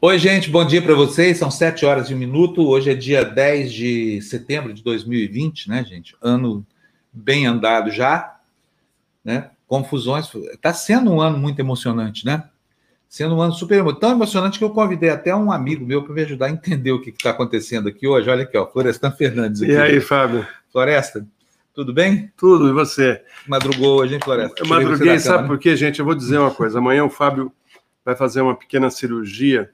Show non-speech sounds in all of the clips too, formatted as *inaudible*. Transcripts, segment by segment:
Oi, gente, bom dia para vocês. São 7 horas e um minuto. Hoje é dia 10 de setembro de 2020, né, gente? Ano bem andado já, né? Confusões. Está sendo um ano muito emocionante, né? Sendo um ano super tão emocionante que eu convidei até um amigo meu para me ajudar a entender o que está acontecendo aqui hoje. Olha aqui, ó, Florestan Fernandes. Aqui. E aí, Fábio? Floresta, tudo bem? Tudo, e você? Madrugou hoje, hein, Floresta? Eu madruguei, sabe por quê, gente? Eu vou dizer uma coisa. Amanhã o Fábio vai fazer uma pequena cirurgia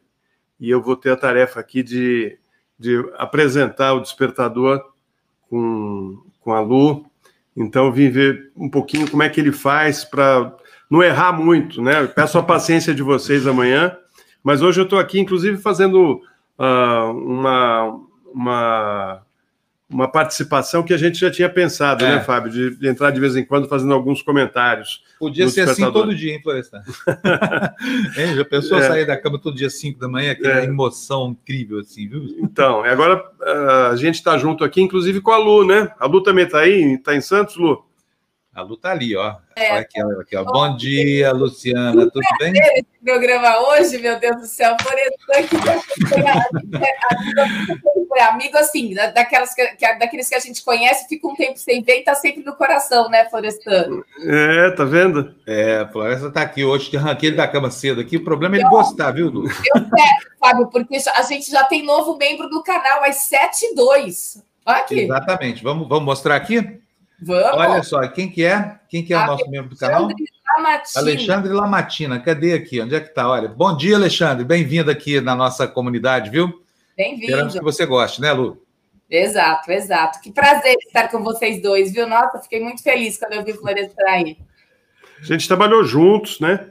e eu vou ter a tarefa aqui de, de apresentar o despertador com, com a Lu. Então, eu vim ver um pouquinho como é que ele faz para não errar muito, né? Peço a paciência de vocês amanhã, mas hoje eu estou aqui, inclusive, fazendo uh, uma, uma uma participação que a gente já tinha pensado, né, é. né, Fábio? De, de, entrar de vez em quando fazendo alguns comentários. Podia ser assim todo dia, hein, Florestan? *laughs* hein, já pensou é. sair da cama todo dia 5 da manhã? Aquela é. emoção incrível, assim, viu? Então, agora uh, a gente está junto aqui, inclusive com a Lu, né? A Lu também está aí? Está em Santos, Lu? A Lu tá ali, ó. É. Olha aqui, olha aqui, ó. Bom dia, Luciana. Tudo bem? Esse programa hoje, meu Deus do céu, Florestan, que amigo assim, daquelas que, daqueles que a gente conhece, fica um tempo sem ver e tá sempre no coração, né, Florestan? É, tá vendo? É, a Floresta tá aqui hoje, que arranquei ele da cama cedo aqui. O problema é ele eu, gostar, viu, Lu? Eu quero, Fábio, porque a gente já tem novo membro do canal, às 7 e 2. Olha aqui. Exatamente. Vamos, vamos mostrar aqui? Vamos. Olha só, quem que é? Quem que é o nosso membro do canal? Lamatina. Alexandre Lamatina. Cadê aqui? Onde é que está? Olha, bom dia, Alexandre. Bem-vindo aqui na nossa comunidade, viu? Bem-vindo. Esperamos que você goste, né, Lu? Exato, exato. Que prazer estar com vocês dois, viu? Nossa, fiquei muito feliz quando eu vi o Florestan aí. A gente trabalhou juntos, né?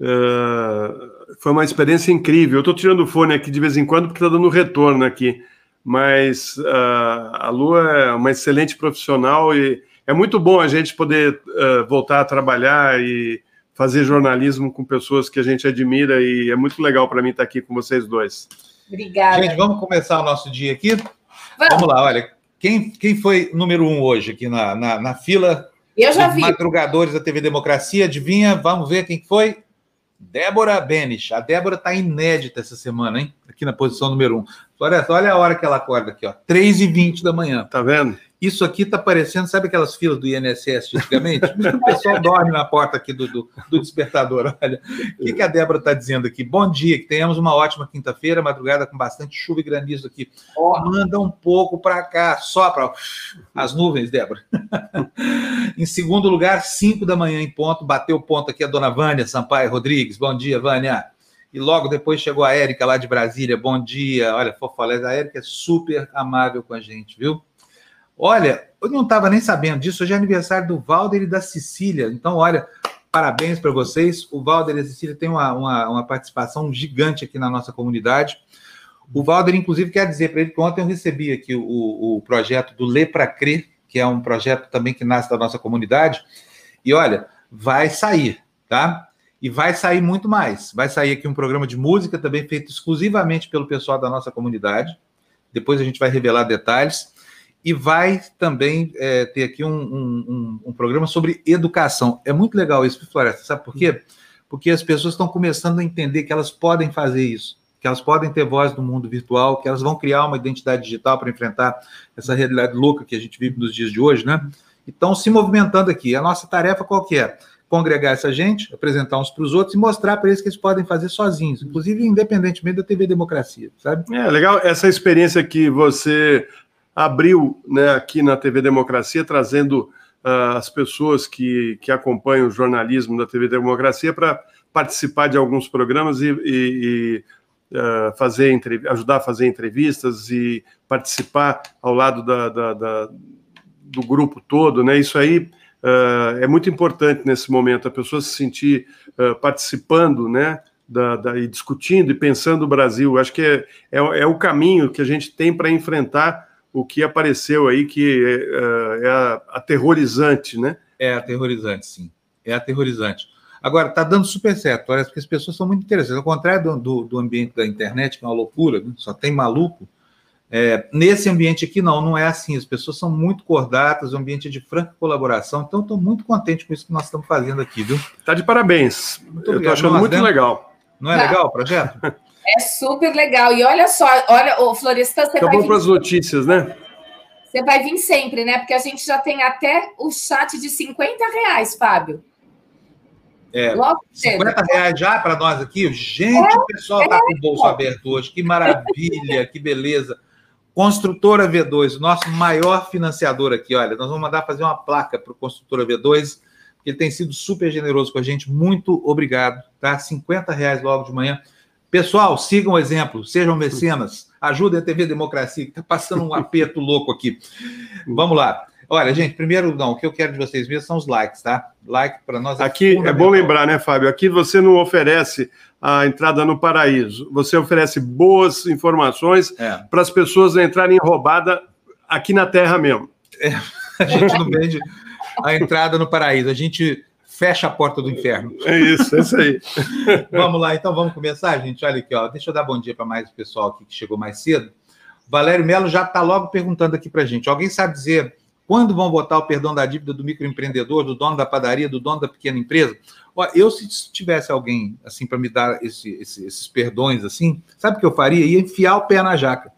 Uh, foi uma experiência incrível. Eu estou tirando o fone aqui de vez em quando porque está dando retorno aqui mas uh, a Lu é uma excelente profissional e é muito bom a gente poder uh, voltar a trabalhar e fazer jornalismo com pessoas que a gente admira e é muito legal para mim estar aqui com vocês dois. Obrigada. Gente, vamos começar o nosso dia aqui? Vamos, vamos lá, olha, quem, quem foi número um hoje aqui na, na, na fila? Eu já vi. Madrugadores da TV Democracia, adivinha? Vamos ver quem foi? Débora Benish. A Débora está inédita essa semana, hein? Aqui na posição número um. Floresta, olha a hora que ela acorda aqui, ó. 3h20 da manhã. Tá vendo? Isso aqui tá parecendo, sabe aquelas filas do INSS antigamente? o pessoal dorme na porta aqui do, do, do despertador. *laughs* Olha, o que, que a Débora está dizendo aqui? Bom dia, que tenhamos uma ótima quinta-feira, madrugada com bastante chuva e granizo aqui. Oh. Manda um pouco para cá, só para as nuvens, Débora. *laughs* em segundo lugar, 5 da manhã em ponto, bateu ponto aqui a dona Vânia Sampaio Rodrigues. Bom dia, Vânia. E logo depois chegou a Érica lá de Brasília. Bom dia. Olha, Fofolés, a Érica é super amável com a gente, viu? Olha, eu não estava nem sabendo disso. Hoje é aniversário do Valder e da Cecília. Então, olha, parabéns para vocês. O Valder e a Cecília têm uma, uma, uma, participação gigante aqui na nossa comunidade. O Valder, inclusive, quer dizer para ele que ontem eu recebi aqui o, o projeto do Lê para Crer, que é um projeto também que nasce da nossa comunidade. E olha, vai sair, tá? E vai sair muito mais. Vai sair aqui um programa de música também feito exclusivamente pelo pessoal da nossa comunidade. Depois a gente vai revelar detalhes e vai também é, ter aqui um, um, um, programa sobre educação. É muito legal isso, Floresta, sabe por quê? Porque as pessoas estão começando a entender que elas podem fazer isso, que elas podem ter voz no mundo virtual, que elas vão criar uma identidade digital para enfrentar essa realidade louca que a gente vive nos dias de hoje, né? Então, se movimentando aqui. A nossa tarefa qual que é? Congregar essa gente, apresentar uns para os outros e mostrar para eles que eles podem fazer sozinhos, inclusive independentemente da TV Democracia, sabe? É legal essa experiência que você abriu né, aqui na TV Democracia, trazendo uh, as pessoas que, que acompanham o jornalismo da TV Democracia para participar de alguns programas e, e, e uh, fazer ajudar a fazer entrevistas e participar ao lado da, da, da do grupo todo, né? Isso aí uh, é muito importante nesse momento, a pessoa se sentir participando, né? Da, da, e discutindo e pensando o Brasil. Acho que é, é, é o caminho que a gente tem para enfrentar o que apareceu aí que é, é, é aterrorizante, né? É aterrorizante, sim. É aterrorizante. Agora, está dando super certo, parece que as pessoas são muito interessantes. Ao contrário do, do, do ambiente da internet, que é uma loucura, né? só tem maluco, é, nesse ambiente aqui, não, não é assim. As pessoas são muito cordatas, o ambiente é de franca colaboração. Então, estou muito contente com isso que nós estamos fazendo aqui, viu? Está de parabéns. Muito Eu estou achando muito legal. Não é legal o projeto? *laughs* É super legal. E olha só, olha, o Florestan, você vai. Vamos para as notícias, né? Você vai vir sempre, né? Porque a gente já tem até o chat de 50 reais, Fábio. É, Logo 50 reais já para nós aqui. Gente, é, o pessoal está é, com o bolso aberto hoje. Que maravilha, que beleza. Construtora V2, nosso maior financiador aqui. Olha, nós vamos mandar fazer uma placa para o Construtora V2, que ele tem sido super generoso com a gente. Muito obrigado. Tá? 50 reais logo de manhã. Pessoal, sigam o exemplo, sejam mecenas, ajudem a TV Democracia, que está passando um aperto *laughs* louco aqui. Vamos lá. Olha, gente, primeiro, não, o que eu quero de vocês mesmo são os likes, tá? Like para nós. É Aqui é bom lembrar, né, Fábio? Aqui você não oferece a entrada no paraíso, você oferece boas informações é. para as pessoas entrarem roubada aqui na Terra mesmo. É, a gente não vende a entrada no paraíso, a gente fecha a porta do inferno. É isso, é isso aí. *laughs* vamos lá, então vamos começar, gente. Olha aqui, ó. Deixa eu dar bom dia para mais pessoal aqui que chegou mais cedo. Valério Melo já está logo perguntando aqui para gente. Alguém sabe dizer quando vão votar o perdão da dívida do microempreendedor, do dono da padaria, do dono da pequena empresa? Ó, eu, se tivesse alguém assim para me dar esse, esse, esses perdões, assim, sabe o que eu faria? Ia enfiar o pé na jaca.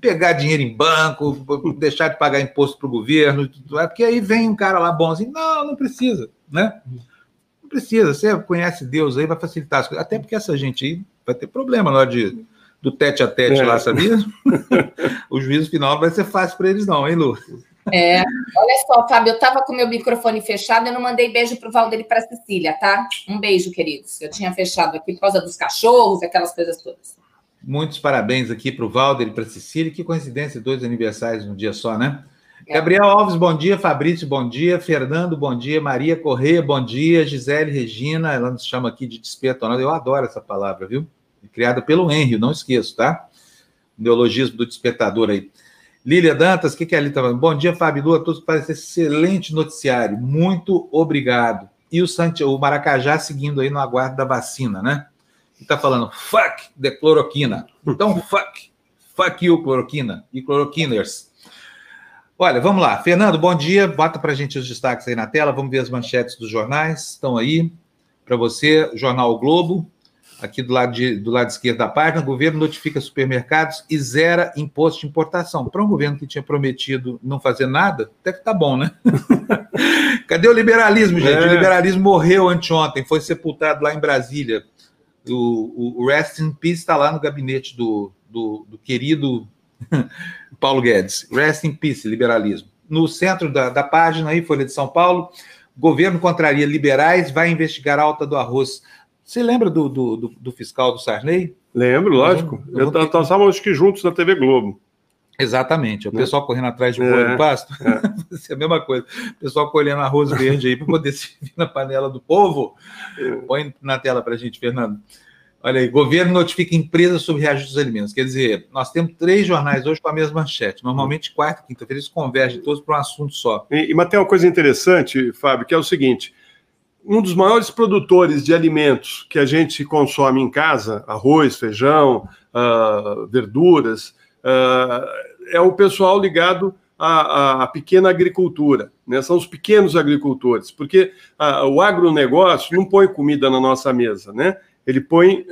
Pegar dinheiro em banco, deixar de pagar imposto para o governo, é porque aí vem um cara lá bonzinho. Não, não precisa, né? Não precisa. Você conhece Deus aí, vai facilitar as coisas. Até porque essa gente aí vai ter problema na hora de, do tete a tete é. lá, sabia? *laughs* o juízo final vai ser fácil para eles, não, hein, Lu? É, olha só, Fábio, eu estava com meu microfone fechado, eu não mandei beijo para o Valdir e para a Cecília, tá? Um beijo, queridos. Eu tinha fechado aqui por causa dos cachorros, aquelas coisas todas. Muitos parabéns aqui para o Valdir e para a Cecília. Que coincidência, dois aniversários num dia só, né? É. Gabriel Alves, bom dia. Fabrício, bom dia. Fernando, bom dia. Maria Correia, bom dia. Gisele Regina, ela nos chama aqui de despetonada. Eu adoro essa palavra, viu? Criada pelo Henry, não esqueço, tá? Neologismo do despertador aí. Lília Dantas, o que, que é ali falando? Bom dia, Fábio Lua, todos para esse excelente noticiário. Muito obrigado. E o, Santi, o Maracajá seguindo aí no aguardo da vacina, né? Está falando, fuck the cloroquina. Então, *laughs* fuck. Fuck you, cloroquina. E cloroquiners. Olha, vamos lá. Fernando, bom dia. Bota para a gente os destaques aí na tela. Vamos ver as manchetes dos jornais. Estão aí para você. Jornal o Globo aqui do lado, de, do lado esquerdo da página, o governo notifica supermercados e zera imposto de importação. Para um governo que tinha prometido não fazer nada, até que tá bom, né? *laughs* Cadê o liberalismo, gente? É. O liberalismo morreu anteontem, foi sepultado lá em Brasília. O, o Rest in Peace está lá no gabinete do, do, do querido Paulo Guedes. Rest in Peace, liberalismo. No centro da, da página aí, Folha de São Paulo, governo contraria liberais, vai investigar a alta do arroz. Você lembra do, do, do, do fiscal do Sarney? Lembro, lógico. Eu, Nós estávamos que juntos na TV Globo. Exatamente, o né? pessoal correndo atrás de um é, de pasto. É. *laughs* é a mesma coisa. O pessoal colhendo arroz verde aí para poder *laughs* servir na panela do povo. É. Põe na tela para a gente, Fernando. Olha aí, governo notifica empresas sobre reajuste dos alimentos. Quer dizer, nós temos três jornais hoje com a mesma manchete. Normalmente, quarta e quinta-feira, eles convergem todos para um assunto só. E, mas tem uma coisa interessante, Fábio, que é o seguinte: um dos maiores produtores de alimentos que a gente consome em casa, arroz, feijão, uh, verduras, uh, é o pessoal ligado à, à pequena agricultura. Né? São os pequenos agricultores, porque uh, o agronegócio não põe comida na nossa mesa, né? Ele põe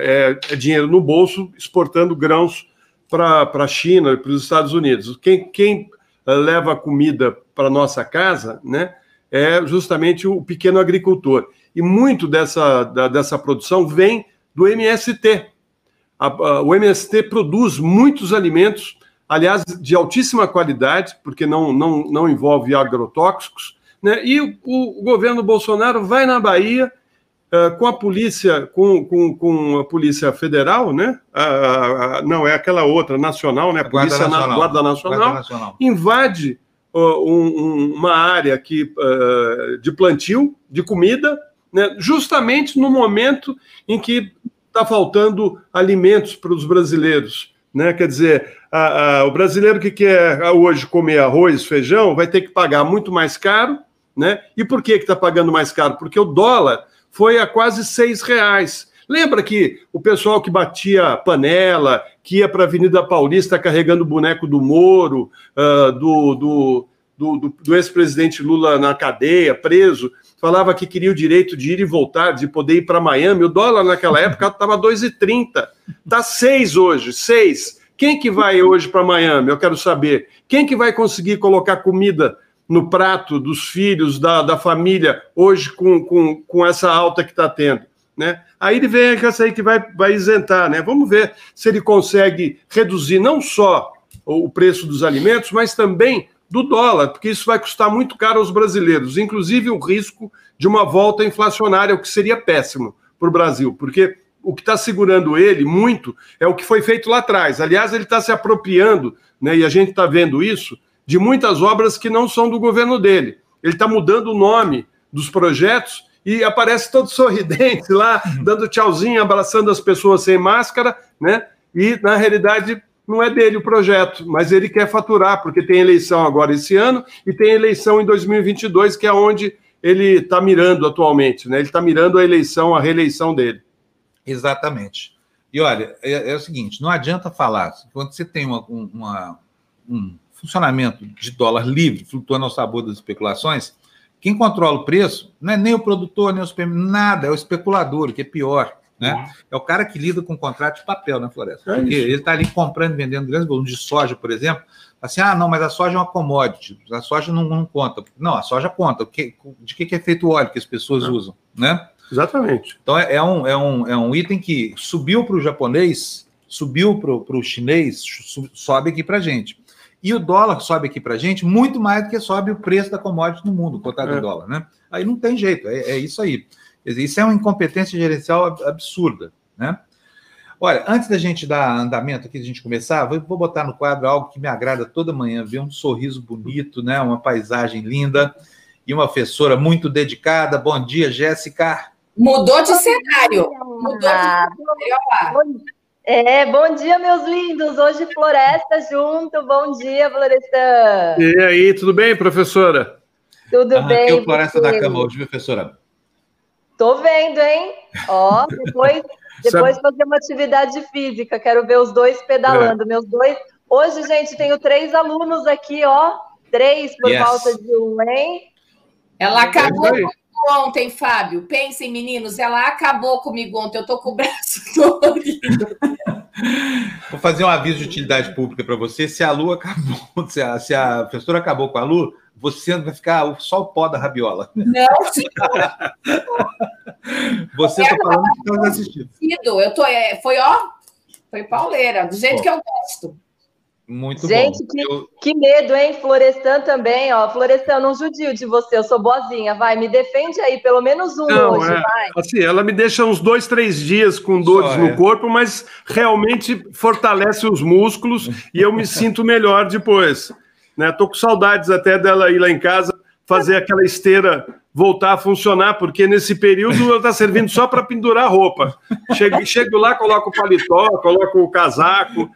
é, é dinheiro no bolso exportando grãos para a China para os Estados Unidos. Quem, quem leva comida para nossa casa, né? é justamente o pequeno agricultor. E muito dessa, da, dessa produção vem do MST. A, a, o MST produz muitos alimentos, aliás, de altíssima qualidade, porque não, não, não envolve agrotóxicos. Né? E o, o, governo Bolsonaro vai na Bahia uh, com a polícia, com, com, com a polícia federal, né? Uh, não, é aquela outra, nacional, né? A polícia Guarda Nacional, na, Guarda Nacional, Guarda Nacional. invade um, uma área uh, de plantio de comida, né, justamente no momento em que está faltando alimentos para os brasileiros. Né? Quer dizer, a, a, o brasileiro que quer hoje comer arroz, feijão, vai ter que pagar muito mais caro. Né? E por que está pagando mais caro? Porque o dólar foi a quase seis reais. Lembra que o pessoal que batia panela, que ia para a Avenida Paulista carregando o boneco do Moro, uh, do, do, do, do, do ex-presidente Lula na cadeia, preso, falava que queria o direito de ir e voltar, de poder ir para Miami. O dólar naquela *laughs* época estava 2,30. Está 6 hoje, 6. Quem que vai hoje para Miami? Eu quero saber. Quem que vai conseguir colocar comida no prato dos filhos, da, da família, hoje com, com, com essa alta que está tendo? Né? Aí ele vem com essa aí que vai, vai isentar, né? Vamos ver se ele consegue reduzir não só o preço dos alimentos, mas também do dólar, porque isso vai custar muito caro aos brasileiros, inclusive o risco de uma volta inflacionária, o que seria péssimo para o Brasil, porque o que está segurando ele muito é o que foi feito lá atrás. Aliás, ele está se apropriando, né, e a gente está vendo isso, de muitas obras que não são do governo dele. Ele está mudando o nome dos projetos e aparece todo *laughs* sorridente lá, dando tchauzinho, abraçando as pessoas sem máscara, né? E, na realidade, não é dele o projeto, mas ele quer faturar, porque tem eleição agora esse ano e tem eleição em 2022, que é onde ele está mirando atualmente, né? Ele está mirando a eleição, a reeleição dele. Exatamente. E olha, é, é, o seguinte: não adianta falar, quando você tem uma, uma, um funcionamento de dólar livre, flutuando ao sabor das especulações, quem controla o preço não é nem o produtor, nem o supermercado, nada, é o especulador, que é pior. Né? Uhum. É o cara que lida com contrato de papel na floresta. É ele está ali comprando e vendendo grandes volumes de soja, por exemplo. Assim, ah, não, mas a soja é uma commodity, a soja não, não conta. Não, a soja conta. de que, que é feito o óleo que as pessoas é. usam, né? Exatamente. Então é, é, um, é, um, é um item que subiu para o japonês, subiu para o chinês, sobe aqui para a gente. E o dólar sobe aqui para a gente muito mais do que sobe o preço da commodity no mundo, cotado é. em dólar, né? Aí não tem jeito, é, é isso aí. Isso é uma incompetência gerencial absurda, né? Olha, antes da gente dar andamento aqui, da gente começar, vou botar no quadro algo que me agrada toda manhã, ver um sorriso bonito, né? Uma paisagem linda e uma professora muito dedicada. Bom dia, Jéssica. Mudou de cenário. Mudou de cenário. É, bom dia, meus lindos. Hoje Floresta junto. Bom dia, Florestan. E aí, tudo bem, professora? Tudo Arranquei bem. o Floresta da cama hoje, professora? Tô vendo, hein? Ó, depois, *laughs* depois fazer uma atividade física. Quero ver os dois pedalando. É. Meus dois. Hoje, gente, tenho três alunos aqui, ó. Três por yes. falta de um, hein? Ela acabou ontem, Fábio. Pensem, meninos, ela acabou comigo ontem. Eu tô com o braço *laughs* todo. Vou fazer um aviso de utilidade pública para você. Se a Lu acabou, *laughs* se a, se a professora acabou com a Lu, você vai ficar só o pó da rabiola. Não, *laughs* sim. você está falando que estamos assistindo. Eu tô, é, foi, ó, foi pauleira, do jeito que eu gosto. Muito Gente, bom. Que, eu... que medo, hein? Florestan também, ó. Florestan, não judio de você, eu sou boazinha. Vai, me defende aí, pelo menos um não, hoje, é, vai. Assim, ela me deixa uns dois, três dias com dores Só, no é. corpo, mas realmente fortalece os músculos e eu me sinto melhor depois. Né? Tô com saudades até dela ir lá em casa fazer aquela esteira voltar a funcionar, porque nesse período ela está servindo só para pendurar roupa. Chego, chego lá, coloco o paletó, coloco o casaco.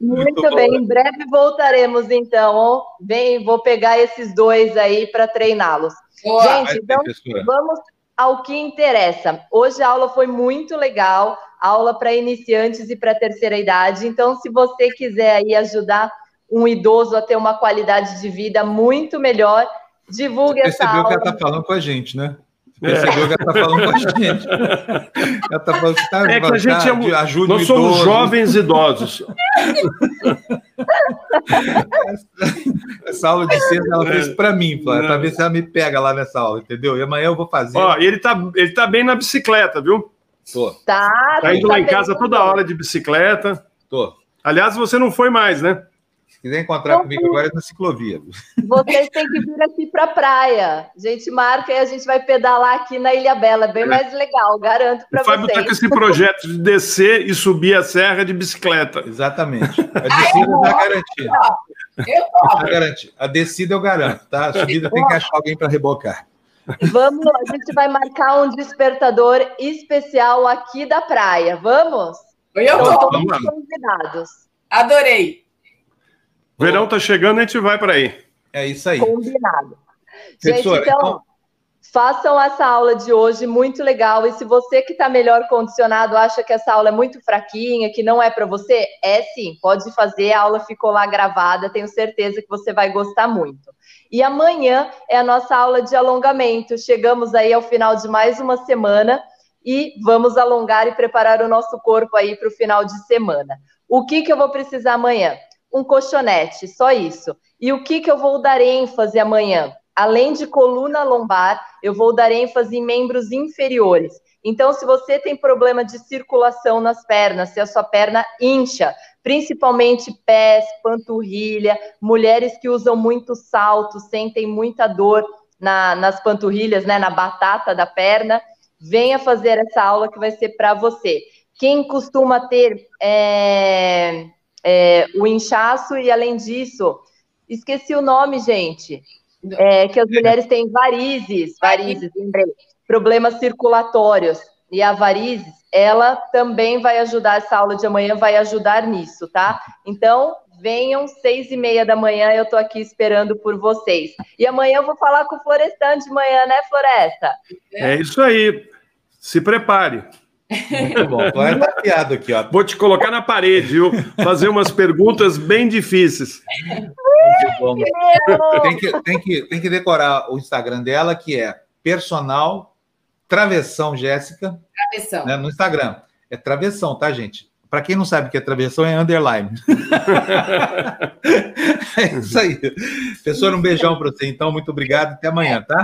Muito, Muito bem, em breve voltaremos então. Vem, vou pegar esses dois aí para treiná-los. Gente, então vamos ao que interessa. Hoje a aula foi muito legal, aula para iniciantes e para terceira idade. Então, se você quiser aí ajudar um idoso a ter uma qualidade de vida muito melhor. Divulgue Você essa aula. Percebeu que ela está falando com a gente, né? Percebeu que ela está falando com a gente. Ela tá falando que tá, é que a gente é, nós somos idoso. jovens idosos. essa, essa, aula de ciência ela fez para mim, para ver se ela me pega lá nessa aula, entendeu? E amanhã eu vou fazer. Ó, ele está ele tá bem na bicicleta, viu? Tô. Tá. Tá indo tá lá em casa toda hora de bicicleta. Tô. Aliás, você não foi mais, né? Quiser encontrar então, comigo agora é na ciclovia. Vocês têm que vir aqui para a praia. A gente marca e a gente vai pedalar aqui na Ilha Bela. É bem é. mais legal, garanto para vocês. O Fábio está com esse projeto de descer e subir a serra de bicicleta. Exatamente. A descida está garantida. Tá garantido. A descida eu garanto, tá? A subida tem que achar alguém para rebocar. Vamos, a gente vai marcar um despertador especial aqui da praia. Vamos? Eu tô. convidados. Adorei. Verão tá chegando, a gente vai para aí. É isso aí. Combinado. Gente, então, então, Façam essa aula de hoje, muito legal. E se você que está melhor condicionado acha que essa aula é muito fraquinha, que não é para você, é sim, pode fazer. A aula ficou lá gravada, tenho certeza que você vai gostar muito. E amanhã é a nossa aula de alongamento. Chegamos aí ao final de mais uma semana e vamos alongar e preparar o nosso corpo aí para o final de semana. O que, que eu vou precisar amanhã? Um colchonete, só isso. E o que, que eu vou dar ênfase amanhã? além de coluna lombar, eu vou dar ênfase em membros inferiores. Então, se você tem problema de circulação nas pernas, se a sua perna incha, principalmente pés, panturrilha, mulheres que usam muito salto, sentem muita dor na, nas panturrilhas, né, na batata da perna, venha fazer essa aula que vai ser para você. Quem costuma ter é, é, o inchaço e, além disso, esqueci o nome, gente é, que as mulheres têm varizes, varizes, problemas circulatórios. E a varizes, ela também vai ajudar, essa aula de amanhã vai ajudar nisso, tá? Então, venham, seis e meia da manhã, eu tô aqui esperando por vocês. E amanhã eu vou falar com o Florestan de manhã, né, Floresta? É isso aí. Se prepare. Muito bom. Vai tá aqui, ó. Vou te colocar na parede, viu? Fazer umas perguntas bem difíceis. Tem que, tem, que, tem que decorar o Instagram dela, que é personal travessão Jéssica. Travessão. Né, no Instagram. É travessão, tá, gente? Para quem não sabe o que é travessão, é underline. *laughs* é isso aí. Professor, um beijão para você. Então, muito obrigado. Até amanhã, tá?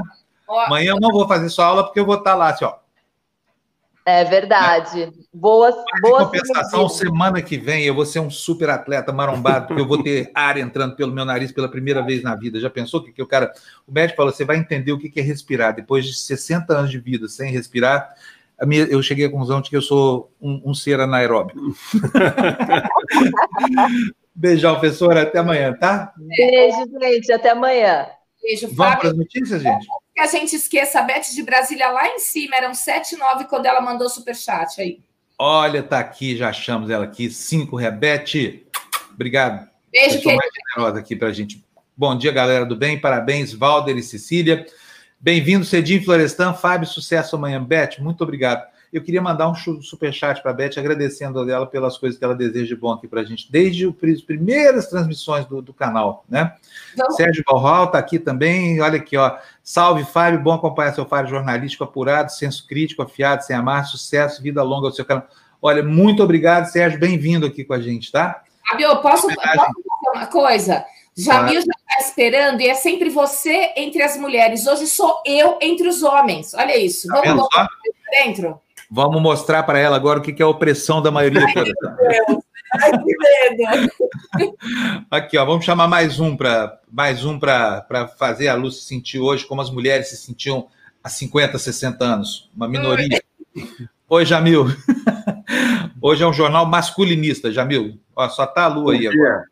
Amanhã eu não vou fazer sua aula porque eu vou estar lá, assim, ó. É verdade. Boas, boas. compensação, semana que vem eu vou ser um super atleta marombado, porque eu vou ter *laughs* ar entrando pelo meu nariz pela primeira vez na vida. Já pensou que, que o cara. O médico falou: você vai entender o que é respirar. Depois de 60 anos de vida sem respirar, minha, eu cheguei à conclusão de que eu sou um, um ser anaeróbio. *laughs* Beijão, professora. Até amanhã, tá? Beijo, gente. Até amanhã. Beijo, Vamos para as notícias, gente? Que a gente esqueça, a Beth de Brasília lá em cima, eram 7 9 quando ela mandou superchat aí. Olha, tá aqui, já achamos ela aqui. Cinco, Rebete. Obrigado. Beijo, querida. mais generosa aqui pra gente. Bom dia, galera do bem. Parabéns, Valder e Cecília. Bem-vindo, Cedinho Florestan. Fábio, sucesso amanhã. Beth, muito obrigado. Eu queria mandar um superchat para a Beth, agradecendo a dela pelas coisas que ela deseja de bom aqui para a gente, desde as primeiras transmissões do, do canal, né? Então... Sérgio Valral está aqui também, olha aqui, ó. Salve, Fábio, bom acompanhar seu Fábio jornalístico apurado, senso crítico, afiado, sem amar, sucesso, vida longa ao seu canal. Olha, muito obrigado, Sérgio, bem-vindo aqui com a gente, tá? Fábio, posso, posso fazer uma coisa? Jamil já está esperando e é sempre você entre as mulheres. Hoje sou eu entre os homens. Olha isso. Tá Vamos tá dentro? Vamos mostrar para ela agora o que é a opressão da maioria. Ai, meu Deus. Ai, que medo. Aqui, ó, vamos chamar mais um para mais um para fazer a Lu se sentir hoje como as mulheres se sentiam há 50, 60 anos, uma minoria. Oi, Jamil. *laughs* Hoje é um jornal masculinista, Jamil. Ó, só tá a Lu aí agora.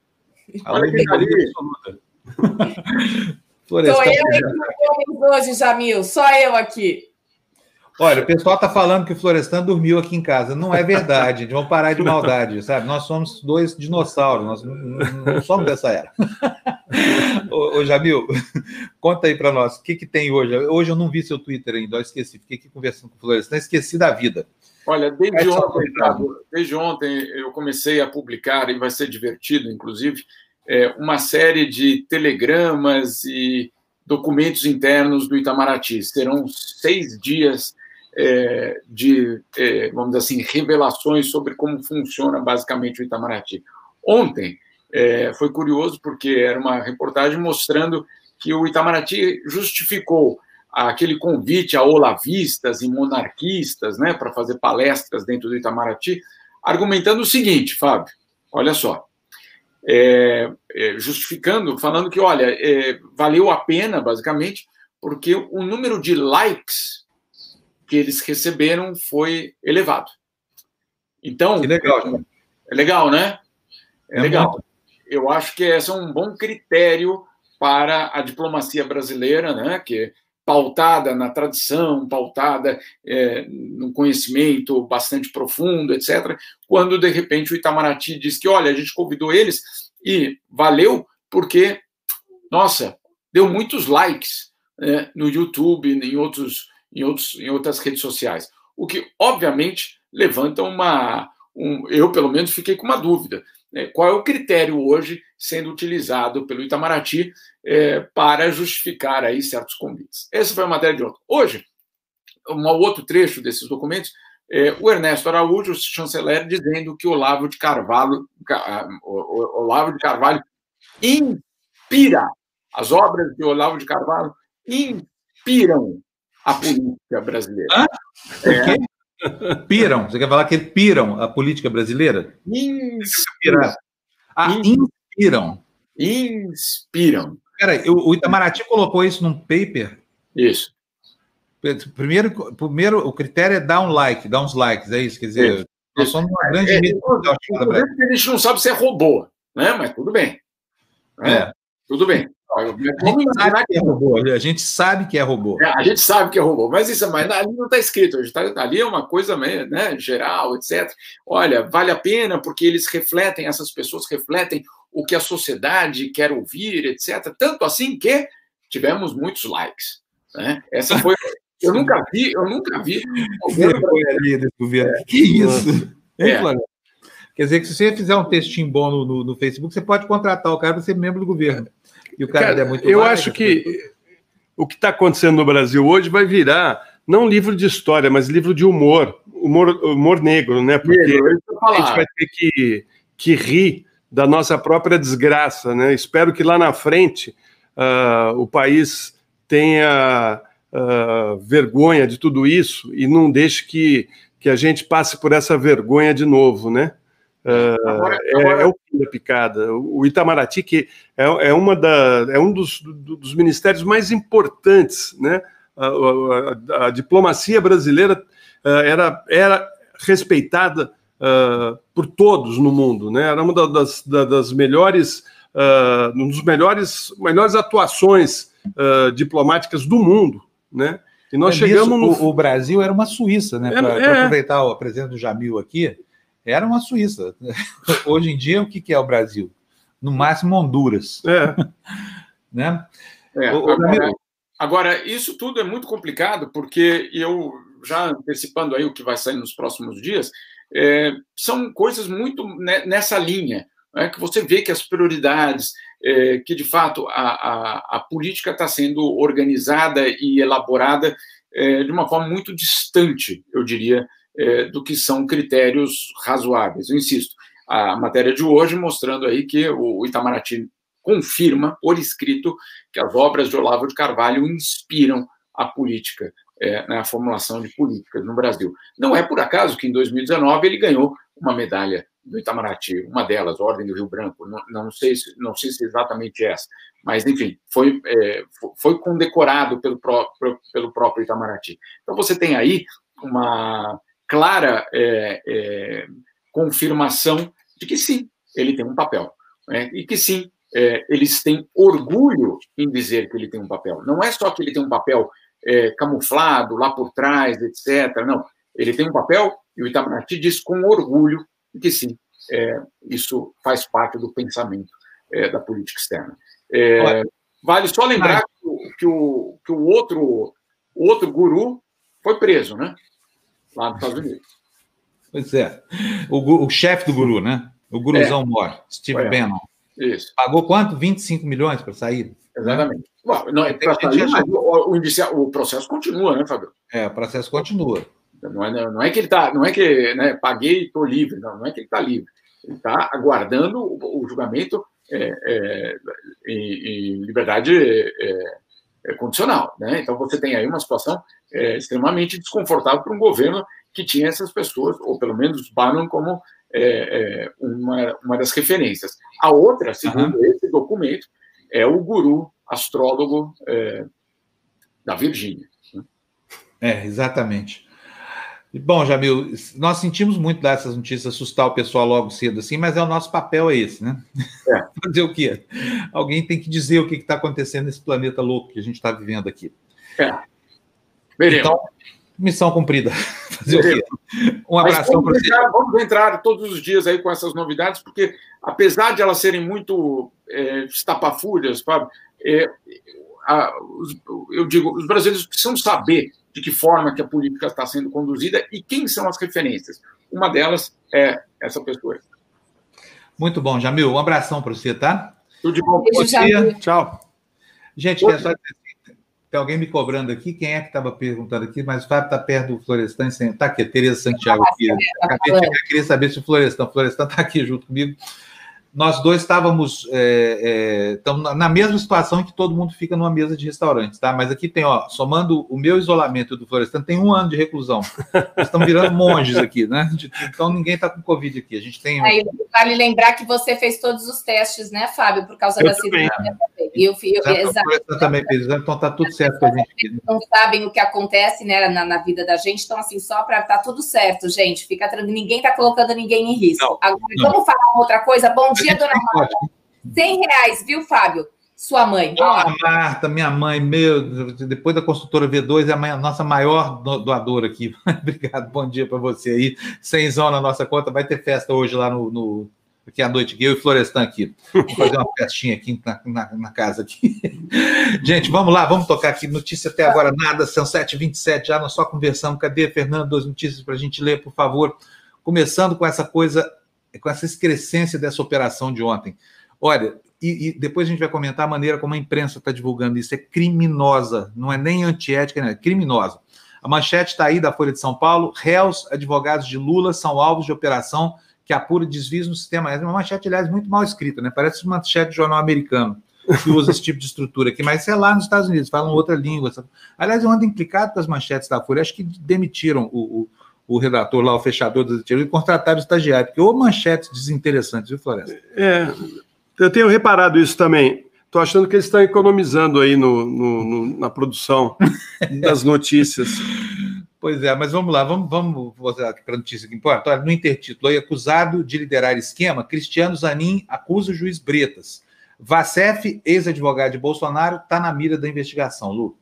A Lu é absoluta. *laughs* Sou eu aqui hoje, Jamil. Só eu aqui. Olha, o pessoal está falando que o Florestan dormiu aqui em casa. Não é verdade. Vamos parar de maldade, sabe? Nós somos dois dinossauros, nós não, somos dessa era. ô, ô, Jamil, conta aí para nós, o que, que tem hoje? Hoje eu não vi seu Twitter ainda, eu esqueci. Fiquei aqui conversando com o Florestan, esqueci da vida. Olha, desde ontem, desde ontem eu comecei a publicar, e vai ser divertido, inclusive, é, uma série de telegramas e documentos internos do Itamaraty. Serão seis dias é, de, é, vamos dizer assim, revelações sobre como funciona basicamente o Itamaraty. Ontem é, foi curioso porque era uma reportagem mostrando que o Itamaraty justificou aquele convite a olavistas e monarquistas, né, para fazer palestras dentro do Itamaraty, argumentando o seguinte, Fábio, olha só, é, é, justificando, falando que, olha, é, valeu a pena, basicamente, porque o número de likes que eles receberam foi elevado. Então. Que legal, É legal, né? É, é legal. Eu acho que esse é um bom critério para a diplomacia brasileira, né? Que é pautada na tradição, pautada é, no conhecimento bastante profundo, etc. Quando de repente o Itamaraty diz que, olha, a gente convidou eles e valeu porque, nossa, deu muitos likes né, no YouTube, em, outros, em, outros, em outras redes sociais. O que, obviamente, levanta uma. Um, eu, pelo menos, fiquei com uma dúvida. Né? Qual é o critério hoje sendo utilizado pelo Itamaraty é, para justificar aí certos convites? Essa foi a matéria de ontem. Hoje, um outro trecho desses documentos, é, o Ernesto Araújo, o chanceler, dizendo que Olavo de Carvalho, Olavo de Carvalho inspira, as obras de Olavo de Carvalho inspiram a política brasileira. Hã? É. Piram? Você quer falar que piram a política brasileira? Inspiram. Ah, inspiram. Inspiram. Peraí, o Itamaraty colocou isso num paper? Isso. Primeiro, primeiro, o critério é dar um like, dar uns likes, é isso? Quer dizer, isso. nós somos uma grande é, mídia. É, a gente não sabe se é robô, né? mas tudo bem. Né? É. Tudo bem. A gente, sabe que é robô. A gente sabe que é robô. É, a gente sabe que é robô, mas isso mas ali não está escrito. Tá, ali é uma coisa né, geral, etc. Olha, vale a pena porque eles refletem, essas pessoas refletem o que a sociedade quer ouvir, etc. Tanto assim que tivemos muitos likes. Né? Essa foi. Eu *laughs* nunca vi, eu nunca vi. Governo. É. Que isso? É. Quer dizer que se você fizer um textinho bom no, no, no Facebook, você pode contratar o cara para ser membro do governo. E o cara, cara é muito Eu acho que o que está acontecendo no Brasil hoje vai virar não livro de história, mas livro de humor, humor, humor negro, né? Porque negro, a gente vai ter que, que rir da nossa própria desgraça, né? Espero que lá na frente uh, o país tenha uh, vergonha de tudo isso e não deixe que, que a gente passe por essa vergonha de novo, né? Uh, agora, agora... É, é, o fim da picada. O Itamaraty, que é, é, uma da, é um dos, dos ministérios mais importantes, né? A, a, a diplomacia brasileira uh, era, era respeitada uh, por todos no mundo, né? Era uma das, das melhores, um dos melhores, melhores atuações diplomáticas do mundo, né? E nós é chegamos no... o, o, Brasil era uma Suíça, né? Para é, aproveitar a presença do Jamil aqui, era uma Suíça. *laughs* Hoje em dia, o que é o Brasil? No máximo, Honduras. É. *laughs* né? É, agora, agora, isso tudo é muito complicado, porque eu, já antecipando aí o que vai sair nos próximos dias, é, são coisas muito nessa linha, né, que você vê que as prioridades, é, que de fato a, a, a política está sendo organizada e elaborada é, de uma forma muito distante, eu diria, é, do que são critérios razoáveis. Eu insisto, a matéria de hoje mostrando aí que o Itamaraty confirma por escrito que as obras de Olavo de Carvalho inspiram a política, é, na formulação de políticas no Brasil. Não é por acaso que em 2019 ele ganhou uma medalha do Itamaraty, uma delas, Ordem do Rio Branco, não, não sei, se, não sei se exatamente essa, mas enfim, foi, é, foi condecorado pelo, pró, pelo próprio Itamaraty. Então você tem aí uma clara é, é, confirmação de que sim, ele tem um papel. Né? E que sim, é, eles têm orgulho em dizer que ele tem um papel. Não é só que ele tem um papel é, camuflado lá por trás, etc. Não, ele tem um papel e o Itamaraty diz com orgulho que sim, é, isso faz parte do pensamento é, da política externa. vale só lembrar que o, que o, que o outro, outro guru foi preso, né? Lá nos Estados Unidos. Pois é. O, o chefe do guru, né? O guruzão é. mor, Steve é. Bannon. Isso. Pagou quanto? 25 milhões para sair? Exatamente. Bom, não, é sair, mas o, o, o processo continua, né, Fábio? É, o processo continua. Não é, não é que ele está, não é que né, paguei e estou livre, não, não é que ele está livre. Ele está aguardando o, o julgamento é, é, em, em, liberdade é, é, condicional. Né? Então, você tem aí uma situação é, extremamente desconfortável para um governo que tinha essas pessoas, ou pelo menos Bannon como é, é, uma, uma das referências. A outra, segundo uhum. esse documento, é o guru astrólogo é, da Virgínia. Né? É, exatamente. Bom, Jamil, nós sentimos muito dar essas notícias, assustar o pessoal logo cedo assim, mas é o nosso papel é esse, né? É. *laughs* Fazer o quê? Alguém tem que dizer o que está acontecendo nesse planeta louco que a gente está vivendo aqui. É. Veremos. Então, missão cumprida. *laughs* Fazer Veremos. o quê? Um abração para você. Vamos entrar todos os dias aí com essas novidades, porque apesar de elas serem muito é, estapafúrias, Fábio, é, a, os, eu digo, os brasileiros precisam saber de que forma que a política está sendo conduzida e quem são as referências. Uma delas é essa pessoa. Muito bom, Jamil. Um abração para você, tá? Tudo de bom. Bom dia. Tchau. Gente, quer só tem alguém me cobrando aqui. Quem é que estava perguntando aqui? Mas o Fábio está perto do Florestan. Está aqui, Tereza Santiago aqui. Acabei de queria saber se o Florestan. O Florestan está aqui junto comigo nós dois estávamos é, é, na mesma situação que todo mundo fica numa mesa de restaurante, tá? Mas aqui tem, ó, somando o meu isolamento do Florestan, tem um ano de reclusão. Nós estamos virando *laughs* monges aqui, né? Então ninguém está com Covid aqui. A gente tem. Aí, vale lembrar que você fez todos os testes, né, Fábio, por causa eu da cirurgia. E eu, eu, eu exato. também fez, então está tudo certo com a gente. Não sabem o que acontece né, na, na vida da gente, então, assim, só para tá tudo certo, gente. Fica ninguém está colocando ninguém em risco. Não, Agora, não. vamos falar uma outra coisa. Bom dia dia, dona Marta. 100 reais, viu, Fábio? Sua mãe. Ah, Marta, minha mãe, meu, depois da construtora V2, é a nossa maior doadora aqui. *laughs* Obrigado, bom dia para você aí. Cenzão na nossa conta, vai ter festa hoje lá no, no aqui à noite, eu e Florestan aqui. Vamos fazer uma festinha aqui na, na, na, casa aqui. *laughs* Gente, vamos lá, vamos tocar aqui. Notícia até agora nada, são 7h27 já, nós só conversamos. Cadê, Fernando? Duas notícias para a gente ler, por favor. Começando com essa coisa com essa excrescência dessa operação de ontem. Olha, e, e, depois a gente vai comentar a maneira como a imprensa está divulgando isso. É criminosa, não é nem antiética, é criminosa. A manchete está aí da Folha de São Paulo: réus, advogados de Lula são alvos de operação que apura desvios no sistema. É uma manchete, aliás, muito mal escrita, né? Parece uma manchete de jornal americano que usa esse tipo de estrutura aqui, mas é lá nos Estados Unidos, falam outra língua. Aliás, eu ando implicado com as manchetes da Folha. Acho que demitiram o, o o redator lá, o fechador das e contrataram o estagiário, porque ou manchetes desinteressantes, viu, Floresta? É, eu tenho reparado isso também. Estou achando que eles estão economizando aí no, no, no na produção *laughs* das notícias. Pois é, mas vamos lá, vamos, vamos voltar para a notícia que importa. Olha, no intertítulo aí, acusado de liderar esquema, Cristiano Zanin acusa o juiz Bretas. Vacef, ex-advogado de Bolsonaro, está na mira da investigação, Lu.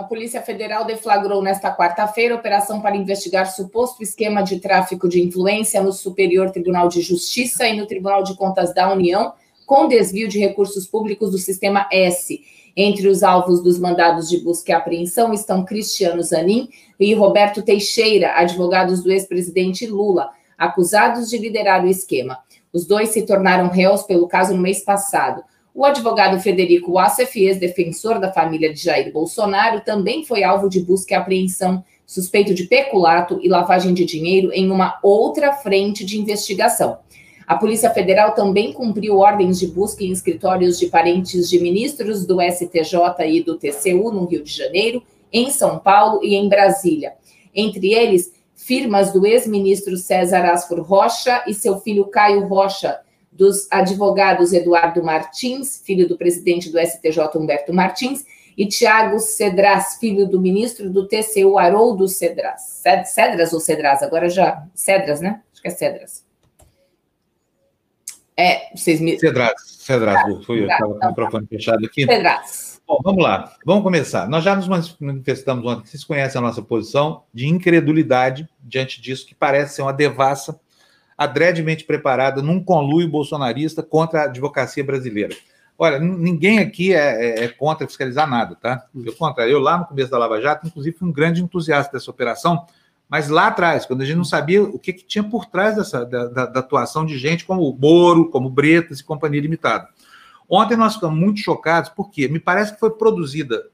A Polícia Federal deflagrou nesta quarta-feira operação para investigar suposto esquema de tráfico de influência no Superior Tribunal de Justiça e no Tribunal de Contas da União, com desvio de recursos públicos do Sistema S. Entre os alvos dos mandados de busca e apreensão estão Cristiano Zanin e Roberto Teixeira, advogados do ex-presidente Lula, acusados de liderar o esquema. Os dois se tornaram réus pelo caso no mês passado. O advogado Federico Wassef, ex-defensor da família de Jair Bolsonaro, também foi alvo de busca e apreensão, suspeito de peculato e lavagem de dinheiro em uma outra frente de investigação. A Polícia Federal também cumpriu ordens de busca em escritórios de parentes de ministros do STJ e do TCU no Rio de Janeiro, em São Paulo e em Brasília. Entre eles, firmas do ex-ministro César Asfor Rocha e seu filho Caio Rocha, dos advogados Eduardo Martins, filho do presidente do STJ Humberto Martins, e Tiago Cedras, filho do ministro do TCU Haroldo Cedras. Cedras ou Cedras? Agora já. Cedras, né? Acho que é Cedras. É, vocês me. Cedras, Cedras, ah, foi eu, estava com o microfone fechado aqui. Cedras. Bom, vamos lá, vamos começar. Nós já nos manifestamos ontem, vocês conhecem a nossa posição de incredulidade diante disso, que parece ser uma devassa adredemente preparada num conluio bolsonarista contra a advocacia brasileira. Olha, ninguém aqui é, é, é, contra fiscalizar nada, tá? Pelo contrário, eu lá no começo da Lava Jato, inclusive, fui um grande entusiasta dessa operação, mas lá atrás, quando a gente não sabia o que, que tinha por trás dessa, da, da, da, atuação de gente como o Moro, como Bretas e Companhia Limitada. Ontem nós ficamos muito chocados, porque me parece que foi produzida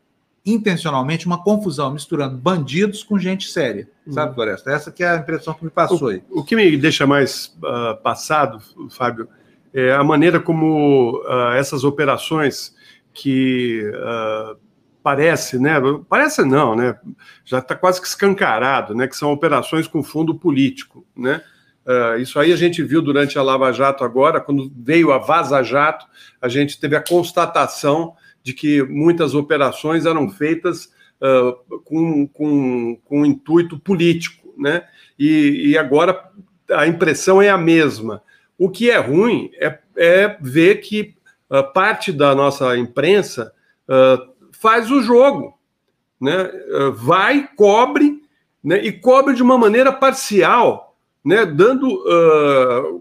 intencionalmente uma confusão, misturando bandidos com gente séria, sabe, hum. Floresta? Essa que é a impressão que me passou aí. O, o que me deixa mais uh, passado, Fábio, é a maneira como uh, essas operações que uh, parece, né? Parece não, né? Já está quase que escancarado, né? Que são operações com fundo político, né? Uh, isso aí a gente viu durante a Lava Jato agora, quando veio a Vaza Jato, a gente teve a constatação de que muitas operações eram feitas uh, com, com, com intuito político, né? E, e, agora a impressão é a mesma. O que é ruim é, é ver que uh, parte da nossa imprensa uh, faz o jogo, né? vai, cobre, né? e cobre de uma maneira parcial, né? dando,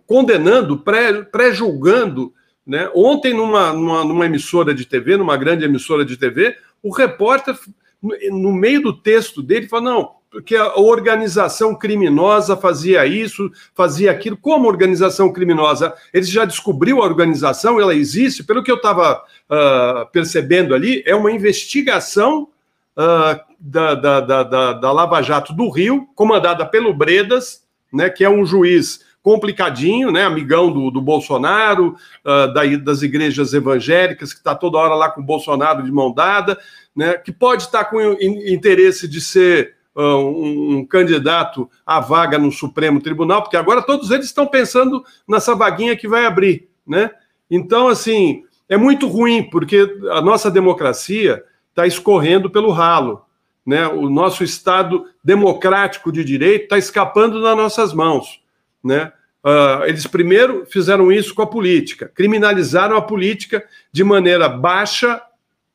condenando, pré-julgando Né? Ontem, numa, numa, numa emissora de TV, numa grande emissora de TV, o repórter, no meio do texto dele, falou: não, porque a organização criminosa fazia isso, fazia aquilo. Como organização criminosa? Ele já descobriu a organização, ela existe. Pelo que eu estava uh, percebendo ali, é uma investigação uh, da, da, da, da, Lava Jato do Rio, comandada pelo Bredas, né, que é um juiz complicadinho, né, amigão do, do Bolsonaro, uh, da, das igrejas evangélicas, que está toda hora lá com o Bolsonaro de mão dada, né, que pode estar tá com interesse de ser uh, um, um, candidato à vaga no Supremo Tribunal, porque agora todos eles estão pensando nessa vaguinha que vai abrir, né? Então, assim, é muito ruim, porque a nossa democracia está escorrendo pelo ralo. Né? O nosso Estado democrático de direito está escapando das nossas mãos. Né? Uh, eles primeiro fizeram isso com a política, criminalizaram a política de maneira baixa,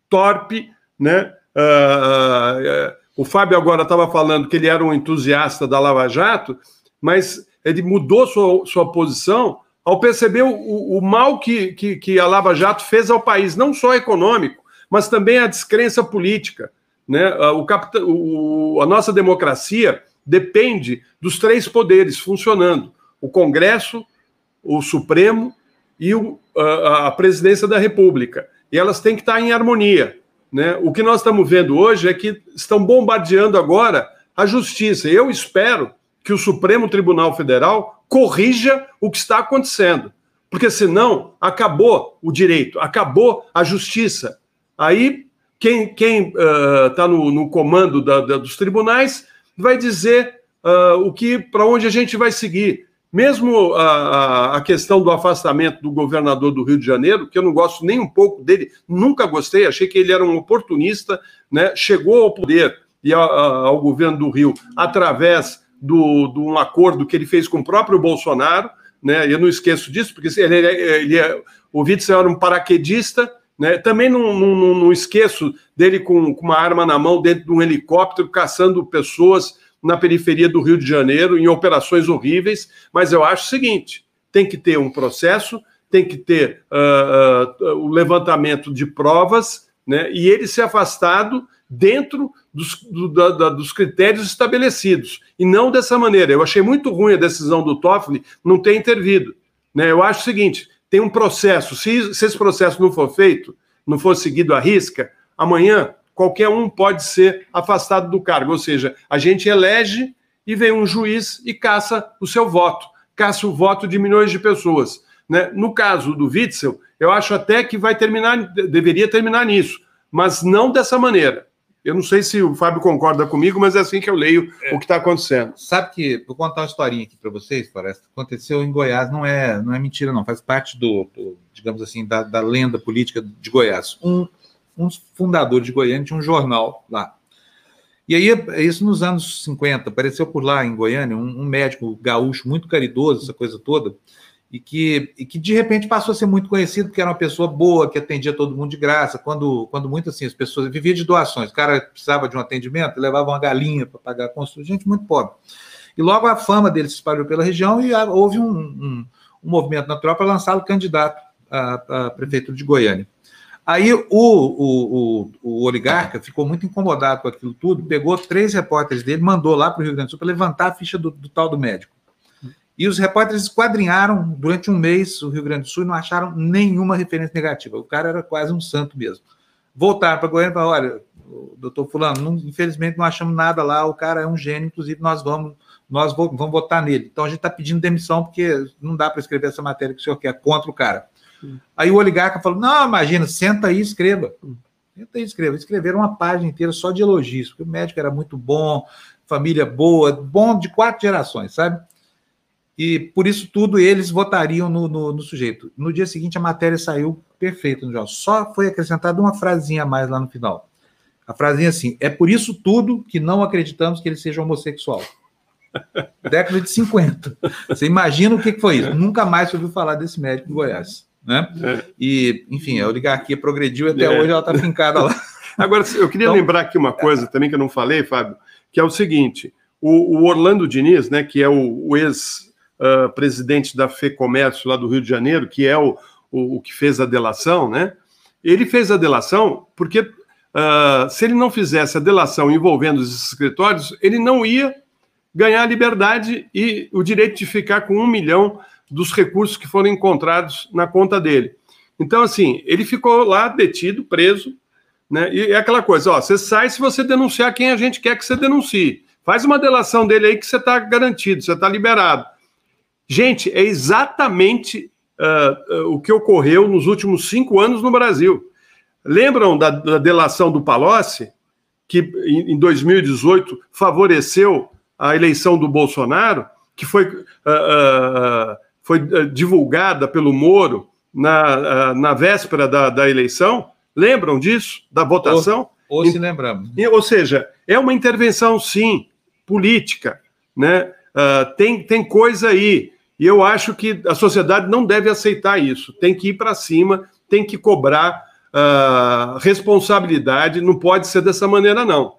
torpe. Né? Uh, uh, o Fábio agora estava falando que ele era um entusiasta da Lava Jato, mas ele mudou sua, sua posição ao perceber o, o mal que, que, que a Lava Jato fez ao país, não só econômico, mas também a descrença política. Né? O, capita... o... A nossa democracia depende dos três poderes funcionando: o Congresso, o Supremo e o, a, a presidência da República. E elas têm que estar em harmonia. Né? O que nós estamos vendo hoje é que estão bombardeando agora a justiça. Eu espero que o Supremo Tribunal Federal corrija o que está acontecendo. Porque senão acabou o direito, acabou a justiça. Aí, quem está uh, no, no, comando da, da, dos tribunais vai dizer uh, o que para onde a gente vai seguir. Mesmo a, a, questão do afastamento do governador do Rio de Janeiro, que eu não gosto nem um pouco dele, nunca gostei, achei que ele era um oportunista, né? chegou ao poder e a, ao governo do Rio através do, de um acordo que ele fez com o próprio Bolsonaro, né? eu não esqueço disso, porque ele, ele, ele é, o Witzel era um paraquedista, né? Também não, não, não esqueço dele com, com, uma arma na mão dentro de um helicóptero caçando pessoas na periferia do Rio de Janeiro em operações horríveis. Mas eu acho o seguinte: tem que ter um processo, tem que ter uh, uh, o levantamento de provas, né? E ele ser afastado dentro dos, do, da, dos critérios estabelecidos e não dessa maneira. Eu achei muito ruim a decisão do Toffoli não ter intervido. Né? Eu acho o seguinte: tem um processo. Se, se esse processo não for feito, não for seguido à risca, amanhã qualquer um pode ser afastado do cargo. Ou seja, a gente elege e vem um juiz e caça o seu voto, caça o voto de milhões de pessoas. Né? No caso do Witzel, eu acho até que vai terminar, deveria terminar nisso, mas não dessa maneira. Eu não sei se o Fábio concorda comigo, mas é assim que eu leio é. o que está acontecendo. Sabe que, vou contar uma historinha aqui para vocês, parece. Aconteceu em Goiás, não é, não é mentira, não. Faz parte do, do digamos assim, da, da, lenda política de Goiás. Um, um fundador de Goiânia tinha um jornal lá. E aí, isso nos anos 50, apareceu por lá em Goiânia um, um médico gaúcho muito caridoso, essa coisa toda e que, e que de repente passou a ser muito conhecido porque era uma pessoa boa, que atendia todo mundo de graça, quando, quando muito assim, as pessoas viviam de doações, o cara precisava de um atendimento, levava uma galinha para pagar a consulta, gente muito pobre. E logo a fama dele se espalhou pela região e houve um, um, um movimento natural para lançá-lo candidato à, à prefeitura de Goiânia. Aí o, o, o, oligarca ficou muito incomodado com aquilo tudo, pegou três repórteres dele, mandou lá para o Rio Grande do Sul para levantar a ficha do, do tal do médico. E os repórteres esquadrinharam durante um mês o Rio Grande do Sul e não acharam nenhuma referência negativa. O cara era quase um santo mesmo. Voltaram para Goiânia e falaram: olha, doutor Fulano, não, infelizmente não achamos nada lá, o cara é um gênio, inclusive nós vamos, nós vamos votar nele. Então a gente está pedindo demissão porque não dá para escrever essa matéria que o senhor quer contra o cara. Aí o oligarca falou: não, imagina, senta aí e escreva. Senta aí e escreva. Escreveram uma página inteira só de elogios, porque o médico era muito bom, família boa, bom de quatro gerações, sabe? e por isso tudo eles votariam no, no, no, sujeito. No dia seguinte a matéria saiu perfeita no jornal. Só foi acrescentada uma frasinha a mais lá no final. A frasinha assim: é por isso tudo que não acreditamos que ele seja homossexual. Década de 50. Você imagina o que foi isso? Nunca mais ouviu falar desse médico em Goiás. Né? É. E, enfim, a oligarquia progrediu e até é. hoje ela está fincada lá. *laughs* Agora, eu queria então, lembrar aqui uma coisa também que eu não falei, Fábio, que é o seguinte: o, o Orlando Diniz, né, que é o, o ex uh, presidente da FEComércio lá do Rio de Janeiro, que é o, o, o que fez a delação, né? Ele fez a delação porque uh, se ele não fizesse a delação envolvendo os escritórios, ele não ia ganhar a liberdade e o direito de ficar com um milhão dos recursos que foram encontrados na conta dele. Então, assim, ele ficou lá detido, preso, né? E é aquela coisa, ó, você sai se você denunciar quem a gente quer que você denuncie. Faz uma delação dele aí que você está garantido, você está liberado. Gente, é exatamente uh, uh, o que ocorreu nos últimos cinco anos no Brasil. Lembram da, da delação do Palocci, que em, em 2018 favoreceu a eleição do Bolsonaro, que foi, uh, foi divulgada pelo Moro na, na véspera da, da eleição? Lembram disso? Da votação? Ou, ou se lembramos. Ou seja, é uma intervenção, sim, política. Né? Uh, tem, tem coisa aí. E eu acho que a sociedade não deve aceitar isso. Tem que ir para cima, tem que cobrar uh, responsabilidade. Não pode ser dessa maneira, não.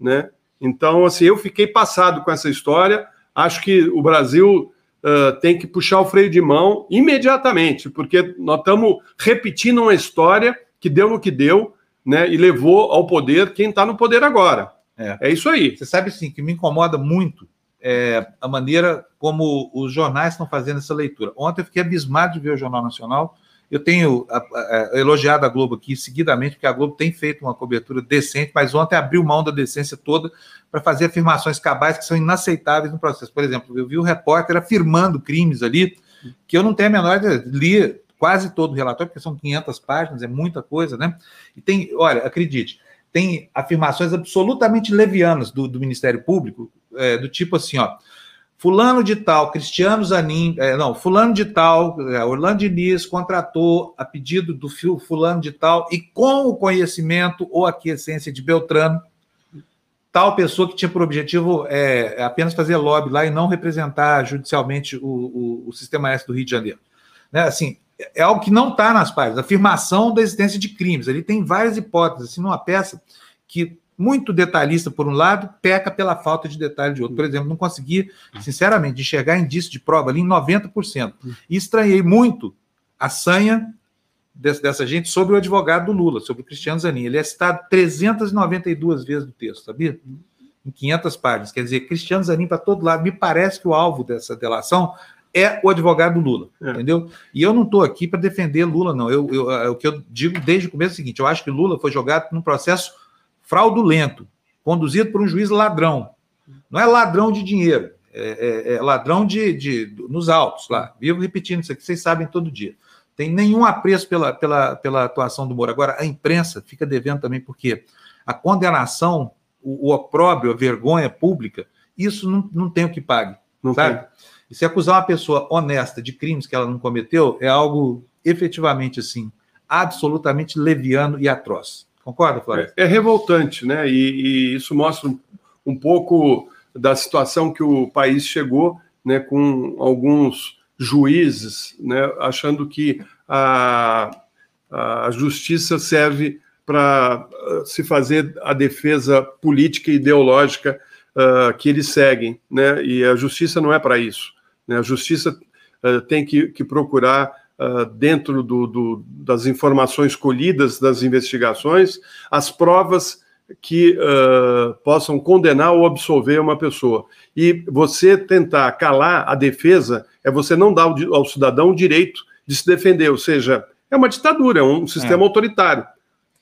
Né? Então, assim, eu fiquei passado com essa história. Acho que o Brasil uh, tem que puxar o freio de mão imediatamente, porque nós estamos repetindo uma história que deu no que deu, né? E levou ao poder quem está no poder agora. É. é isso aí. Você sabe, sim, que me incomoda muito é, a maneira como os jornais estão fazendo essa leitura. Ontem eu fiquei abismado de ver o Jornal Nacional. Eu tenho elogiado a Globo aqui seguidamente, porque a Globo tem feito uma cobertura decente, mas ontem abriu mão da decência toda para fazer afirmações cabais que são inaceitáveis no processo. Por exemplo, eu vi o repórter afirmando crimes ali que eu não tenho a menor. Li quase todo o relatório, porque são 500 páginas, é muita coisa, né? E tem, olha, acredite, tem afirmações absolutamente levianas do, do Ministério Público, é, do tipo assim, ó, fulano de tal, Cristiano Zanin, é, não, fulano de tal, é, Orlando Diniz contratou a pedido do fulano de tal e com o conhecimento ou aquiescência de Beltrano, tal pessoa que tinha por objetivo é, apenas fazer lobby lá e não representar judicialmente o, o, o Sistema S do Rio de Janeiro. Né? Assim, é algo que não está nas páginas, afirmação da existência de crimes. Ele tem várias hipóteses, assim, numa peça que muito detalhista por um lado, peca pela falta de detalhe de outro. Por exemplo, não consegui, sinceramente, enxergar indício de prova ali em 90%. E estranhei muito a sanha dessa gente sobre o advogado do Lula, sobre o Cristiano Zanin. Ele é citado 392 vezes no texto, sabia? Em 500 páginas. Quer dizer, Cristiano Zanin para todo lado. Me parece que o alvo dessa delação é o advogado Lula, é. entendeu? E eu não estou aqui para defender Lula, não. Eu, eu, é o que eu digo desde o começo é o seguinte: eu acho que Lula foi jogado num processo fraudulento, conduzido por um juiz ladrão. Não é ladrão de dinheiro, é, é, é ladrão de, de, nos autos lá. Vivo repetindo isso aqui, vocês sabem todo dia. Tem nenhum apreço pela, pela, pela atuação do Moro. Agora, a imprensa fica devendo também, porque a condenação, o, o opróbrio, a vergonha pública, isso não, não tem o que pague. Não sabe? Tem. E se acusar uma pessoa honesta de crimes que ela não cometeu, é algo efetivamente assim, absolutamente leviano e atroz. Concorda, Flávio? É, é, revoltante, né? E, e, isso mostra um pouco da situação que o país chegou, né, com alguns juízes, né, achando que a, a justiça serve para uh, se fazer a defesa política e ideológica uh, que eles seguem, né? E a justiça não é para isso. Né? A justiça uh, tem que, que procurar, uh, dentro do, do, das informações colhidas das investigações, as provas que uh, possam condenar ou absolver uma pessoa. E você tentar calar a defesa é você não dar ao, ao cidadão o direito de se defender, ou seja, é uma ditadura, é um sistema é. autoritário.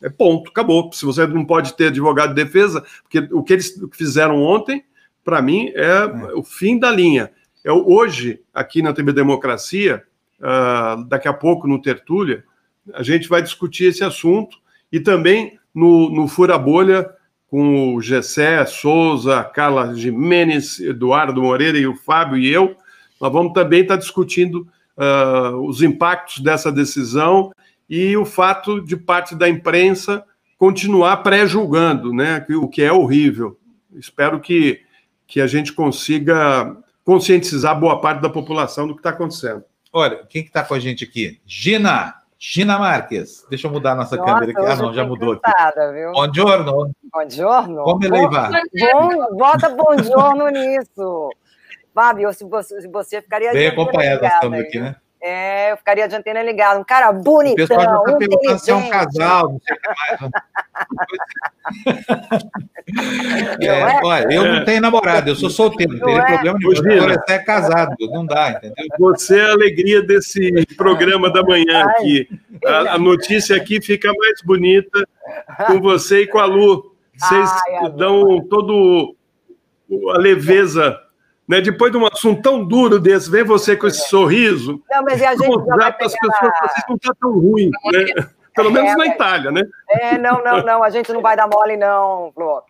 É ponto, acabou. Se você não pode ter advogado de defesa, porque o que eles fizeram ontem, para mim, é, é, o fim da linha. Eu, hoje, aqui na TV Democracia, uh, daqui a pouco no Tertúlia, a gente vai discutir esse assunto e também no, no Fura Bolha, com o Gessé, Souza, Carla Jimenez, Eduardo Moreira e o Fábio e eu, nós vamos também estar discutindo uh, os impactos dessa decisão e o fato de parte da imprensa continuar pré-julgando, né, o que é horrível. Espero que, que a gente consiga conscientizar boa parte da população do que está acontecendo. Olha, quem que está com a gente aqui? Gina. Gina Marques. Deixa eu mudar a nossa nossa, câmera aqui. Ah, não, já mudou aqui. Viu? Buongiorno. Buongiorno. Como ele vai? Bom, bota buongiorno nisso. Fábio, se você, se você ficaria... Bem acompanhado nós estamos aqui, né? É, eu ficaria de antena ligada. Um cara bonitão, O pessoal já está perguntando se é um casal, não sei o que mais. *laughs* é, é? Olha, eu não tenho namorado, eu sou solteiro, não teria é? problema nenhum. Você é casado, não dá, entendeu? Você é a alegria desse programa da manhã aqui. A, a notícia aqui fica mais bonita com você e com a Lu. Vocês Ai, dão todo a leveza né? Depois de um assunto tão duro desse, vem você com esse sorriso. Não, mas a gente já vai pegar... as pessoas, vocês não está tão ruim, né? Pelo menos é, na Itália, né? É, não, não, não, a gente não *laughs* vai dar mole, não, Flor.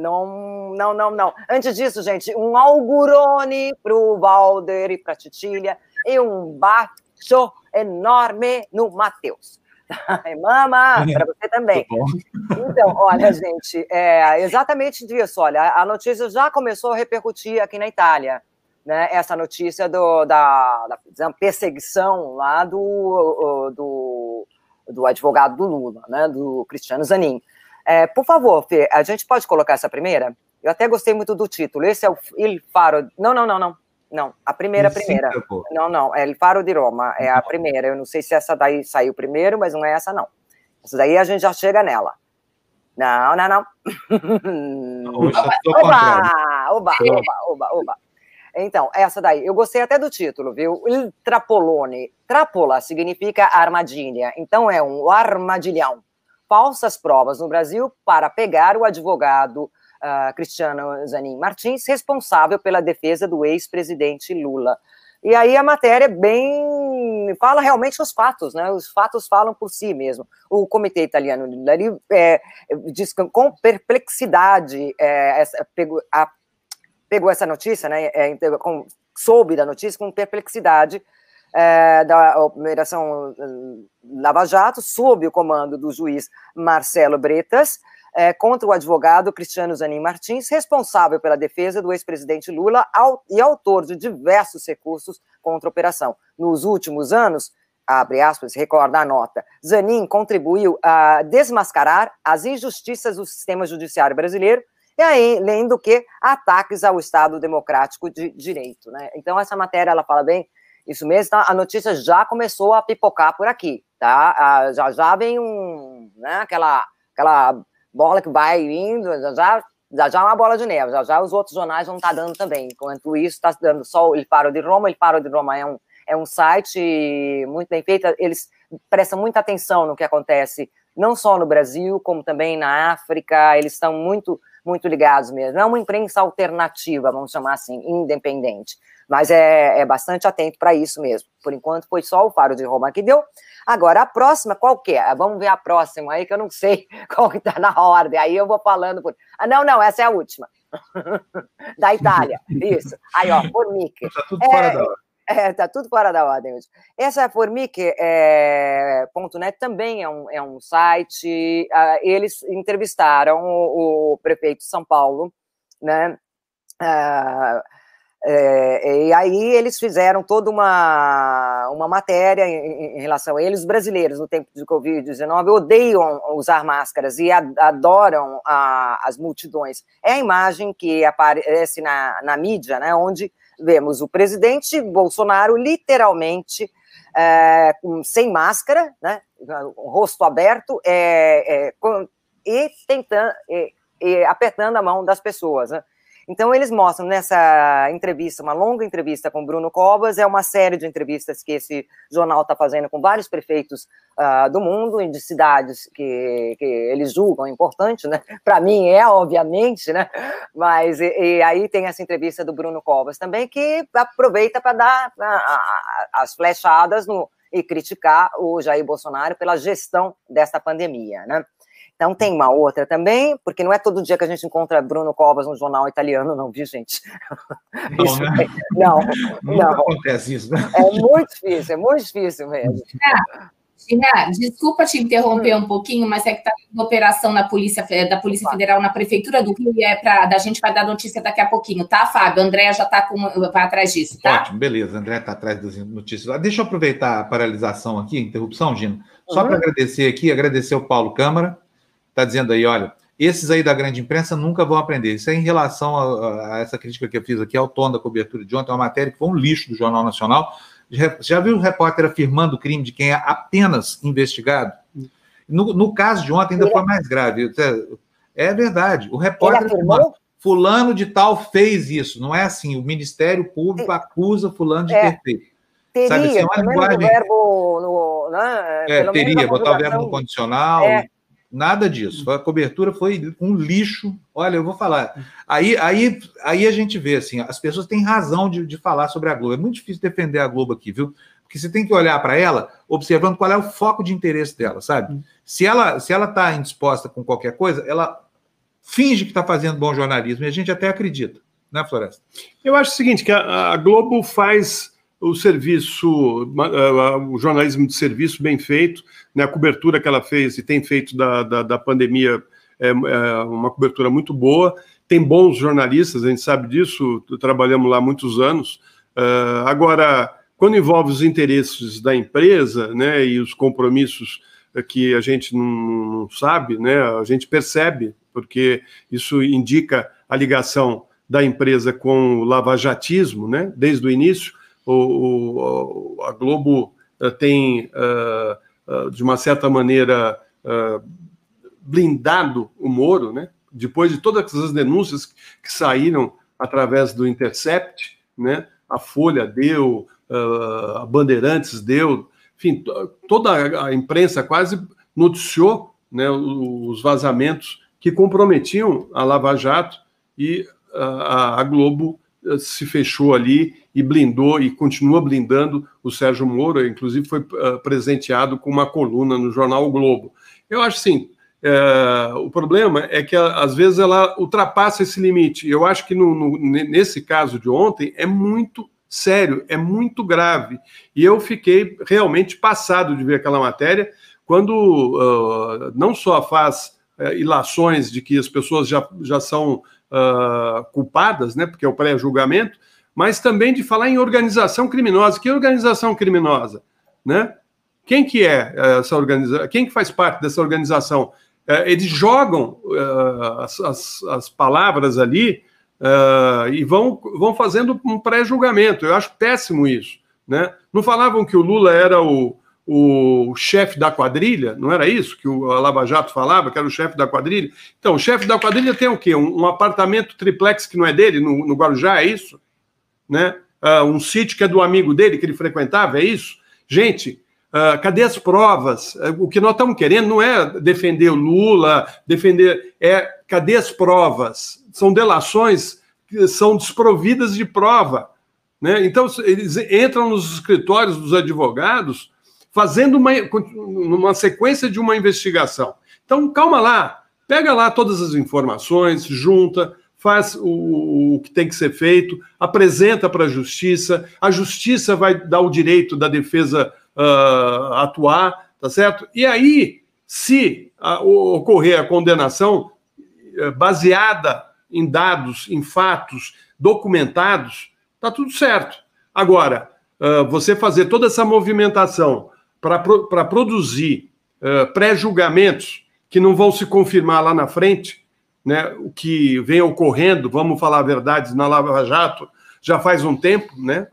Não, não, não, não. Antes disso, gente, um augurone para o Valder e para a Titília e um baixo enorme no Matheus. Mama, para *laughs* você também. Então, olha, gente, é exatamente disso. Olha, a notícia já começou a repercutir aqui na Itália. Né, essa notícia do, da, da perseguição lá do, do, do, advogado do Lula, né, do Cristiano Zanin. É, por favor, Fê, a gente pode colocar essa primeira? Eu até gostei muito do título. Esse é o Il Faro. Não, não, não, não. Não, a primeira, a primeira. Não, não, é El Faro de Roma, é a primeira. Eu não sei se essa daí saiu primeiro, mas não é essa, não. Essa daí a gente já chega nela. Não, não, não. oba, oba, oba, oba, oba. Então, essa daí, eu gostei até do título, viu? Il Trapolone. Trapola significa armadilha, então é um armadilhão. Falsas provas no Brasil para pegar o advogado uh, Cristiano Zanin Martins, responsável pela defesa do ex-presidente Lula. E aí a matéria bem fala realmente os fatos, né? Os fatos falam por si mesmo. O comitê italiano de é, diz com perplexidade é, essa, pegou, a, pegou, essa notícia, né? É, com, soube da notícia com perplexidade é, da operação hum, Lava Jato, sob o comando do juiz Marcelo Bretas, é, contra o advogado Cristiano Zanin Martins, responsável pela defesa do ex-presidente Lula ao, e autor de diversos recursos contra a operação. Nos últimos anos, abre aspas, recorda a nota, Zanin contribuiu a desmascarar as injustiças do sistema judiciário brasileiro e além do que ataques ao Estado democrático de direito. Né? Então, essa matéria, ela fala bem isso mesmo, tá? a notícia já começou a pipocar por aqui, tá? já já vem um, né, aquela, aquela bola que vai indo, já já, já, é uma bola de neve, já já os outros jornais vão estar tá dando também. Enquanto isso, está dando só o Il Faro de Roma. Il Faro de Roma é um, é um site muito bem feito, eles prestam muita atenção no que acontece, não só no Brasil, como também na África, eles estão muito, muito ligados mesmo. É uma imprensa alternativa, vamos chamar assim, independente. Mas é, é bastante atento para isso mesmo. Por enquanto, foi só o Faro de Roma que deu. Agora, a próxima, qual que é? Vamos ver a próxima aí, que eu não sei *laughs* qual que está na ordem. Aí eu vou falando. Por... Ah, não, não, essa é a última. *laughs* da Itália, isso. Aí, ó, Formiche. Está tudo fora é, da ordem. É, tá tudo fora da ordem hoje. Essa é Formique.net é, também é um, é um site. Uh, eles entrevistaram o, o, prefeito de São Paulo, né? Uh, é, e aí eles fizeram toda uma, uma matéria em, em, relação a eles. Os brasileiros, no tempo de Covid-19, odeiam usar máscaras e adoram a, as multidões. É a imagem que aparece na, na mídia, né, onde vemos o presidente Bolsonaro literalmente é, sem máscara, né, rosto aberto, é, é com, e tentando, e, e apertando a mão das pessoas. Né? Então, eles mostram nessa entrevista, uma longa entrevista com Bruno Covas, é uma série de entrevistas que esse jornal está fazendo com vários prefeitos uh, do mundo e de cidades que, que eles julgam importante, né? *laughs* Para mim é, obviamente, né? Mas e, e, aí tem essa entrevista do Bruno Covas também, que aproveita para dar uh, as flechadas no, e criticar o Jair Bolsonaro pela gestão desta pandemia, né? Então tem uma outra também, porque não é todo dia que a gente encontra Bruno Covas no jornal italiano, não, viu, gente? Não, isso, né? não, não. acontece isso, né? É muito difícil, é muito difícil mesmo. Gina, desculpa te interromper um pouquinho, mas é que está a operação na polícia, da Polícia Federal na Prefeitura do Rio e é para da gente vai dar notícia daqui a pouquinho, tá, Fábio? André já está vai atrás disso, tá? Ótimo, beleza. André está atrás das notícias. Deixa eu aproveitar a paralisação aqui, interrupção, Gina, só uhum. para agradecer aqui, agradecer o Paulo Câmara, está dizendo aí, olha, esses aí da grande imprensa nunca vão aprender. Isso é em relação a, a, essa crítica que eu fiz aqui ao tom da cobertura de ontem, uma matéria que foi um lixo do Jornal Nacional. Já viu o repórter afirmando o crime de quem é apenas investigado? No, no caso de ontem ainda foi mais grave. É verdade. O repórter afirmou? fulano de tal fez isso. Não é assim. O Ministério Público acusa fulano de é. ter feito. Teria, Sabe, assim, é uma linguagem... verbo no, né? É, teria, botar o verbo no condicional. É. Nada disso. A cobertura foi um lixo. Olha, eu vou falar. Aí, aí, aí a gente vê assim, as pessoas têm razão de, de falar sobre a Globo. É muito difícil defender a Globo aqui, viu? Porque você tem que olhar para ela, observando qual é o foco de interesse dela, sabe? Se ela se ela está indisposta com qualquer coisa, ela finge que está fazendo bom jornalismo e a gente até acredita, né, Floresta? Eu acho o seguinte, que a, a Globo faz o serviço, o jornalismo de serviço bem feito, né, a cobertura que ela fez e tem feito da, da, da pandemia é, é, uma cobertura muito boa, tem bons jornalistas, a gente sabe disso, trabalhamos lá muitos anos. Uh, agora, quando envolve os interesses da empresa né, e os compromissos que a gente não, não sabe, né, a gente percebe, porque isso indica a ligação da empresa com o lavajatismo, né, desde o início, o, o, a Globo uh, tem, uh, uh, de uma certa maneira, blindado o Moro, né? depois de todas as denúncias que saíram através do Intercept, né? a Folha deu, a Bandeirantes deu, enfim, toda a imprensa quase noticiou né, os vazamentos que comprometiam a Lava Jato e a Globo se fechou ali e blindou e continua blindando o Sérgio Moro, inclusive foi uh, presenteado com uma coluna no jornal o Globo. Eu acho assim, uh, o problema é que às vezes ela ultrapassa esse limite. Eu acho que no, no, nesse caso de ontem é muito sério, é muito grave. E eu fiquei realmente passado de ver aquela matéria quando uh, não só faz ilações de que as pessoas já, já são uh, culpadas, né, porque é o pré-julgamento, mas também de falar em organização criminosa. Que organização criminosa? Né? Quem que é essa organização? Quem que faz parte dessa organização? Uh, eles jogam uh, as, as, as, palavras ali uh, e vão, vão fazendo um pré-julgamento. Eu acho péssimo isso. Né? Não falavam que o Lula era o, o chefe da quadrilha, não era isso que o Lava Jato falava, que era o chefe da quadrilha? Então, o chefe da quadrilha tem o quê? Um, um apartamento triplex que não é dele, no, no Guarujá, é isso? Né? Uh, um sítio que é do amigo dele, que ele frequentava, é isso? Gente, uh, cadê as provas? Uh, o que nós estamos querendo não é defender o Lula, defender, é cadê as provas? São delações que são desprovidas de prova. Né? Então, eles entram nos escritórios dos advogados fazendo uma, uma sequência de uma investigação. Então, calma lá, pega lá todas as informações, junta, faz o, o que tem que ser feito, apresenta para a justiça, a justiça vai dar o direito da defesa uh, atuar, tá certo? E aí, se uh, ocorrer a condenação uh, baseada em dados, em fatos documentados, tá tudo certo. Agora, ah, você fazer toda essa movimentação para produzir uh, pré-julgamentos que não vão se confirmar lá na frente, né, o que vem ocorrendo, vamos falar a verdade, na Lava Jato, já faz um tempo, né,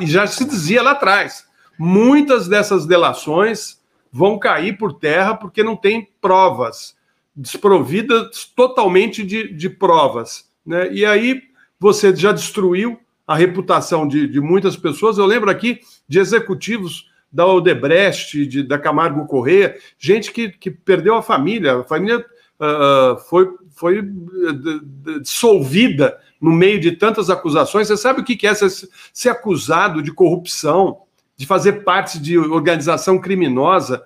e já se dizia lá atrás, muitas dessas delações vão cair por terra porque não tem provas, desprovidas totalmente de, de provas. Né? E aí você já destruiu a reputação de, de muitas pessoas. Eu lembro aqui de executivos da Odebrecht, de, da Camargo Correia, gente que, que perdeu a família, a família uh, foi, foi uh, dissolvida no meio de tantas acusações. Você sabe o que é ser, acusado de corrupção, de fazer parte de organização criminosa?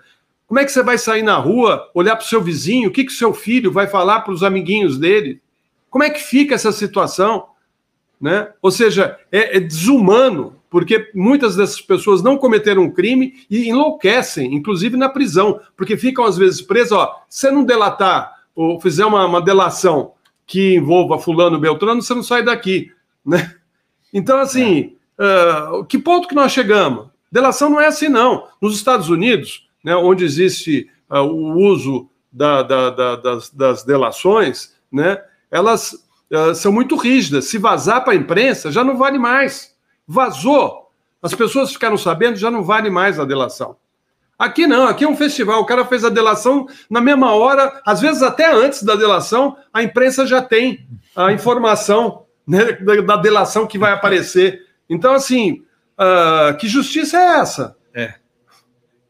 Como é que você vai sair na rua, olhar para o seu vizinho, o que, que o seu filho vai falar para os amiguinhos dele? Como é que fica essa situação? Né? Ou seja, é, é desumano porque muitas dessas pessoas não cometeram um crime e enlouquecem, inclusive na prisão, porque ficam às vezes presas, ó, se não delatar ou fizer uma, uma delação que envolva fulano Beltrano, você não sai daqui, né? Então, assim, uh, que ponto que nós chegamos? Delação não é assim, não. Nos Estados Unidos, né, onde existe uh, o uso da, da, da, das, das, delações, né, elas uh, são muito rígidas. Se vazar para a imprensa, já não vale mais. Vazou. As pessoas ficaram sabendo, já não vale mais a delação. Aqui não, aqui é um festival. O cara fez a delação na mesma hora, às vezes até antes da delação, a imprensa já tem a informação né, da, delação que vai aparecer. Então, assim, uh, que justiça é essa? É.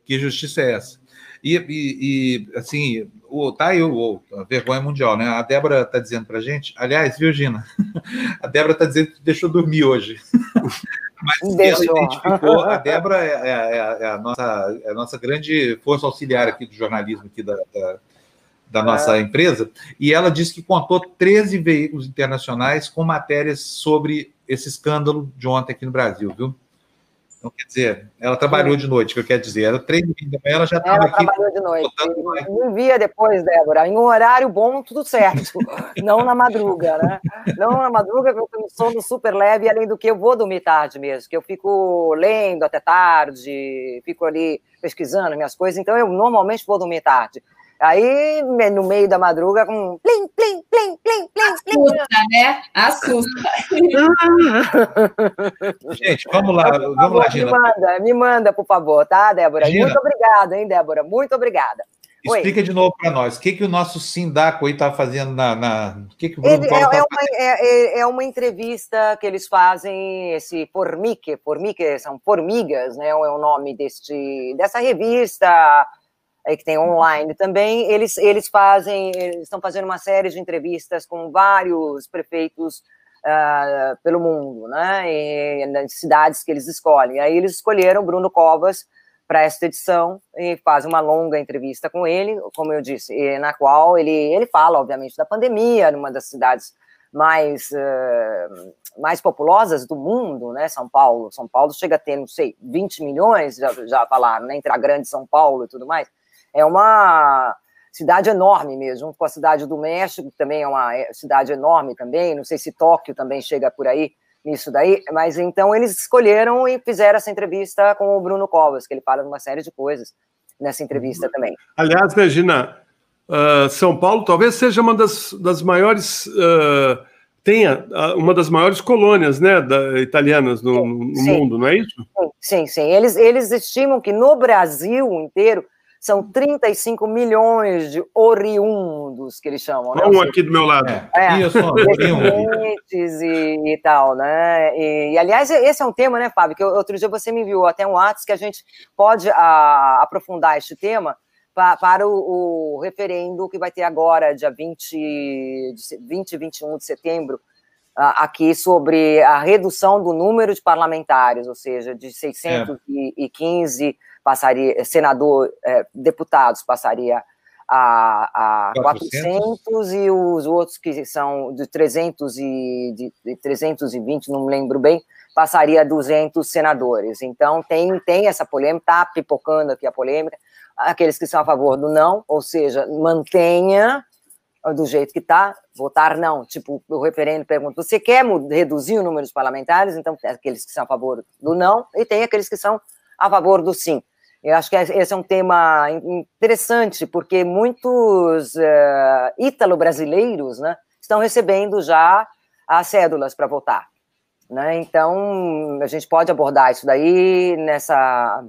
Que justiça é essa? E, e, e assim, o, tá aí o, a vergonha mundial, né? A Débora está dizendo para gente, aliás, viu, Gina? *laughs* A Débora está dizendo que deixou dormir hoje. *laughs* Mas Deixou. ela identificou, a *laughs* Débora é, é, é, é, a nossa, é a nossa grande força auxiliar aqui do jornalismo aqui da, da, da nossa é. empresa, e ela disse que contou 13 veículos internacionais com matérias sobre esse escândalo de ontem aqui no Brasil, viu? Então, quer dizer, ela trabalhou de noite, que eu quero dizer. Era três da manhã, ela já estava aqui. Ela trabalhou de noite. Me via depois, Débora, em um horário bom, tudo certo. *laughs* Não na madruga, né? Não na madruga, porque eu tenho sono super leve, além do que eu vou dormir tarde mesmo, que eu fico lendo até tarde, fico ali pesquisando minhas coisas, então eu normalmente vou dormir tarde. Aí, no meio da madruga, com plim, plim, plim, plim, plim, Assusta, né? Assusta. *laughs* Gente, vamos lá, vamos favor, lá, Gina. Me manda, me manda, por favor, tá, Débora? Gina. Muito obrigada, hein, Débora? Muito obrigada. Explica Oi. de novo para nós, o que, que o nosso Sindaco aí está fazendo na. na... O que, que o Bruno Ele, é, tá é, uma, é, é, uma entrevista que eles fazem, esse Formique, Formique são formigas, né? É o nome deste, dessa revista é, que tem online também, eles, eles fazem, eles estão fazendo uma série de entrevistas com vários prefeitos uh, pelo mundo, né, e, nas cidades que eles escolhem. Aí eles escolheram Bruno Covas para esta edição e fazem uma longa entrevista com ele, como eu disse, na qual ele, ele fala, obviamente, da pandemia, numa das cidades mais, uh, mais populosas do mundo, né? São Paulo. São Paulo chega a ter, não sei, 20 milhões, já, já falaram, né? Entre a grande São Paulo e tudo mais é uma cidade enorme mesmo, junto com a cidade do México, que também é uma é, cidade enorme também, não sei se Tóquio também chega por aí, nisso daí, mas então eles escolheram e fizeram essa entrevista com o Bruno Covas, que ele fala de uma série de coisas nessa entrevista também. Aliás, Regina, uh, São Paulo talvez seja uma das, das maiores... Uh, tenha uma das maiores colônias né, da, italianas no, no mundo, não é isso? Sim, sim. Eles, eles estimam que no Brasil inteiro são 35 milhões de oriundos, que eles chamam. Né? Um aqui do meu lado. É, é Isso, *laughs* e, e tal, né? E, e, aliás, esse é um tema, né, Fábio, que outro dia você me viu até um WhatsApp que a gente pode a, aprofundar este tema pa, para o, o, referendo que vai ter agora, dia 20, 20 e 21 de setembro, aqui sobre a redução do número de parlamentares, ou seja, de 615 é passaria, senador, é, deputados passaria a, a 400. 400 e os outros que são de 300 e de, de 320, não me lembro bem, passaria a 200 senadores. Então tem tem essa polêmica, tá pipocando aqui a polêmica. Aqueles que são a favor do não, ou seja, mantenha do jeito que está, votar não. Tipo, o referendo pergunta: você quer reduzir o número de parlamentares? Então, tem aqueles que são a favor do não e tem aqueles que são a favor do sim. Eu acho que esse é um tema interessante, porque muitos uh, ítalo-brasileiros né, estão recebendo já as cédulas para votar. Né? Então, a gente pode abordar isso daí nessa,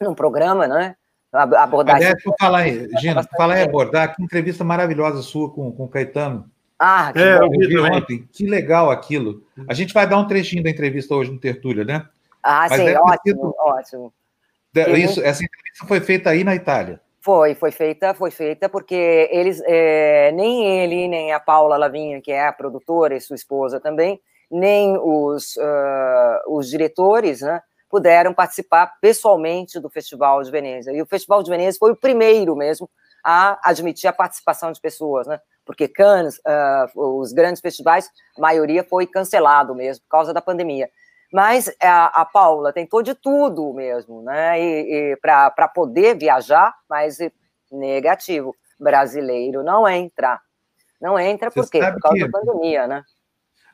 num programa, né? Abordar Aliás, isso. falar aí, Gina, falar em abordar, que entrevista maravilhosa sua com, com o Caetano. Ah, que é, eu vi ontem. Que legal aquilo. A gente vai dar um trechinho da entrevista hoje no Tertúlia, né? Ah, Mas sim, ótimo, preciso... ótimo. Isso, essa entrevista foi feita aí na Itália. Foi, foi feita, foi feita, porque eles, é, nem ele, nem a Paula Lavinha, que é a produtora e sua esposa também, nem os, uh, os diretores, né, puderam participar pessoalmente do Festival de Veneza. E o Festival de Veneza foi o primeiro mesmo a admitir a participação de pessoas, né? Porque Cannes, uh, os grandes festivais, a maioria foi cancelado mesmo por causa da pandemia. Mas a, a Paula tentou de tudo mesmo, né? E, e para poder viajar, mas negativo. Brasileiro não entra. Não entra por quê? Por causa que... da pandemia, né?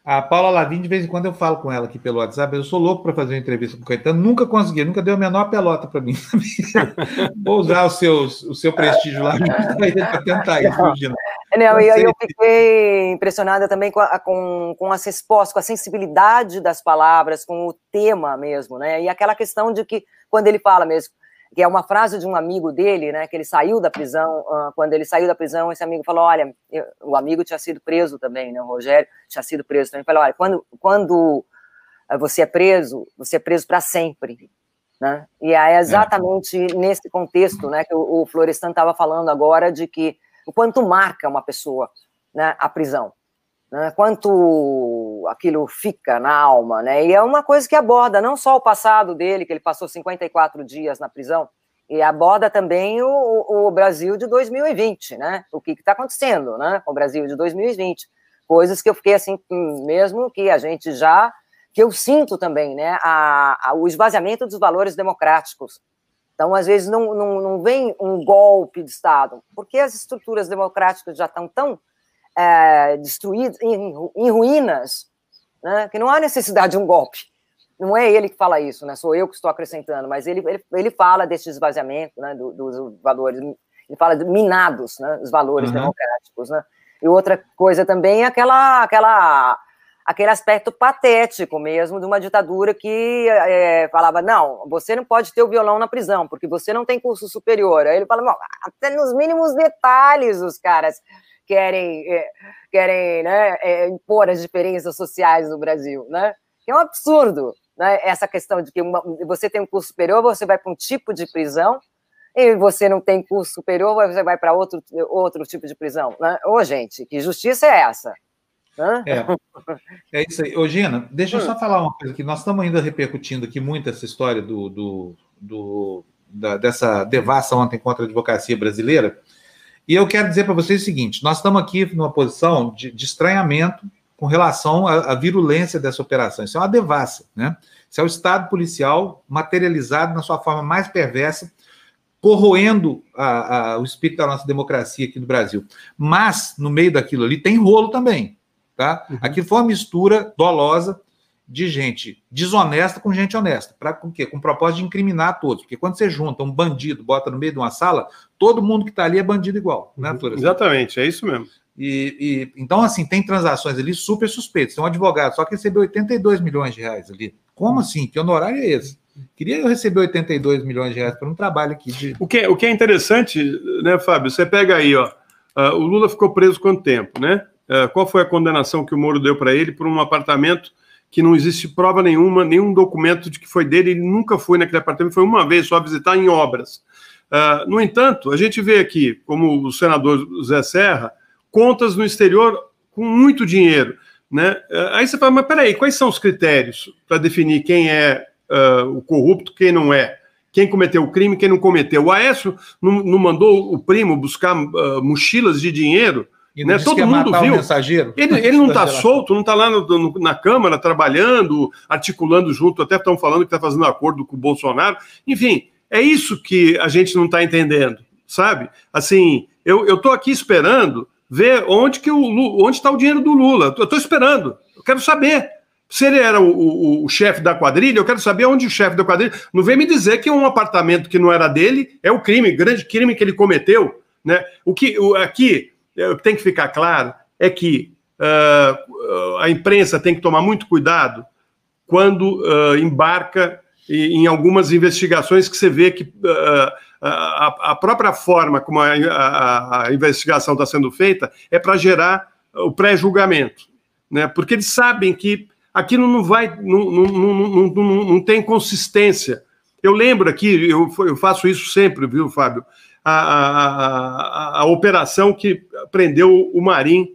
A Paula Lavin, de vez em quando eu falo com ela aqui pelo WhatsApp, eu sou louco para fazer uma entrevista com o Caetano, nunca consegui, nunca deu a menor pelota para mim. *laughs* Vou usar o seu, o seu prestígio lá para tentar isso, Gina. Não, eu, eu fiquei impressionada também com, a, com, com as respostas, com a sensibilidade das palavras, com o tema mesmo, né? E aquela questão de que, quando ele fala mesmo, que é uma frase de um amigo dele, né, que ele saiu da prisão, uh, quando ele saiu da prisão, esse amigo falou, olha, eu, o amigo tinha sido preso também, né, o Rogério tinha sido preso também, ele falou, olha, quando, quando você é preso, você é preso para sempre, né, e é exatamente é. nesse contexto, né, que o, o Florestan estava falando agora, de que o quanto marca uma pessoa, né, a prisão, né, quanto aquilo fica na alma, né? E é uma coisa que aborda não só o passado dele, que ele passou 54 dias na prisão, e aborda também o, o Brasil de 2020, né? O que está acontecendo, né? Com o Brasil de 2020, coisas que eu fiquei assim, mesmo que a gente já, que eu sinto também, né? A, a, o esvaziamento dos valores democráticos. Então, às vezes, não, não, não vem um golpe de Estado, porque as estruturas democráticas já estão tão é, destruídas, em, em ruínas, né, que não há necessidade de um golpe. Não é ele que fala isso, né, sou eu que estou acrescentando, mas ele, ele, ele fala desse esvaziamento né, dos do, valores, ele fala de minados, né, os valores uhum. democráticos. Né. E outra coisa também é aquela, aquela, aquele aspecto patético mesmo de uma ditadura que é, falava, não, você não pode ter o violão na prisão, porque você não tem curso superior. Aí ele fala, até nos mínimos detalhes os caras querem, é, querem né, é, impor as diferenças sociais no Brasil, né? É um absurdo, né? Essa questão de que uma, você tem um curso superior, você vai para um tipo de prisão, e você não tem curso superior, você vai para outro, outro tipo de prisão, né? Ô, gente, que justiça é essa? É, é isso aí. Ô, Gina, deixa eu só hum. falar uma coisa que nós estamos ainda repercutindo aqui muito essa história do, do, do da, dessa devassa ontem contra a advocacia brasileira. E eu quero dizer para vocês o seguinte: nós estamos aqui numa posição de, de estranhamento com relação à, à, virulência dessa operação. Isso é uma devassa, né? Isso é o Estado policial materializado na sua forma mais perversa, corroendo a, a, o espírito da nossa democracia aqui no Brasil. Mas, no meio daquilo ali, tem rolo também. Tá? Uhum. Aqui foi uma mistura dolosa de gente desonesta com gente honesta. Para com quê? Com o propósito de incriminar todos. Porque quando você junta um bandido, bota no meio de uma sala, todo mundo que está ali é bandido igual, né, uhum. Exatamente, é isso mesmo. E, e, então, assim, tem transações ali super suspeitas. Tem um advogado só que recebeu 82 milhões de reais ali. Como assim? Que honorário é esse? Queria eu receber 82 milhões de reais por um trabalho aqui. De... O, que, é, o que é interessante, né, Fábio? Você pega aí, ó. Uh, o Lula ficou preso quanto tempo, né? Uh, qual foi a condenação que o Moro deu para ele por um apartamento que não existe prova nenhuma, nenhum documento de que foi dele, ele nunca foi naquele apartamento, foi uma vez só visitar em obras. Uh, no entanto, a gente vê aqui, como o senador Zé Serra, contas no exterior com muito dinheiro. Né? Uh, aí você fala, mas peraí, quais são os critérios para definir quem é uh, o corrupto, quem não é? Quem cometeu o crime, quem não cometeu? O Aécio não, não mandou o primo buscar mochilas de dinheiro e né? Todo mundo viu. Ele, ele não está solto, não está lá no, no, na Câmara trabalhando, articulando junto, até estão falando que está fazendo acordo com o Bolsonaro. Enfim, é isso que a gente não está entendendo, sabe? Assim, eu estou aqui esperando ver onde que o onde está o dinheiro do Lula. Eu estou esperando. Eu quero saber. Se ele era o, o, o chefe da quadrilha, eu quero saber onde o chefe da quadrilha. Não vem me dizer que um apartamento que não era dele é o crime, grande crime que ele cometeu. Né? O que o, aqui o que tem que ficar claro é que uh, a imprensa tem que tomar muito cuidado quando uh, embarca em algumas investigações que você vê que uh, a, a, própria forma como a, a, a investigação está sendo feita é para gerar o pré-julgamento, né? Porque eles sabem que aquilo não vai, não, não, não, não, não tem consistência. Eu lembro aqui, eu, eu faço isso sempre, viu, Fábio? A, a, a, operação que prendeu o Marim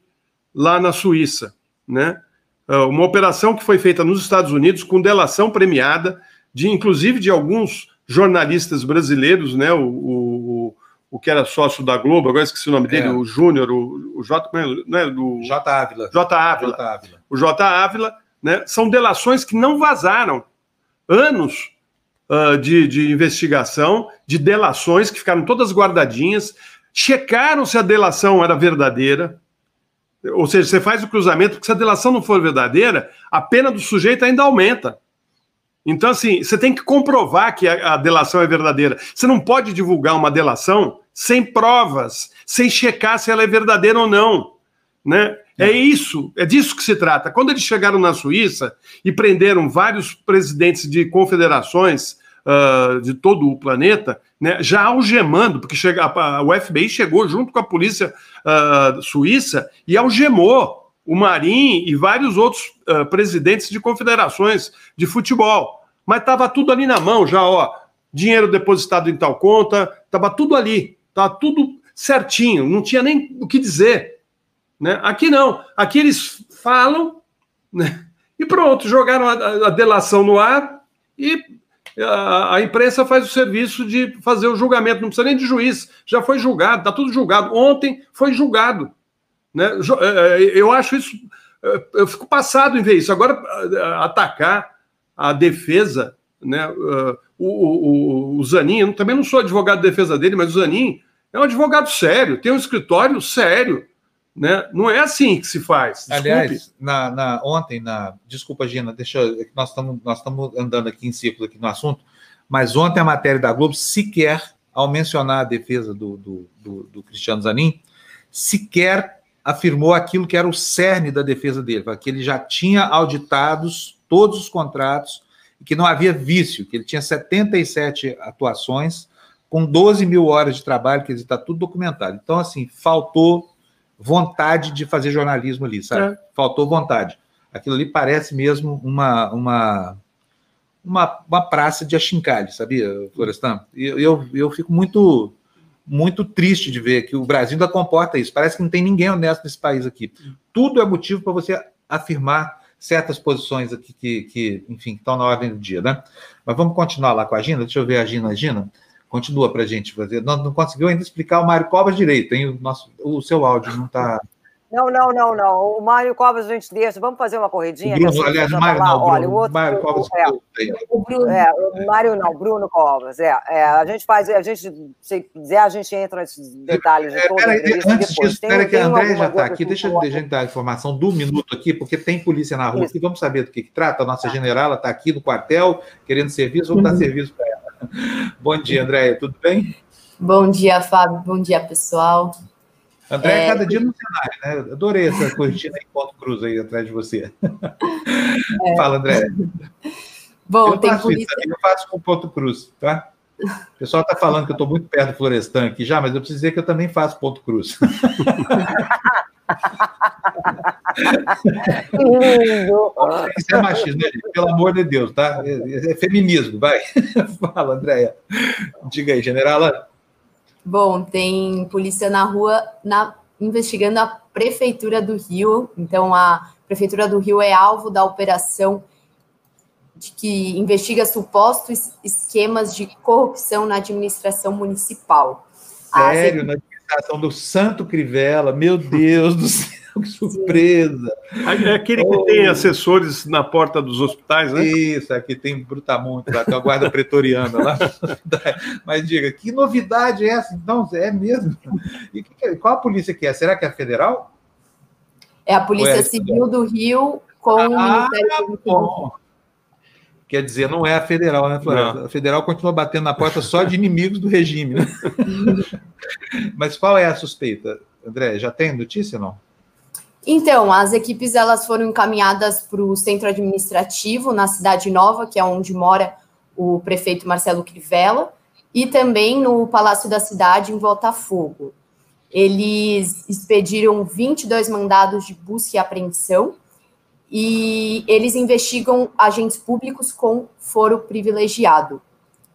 lá na Suíça, né? Ah, uma operação que foi feita nos Estados Unidos com delação premiada, de inclusive de alguns jornalistas brasileiros, né? O, o, o que era sócio da Globo, agora esqueci o nome dele, é. o Júnior, o, o J, não é do J Ávila. J Ávila. J Ávila. O J Ávila, né? São delações que não vazaram anos uh, de, de investigação, de delações que ficaram todas guardadinhas, checaram se a delação era verdadeira. Ou seja, você faz o cruzamento, porque se a delação não for verdadeira, a pena do sujeito ainda aumenta. Então, assim, você tem que comprovar que a, a delação é verdadeira. Você não pode divulgar uma delação sem provas, sem checar se ela é verdadeira ou não. Né? É isso, é disso que se trata. Quando eles chegaram na Suíça e prenderam vários presidentes de confederações uh, de todo o planeta, né, já algemando, porque chega, a, o FBI chegou junto com a polícia uh, suíça e algemou o Marim e vários outros uh, presidentes de confederações de futebol. Mas estava tudo ali na mão já, ó. Dinheiro depositado em tal conta, estava tudo ali, estava tudo certinho, não tinha nem o que dizer. Né? Aqui não, aqui eles falam né? e pronto, jogaram a, a delação no ar e a, imprensa faz o serviço de fazer o julgamento, não precisa nem de juiz, já foi julgado, está tudo julgado. Ontem foi julgado. Né? É, é, eu acho isso, é, eu fico passado em ver isso. Agora, atacar a defesa, né? o, o, o Zanin, eu também não sou advogado de defesa dele, mas o Zanin é um advogado sério, tem um escritório sério. Né? Não é assim que se faz. Desculpe. Aliás, na, na, ontem, na. Desculpa, Gina, deixa. Nós estamos nós andando aqui em círculo aqui no assunto, mas ontem a matéria da Globo, sequer, ao mencionar a defesa do, do, do, do Cristiano Zanin, sequer afirmou aquilo que era o cerne da defesa dele, que ele já tinha auditados todos os contratos e que não havia vício, que ele tinha 77 atuações com 12 mil horas de trabalho, que está tudo documentado. Então, assim, faltou vontade de fazer jornalismo ali, sabe? É. Faltou vontade. Aquilo ali parece mesmo uma uma uma, uma praça de achincalhe, sabia, Florestan? Eu, eu, eu fico muito muito triste de ver que o Brasil ainda comporta isso. Parece que não tem ninguém honesto nesse país aqui. Tudo é motivo para você afirmar certas posições aqui que, que enfim, estão na ordem do dia, né? Mas vamos continuar lá com a Gina. Deixa eu ver a Gina. Gina, Continua para a gente fazer. Não, não conseguiu ainda explicar o Mário Covas direito, hein? O, nosso, o seu áudio não está. Não, não, não, não. O Mário Covas a gente deixa. Vamos fazer uma corridinha? O Bruno, aliás, o Mário não, Olha, o, outro, Mário Covas. É, o Bruno. É, o Mário não, Bruno Covas. É, é, a gente faz, a gente, se quiser, a gente entra nesses detalhes de é, toda é, Antes disso, espera que a André já está aqui. Deixa eu gente dar a informação do minuto aqui, porque tem polícia na rua aqui. Vamos saber do que, que trata. A nossa tá. generala está aqui no quartel, querendo serviço. Vamos dar uhum. serviço para ela. *laughs* Bom dia, Andréia, tudo bem? Bom dia, Fábio. Bom dia, pessoal. André, é... cada dia no cenário, né? Adorei essa cortina em ponto cruz aí atrás de você. É... Fala, André. Bom, eu tem faço polícia... isso, eu faço com ponto cruz, tá? O pessoal está falando que eu estou muito perto do Florestan aqui já, mas eu preciso dizer que eu também faço ponto cruz. *laughs* Isso é machismo, né, Pelo amor de Deus, tá? É, é feminismo, vai. *laughs* Fala, Andréia. Diga aí, generala. Bom, tem polícia na rua na, investigando a Prefeitura do Rio. Então, a Prefeitura do Rio é alvo da operação de que investiga supostos esquemas de corrupção na administração municipal. Sério? As... Administração do Santo Crivella? Meu Deus do céu! que *laughs* surpresa! É aquele que oh. tem assessores na porta dos hospitais, né? Isso, aqui tem Brutamonte, lá tem a guarda pretoriana lá. *laughs* Mas diga, que novidade é essa? Então, é mesmo? E qual a polícia que é? Será que é a federal? É a Polícia é Civil do Rio com ah, o Ministério Público. Quer dizer, não é a federal, né, Floresta? A federal continua batendo na porta só de inimigos do regime. Né? *laughs* Mas qual é a suspeita, André? Já tem notícia ou não? Então, as equipes elas foram encaminhadas para o centro administrativo na Cidade Nova, que é onde mora o prefeito Marcelo Crivella, e também no Palácio da Cidade, em Botafogo. Eles expediram 22 mandados de busca e apreensão e eles investigam agentes públicos com foro privilegiado.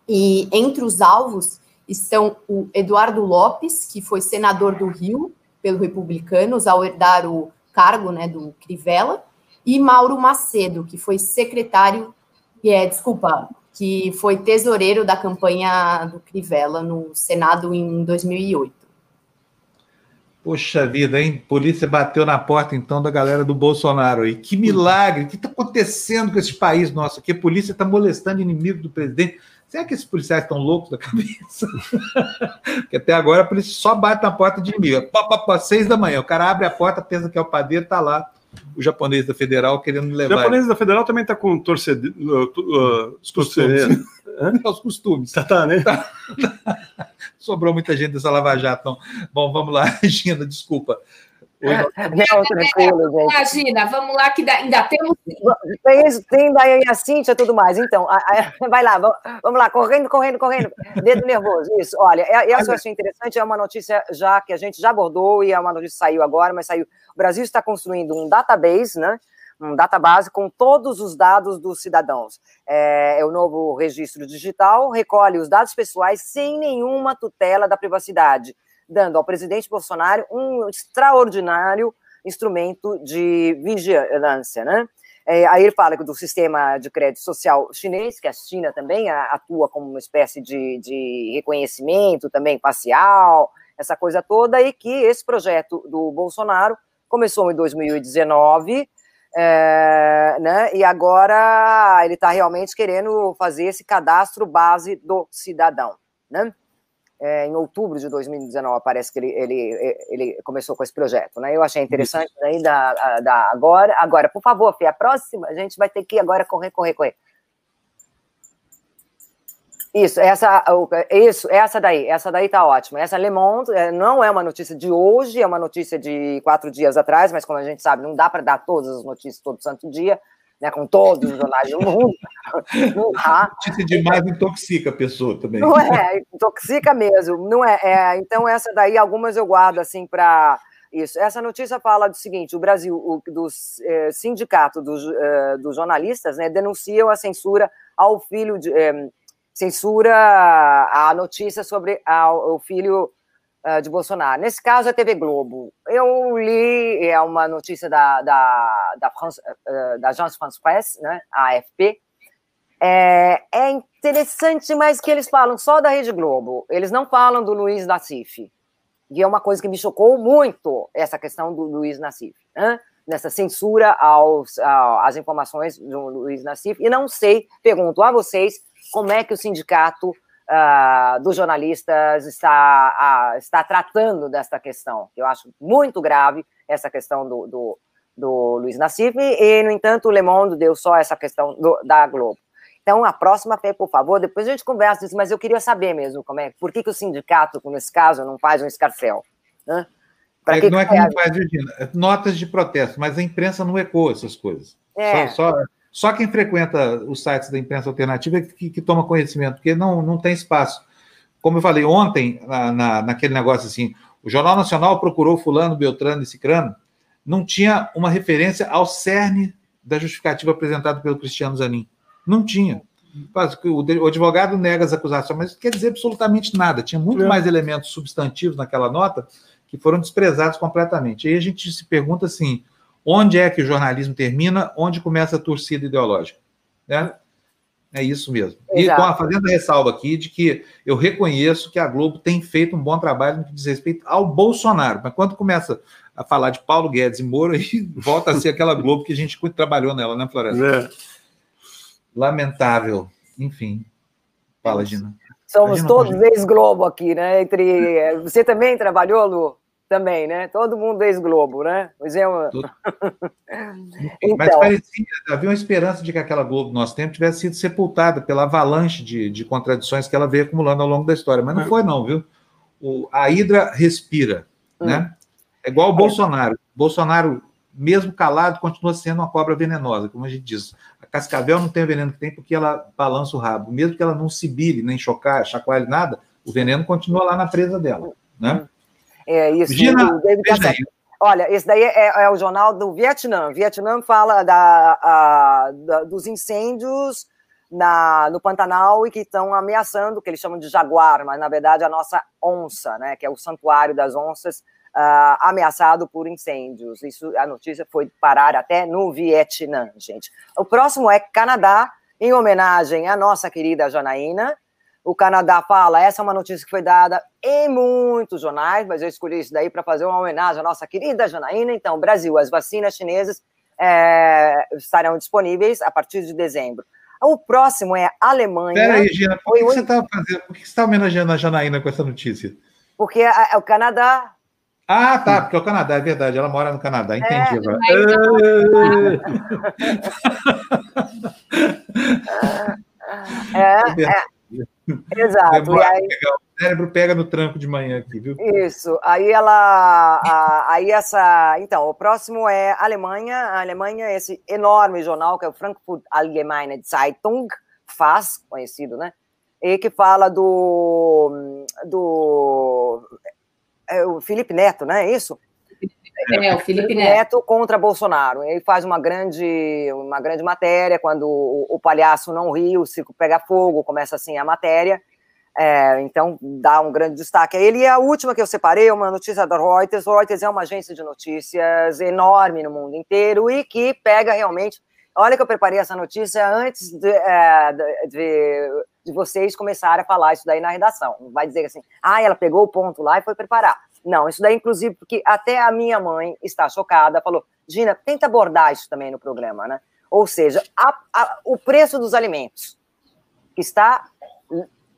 E entre os alvos estão o Eduardo Lopes, que foi senador do Rio pelo Republicanos ao herdar o cargo né, do Crivella, e Mauro Macedo, que foi secretário, é, desculpa, que foi tesoureiro da campanha do Crivella no Senado em 2008. Poxa vida, hein? Polícia bateu na porta, então, da galera do Bolsonaro aí. Que milagre! O que está acontecendo com esse país nosso aqui? A polícia está molestando inimigo do presidente. Será que esses policiais estão loucos da *laughs* cabeça? Porque até agora a polícia só bate na porta de inimigo. Pá, pá, pá, seis da manhã. O cara abre a porta, pensa que é o padeiro, tá lá o japonês da Federal querendo levar. O japonês da Federal também está com torcedor. Uh, uh, os costumes. É, *laughs* os costumes. Tá, tá né? Tá, tá. Sobrou muita gente dessa Lava Jato. Não. Bom, vamos lá, *laughs* Regina, desculpa. Não, tranquilo, gente. Imagina, vamos lá, que ainda temos. Tem, tem daí a Cíntia e tudo mais. Então, a, a, *laughs* vai lá, vamos lá, correndo, correndo, correndo. Dedo nervoso, isso. Olha, é, essa eu achei interessante, é uma notícia já que a gente já abordou e é uma notícia que saiu agora, mas saiu. O Brasil está construindo um database, né? Um database com todos os dados dos cidadãos. É, é o novo registro digital, recolhe os dados pessoais sem nenhuma tutela da privacidade dando ao presidente Bolsonaro um extraordinário instrumento de vigilância, né? É, aí ele fala do sistema de crédito social chinês, que a China também atua como uma espécie de, de reconhecimento também facial, essa coisa toda, e que esse projeto do Bolsonaro começou em 2019, é, né, e agora ele está realmente querendo fazer esse cadastro base do cidadão, né? é, em outubro de 2019, parece que ele, ele, ele começou com esse projeto, né? Eu achei interessante daí da, da agora. Agora, por favor, Fê, a próxima a gente vai ter que agora correr, correr, correr. Isso, essa, isso, essa daí, essa daí tá ótima. Essa Le Monde é, não é uma notícia de hoje, é uma notícia de quatro dias atrás, mas como a gente sabe, não dá para dar todas as notícias todo santo dia né, com todos os jornais do mundo. *laughs* Não dá. Notícia demais intoxica a pessoa também. Não é, intoxica mesmo. Não é, é então, essa daí, algumas eu guardo assim para. Isso. Essa notícia fala do seguinte: o Brasil, o, do é, sindicato dos, é, dos jornalistas, né, denunciam a censura ao filho de. Censura a notícia sobre o filho uh, de Bolsonaro. Nesse caso, a TV Globo. Eu li, é uma notícia da, da, da, France, uh, da Agence France Presse, né, a AFP. É, é interessante, mas que eles falam só da Rede Globo. Eles não falam do Luiz Nassif. E é uma coisa que me chocou muito, essa questão do Luiz Nassif. Né? nessa censura aos, às informações do Luiz Nassif, e não sei, pergunto a vocês, como é que o sindicato uh, dos jornalistas está, uh, está tratando desta questão. Eu acho muito grave essa questão do, do, do Luiz Nassif, e, no entanto, o Le Monde deu só essa questão do, da Globo. Então, a próxima, Fê, por favor, depois a gente conversa disso, mas eu queria saber mesmo como é, por que, que o sindicato, nesse caso, não faz um escarcel? Né? É, que não é que não faz, Virginia, é notas de protesto, mas a imprensa não ecoa essas coisas. É. Só, só, só quem frequenta os sites da imprensa alternativa é que, que toma conhecimento, porque não, não tem espaço. Como eu falei ontem, na, na, naquele negócio assim, o Jornal Nacional procurou Fulano, Beltrano e Cicrano, não tinha uma referência ao cerne da justificativa apresentada pelo Cristiano Zanin. Não tinha. O advogado nega as acusações, mas quer dizer absolutamente nada. Tinha muito é. mais elementos substantivos naquela nota que foram desprezados completamente. Aí a gente se pergunta assim: Onde é que o jornalismo termina? Onde começa a torcida ideológica? Né? É isso mesmo. Exato. E com a fazendo a ressalva aqui de que eu reconheço que a Globo tem feito um bom trabalho no que diz respeito ao Bolsonaro, mas quando começa a falar de Paulo Guedes e Moro, *laughs* aí volta a ser aquela Globo que a gente trabalhou nela, né, Floresta? É. Lamentável. Enfim. Fala, Gina. Somos todos ex-Globo aqui, né? Entre... Você também trabalhou, Lu? Também, né? Todo mundo ex-Globo, né? Pois é uma... *laughs* então... Mas parecia, havia uma esperança de que aquela Globo do nosso tempo tivesse sido sepultada pela avalanche de, de contradições que ela veio acumulando ao longo da história, mas não hum. foi não, viu? O, a Hidra respira, hum. né? É igual o Bolsonaro. Bolsonaro, mesmo calado, continua sendo uma cobra venenosa, como a gente diz. A cascavel não tem o veneno que tem porque ela balança o rabo. Mesmo que ela não sibile, nem chocar, chacoalhe nada, o veneno continua lá na presa dela, né? Hum. É isso. Gina, Olha, esse daí é, é, o jornal do Vietnã. O Vietnã fala da, a, da, dos incêndios na, no Pantanal e que estão ameaçando, que eles chamam de jaguar, mas na verdade a nossa onça, né, que é o santuário das onças, uh, ameaçado por incêndios. Isso, a notícia foi parar até no Vietnã, gente. O próximo é Canadá, em homenagem à nossa querida Janaína, o Canadá fala, essa é uma notícia que foi dada em muitos jornais, mas eu escolhi isso daí para fazer uma homenagem à nossa querida Janaína. Então, Brasil, as vacinas chinesas é, estarão disponíveis a partir de dezembro. O próximo é Alemanha. Peraí, Gina, por que, você está fazendo? Por que você está homenageando a Janaína com essa notícia? Porque é, é o Canadá. Ah, tá, porque é o Canadá, é verdade, ela mora no Canadá, entendi. *laughs* É, é, é, Exato. É, aí, o cérebro pega no tranco de manhã aqui, viu? Isso. Aí ela. A, aí essa. Então, o próximo é Alemanha. A Alemanha, esse enorme jornal, que é o Frankfurt Allgemeine Zeitung, faz, conhecido, né? E que fala do. do. É, o Felipe Neto, né? É isso? É, o Felipe Neto. Neto contra Bolsonaro. Ele faz uma grande, uma grande matéria, quando o, o palhaço não ri, o circo pega fogo, começa assim a matéria. É, então, dá um grande destaque a ele. E a última que eu separei é uma notícia da Reuters. Reuters é uma agência de notícias enorme no mundo inteiro e que pega realmente. Olha que eu preparei essa notícia antes de, é, de, de vocês começarem a falar isso daí na redação. Não vai dizer assim, ah, ela pegou o ponto lá e foi preparar. Não, isso daí, inclusive, porque até a minha mãe está chocada, falou, Gina, tenta abordar isso também no programa, né? Ou seja, a, a, o preço dos alimentos, está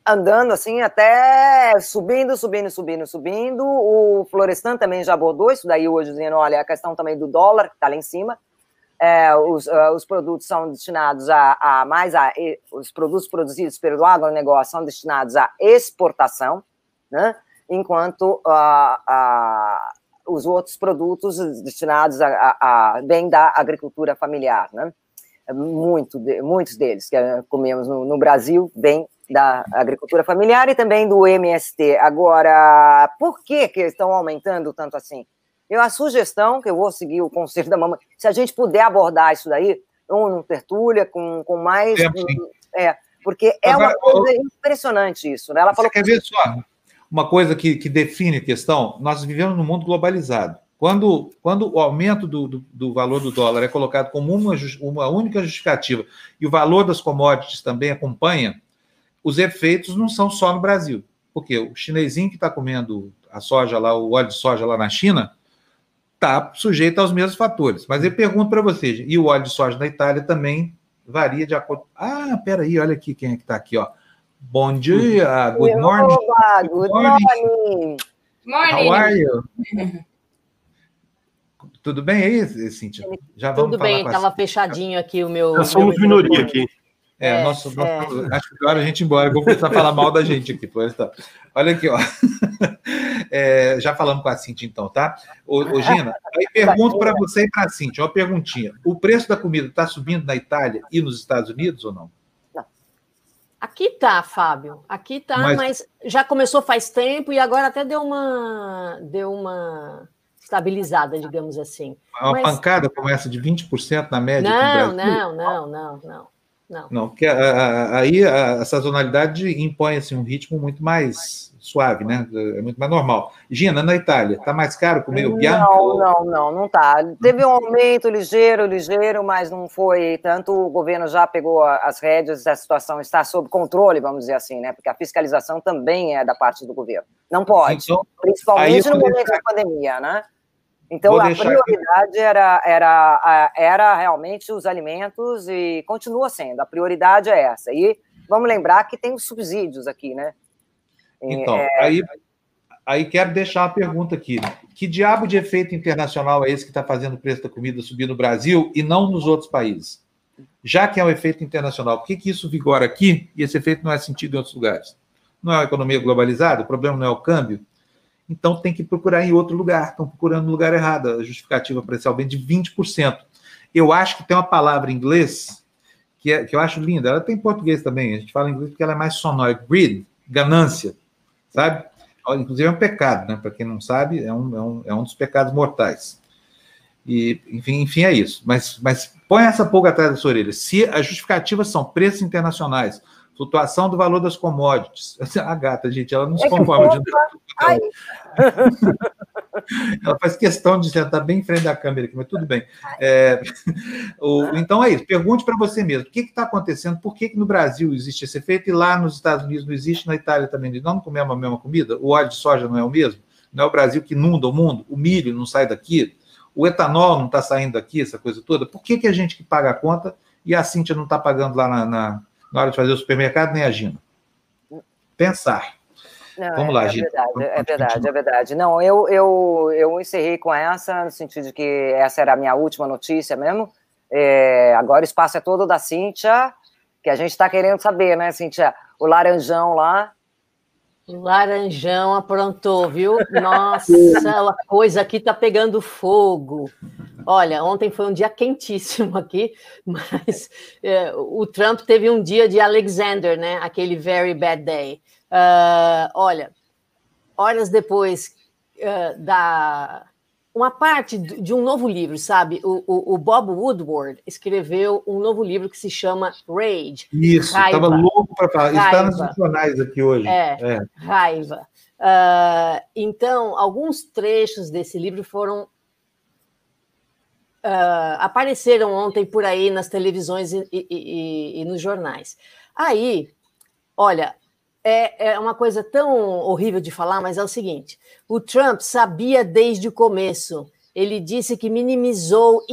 andando assim até subindo, subindo, subindo, subindo. O Florestan também já abordou isso daí hoje, dizendo, olha, a questão também do dólar, que está lá em cima. É, os, uh, os, produtos são destinados a, a mais a, os produtos produzidos pelo agronegócio são destinados à exportação, né? Enquanto uh, uh, os outros produtos destinados a, a, bem da agricultura familiar, né? Muito, muitos deles que comemos no, no Brasil vêm da agricultura familiar e também do MST. Agora, por que, que estão aumentando tanto assim? Eu, a sugestão, que eu vou seguir o conselho da mamãe, se a gente puder abordar isso daí, ou num tertúlia, com, com mais. É, é porque é Agora, uma coisa eu... impressionante isso, né? Ela falou. Você quer ver só uma coisa que, que define a questão? Nós vivemos num mundo globalizado. Quando, quando o aumento do, do, do, valor do dólar é colocado como uma, uma única justificativa e o valor das commodities também acompanha, os efeitos não são só no Brasil. Porque o chinesinho que está comendo a soja lá, o óleo de soja lá na China, está sujeito aos mesmos fatores. Mas eu pergunto para vocês, e o óleo de soja na Itália também varia de acordo. Ah, peraí, olha aqui quem é que está aqui, ó. Bom dia, good morning. Oba, good morning. morning. How are you? *laughs* Tudo bem aí, Cíntia? Já vamos Tudo bem, estava fechadinho aqui o meu. Nós somos minoria aqui. É, é, nosso, é. Nosso, acho que agora a gente embora, vou começar a falar mal da gente aqui. Pois tá. Olha aqui, ó. *laughs* É, já falamos com a Cintia, então, tá? Ô, ô Gina, aí pergunto para você e para a Cintia, uma perguntinha. O preço da comida está subindo na Itália e nos Estados Unidos ou não? Aqui tá, Fábio. Aqui tá, mas... mas já começou faz tempo e agora até deu uma deu uma estabilizada, digamos assim. Uma mas... pancada como essa de 20% na média? Não, não, não, não, não. Não. Não, porque aí a, sazonalidade impõe assim, um ritmo muito mais suave, né? É muito mais normal. Gina, na Itália, está mais caro comer o bianco? Não, não, não, não está. Teve um aumento ligeiro, ligeiro, mas não foi tanto. O governo já pegou as rédeas, a situação está sob controle, vamos dizer assim, né? Porque a fiscalização também é da parte do governo. Não pode, então, principalmente no momento da pandemia, né? Então, a prioridade aqui. era, era, era realmente os alimentos e continua sendo. A prioridade é essa. E vamos lembrar que tem os subsídios aqui, né? Então, é... aí, aí quero deixar uma pergunta aqui. Que diabo de efeito internacional é esse que está fazendo o preço da comida subir no Brasil e não nos outros países? Já que é um efeito internacional, por que, que isso vigora aqui e esse efeito não é sentido em outros lugares? Não é uma economia globalizada? O problema não é o câmbio? então tem que procurar em outro lugar. Estão procurando no lugar errado. A justificativa para esse aumento de 20%. Eu acho que tem uma palavra em inglês que, é, que eu acho linda. Ela tem em português também. A gente fala em inglês porque ela é mais sonora. Greed, ganância, sabe? Inclusive é um pecado, né? Para quem não sabe, é um, é um, é um dos pecados mortais. E, enfim, enfim, é isso. Mas, mas põe essa pulga atrás da sua orelha. Se as justificativas são preços internacionais, flutuação do valor das commodities. A *laughs* gata, gente, ela não se conforma de. *laughs* ela faz questão de sentar bem em frente da câmera aqui, mas tudo bem. É, *laughs* o, então é isso. Pergunte para você mesmo: o que está acontecendo? Por que, que no Brasil existe esse efeito e lá nos Estados Unidos não existe, na Itália também? Nós não comemos a mesma comida? O óleo de soja não é o mesmo? Não é o Brasil que inunda o mundo? O milho não sai daqui? O etanol não está saindo daqui, essa coisa toda? Por que, que a gente que paga a conta e a Cíntia não está pagando lá na, na na hora de fazer o supermercado, nem a Gina. Pensar. Não, Vamos lá, é, Gina. Verdade, é verdade, é verdade. Não, eu, eu, eu encerrei com essa, no sentido de que essa era a minha última notícia mesmo. É, agora o espaço é todo da Cíntia, que a gente está querendo saber, né, Cíntia? O laranjão lá. Laranjão aprontou, viu? *laughs* Nossa, a coisa aqui tá pegando fogo. Olha, ontem foi um dia quentíssimo aqui, *laughs* mas é, o Trump teve um dia de Alexander, né? Aquele very bad day. Uh, olha, horas depois uh, da uma parte de um novo livro, sabe? O, o, o, Bob Woodward escreveu um novo livro que se chama Rage. Isso, estava louco para falar. Está nos jornais aqui hoje. É, é. raiva. Uh, então, alguns trechos desse livro foram uh, apareceram ontem por aí nas televisões e, e, e, e nos jornais. Aí, olha, é, é uma coisa tão horrível de falar, mas é o seguinte: o Trump sabia desde o começo. Ele disse que minimizou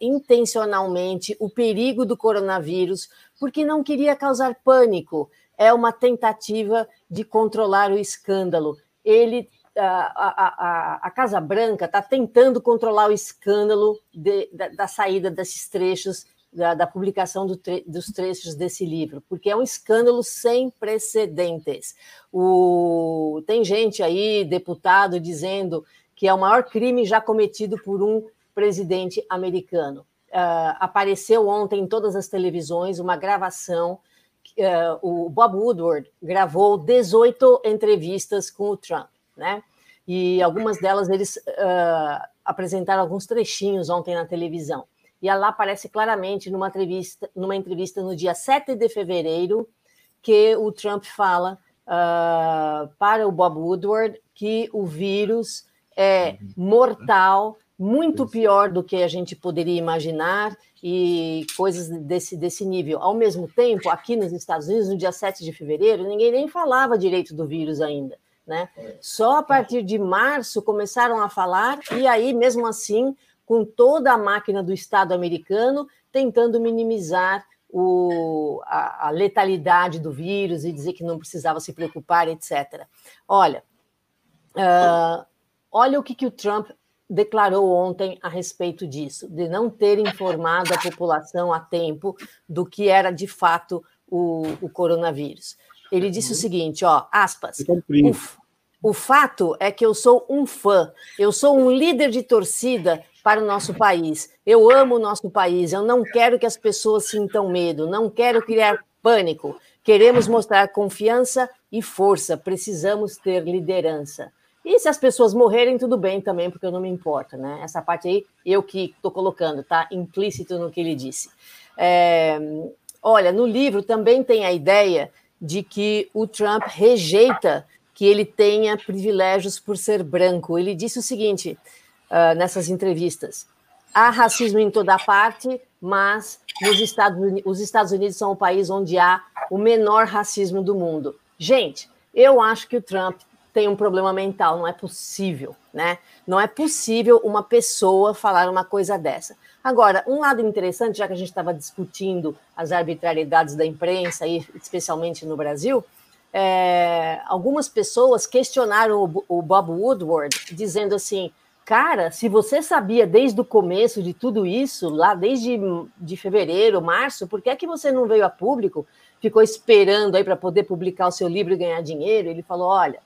intencionalmente o perigo do coronavírus porque não queria causar pânico. É uma tentativa de controlar o escândalo. Ele a, a, a, Casa Branca está tentando controlar o escândalo de, da, da, saída desses trechos da, da publicação do tre dos trechos desse livro, porque é um escândalo sem precedentes. O, tem gente aí, deputado, dizendo que é o maior crime já cometido por um presidente americano. Uh, apareceu ontem em todas as televisões uma gravação. Uh, o Bob Woodward gravou 18 entrevistas com o Trump, né? E algumas delas eles uh, apresentaram alguns trechinhos ontem na televisão e ela aparece claramente numa entrevista, numa entrevista no dia 7 de fevereiro, que o Trump fala uh, para o Bob Woodward que o vírus é mortal, muito pior do que a gente poderia imaginar e coisas desse, desse nível. Ao mesmo tempo, aqui nos Estados Unidos, no dia 7 de fevereiro, ninguém nem falava direito do vírus ainda. Né? Só a partir de março começaram a falar, e aí, mesmo assim, com toda a máquina do Estado americano tentando minimizar o, a, a, letalidade do vírus e dizer que não precisava se preocupar, etc. Olha, uh, olha o que, que o Trump declarou ontem a respeito disso, de não ter informado a população a tempo do que era de fato o, o coronavírus. Ele disse o seguinte, ó, aspas, o, o fato é que eu sou um fã, eu sou um líder de torcida para o nosso país. Eu amo o nosso país, eu não quero que as pessoas sintam medo, não quero criar pânico. Queremos mostrar confiança e força, precisamos ter liderança. E se as pessoas morrerem, tudo bem também, porque eu não me importo, né? Essa parte aí, eu que estou colocando, tá? Implícito no que ele disse. É, olha, no livro também tem a ideia de que o Trump rejeita que ele tenha privilégios por ser branco. Ele disse o seguinte: uh, nessas entrevistas. Há racismo em toda parte, mas nos Estados Unidos, os Estados Unidos são o país onde há o menor racismo do mundo. Gente, eu acho que o Trump tem um problema mental, não é possível, né? Não é possível uma pessoa falar uma coisa dessa. Agora, um lado interessante, já que a gente estava discutindo as arbitrariedades da imprensa, e especialmente no Brasil, é, algumas pessoas questionaram o, o Bob Woodward, dizendo assim: Cara, se você sabia desde o começo de tudo isso, lá desde de fevereiro, março, por que é que você não veio a público? Ficou esperando aí para poder publicar o seu livro e ganhar dinheiro? Ele falou: olha,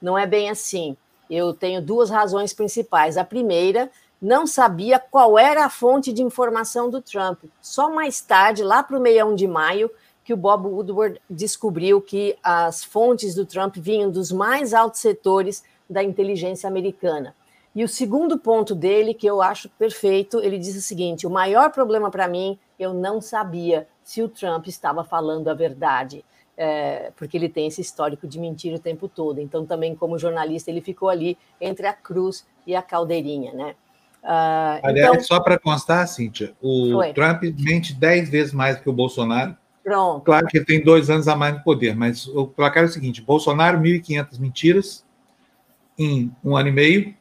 não é bem assim. Eu tenho duas razões principais. A primeira, não sabia qual era a fonte de informação do Trump. Só mais tarde, lá para o meião de maio, que o Bob Woodward descobriu que as fontes do Trump vinham dos mais altos setores da inteligência americana. E o segundo ponto dele, que eu acho perfeito, ele diz o seguinte: o maior problema para mim, eu não sabia se o Trump estava falando a verdade. É, porque ele tem esse histórico de mentir o tempo todo. Então, também, como jornalista, ele ficou ali entre a cruz e a caldeirinha, né? Uh, Aliás, então... só para constar, Cíntia, o Foi. Trump mente dez vezes mais que o Bolsonaro. Pronto. Claro que ele tem dois anos a mais no poder, mas o placar é o seguinte: Bolsonaro, 1.500 mentiras em um ano e meio,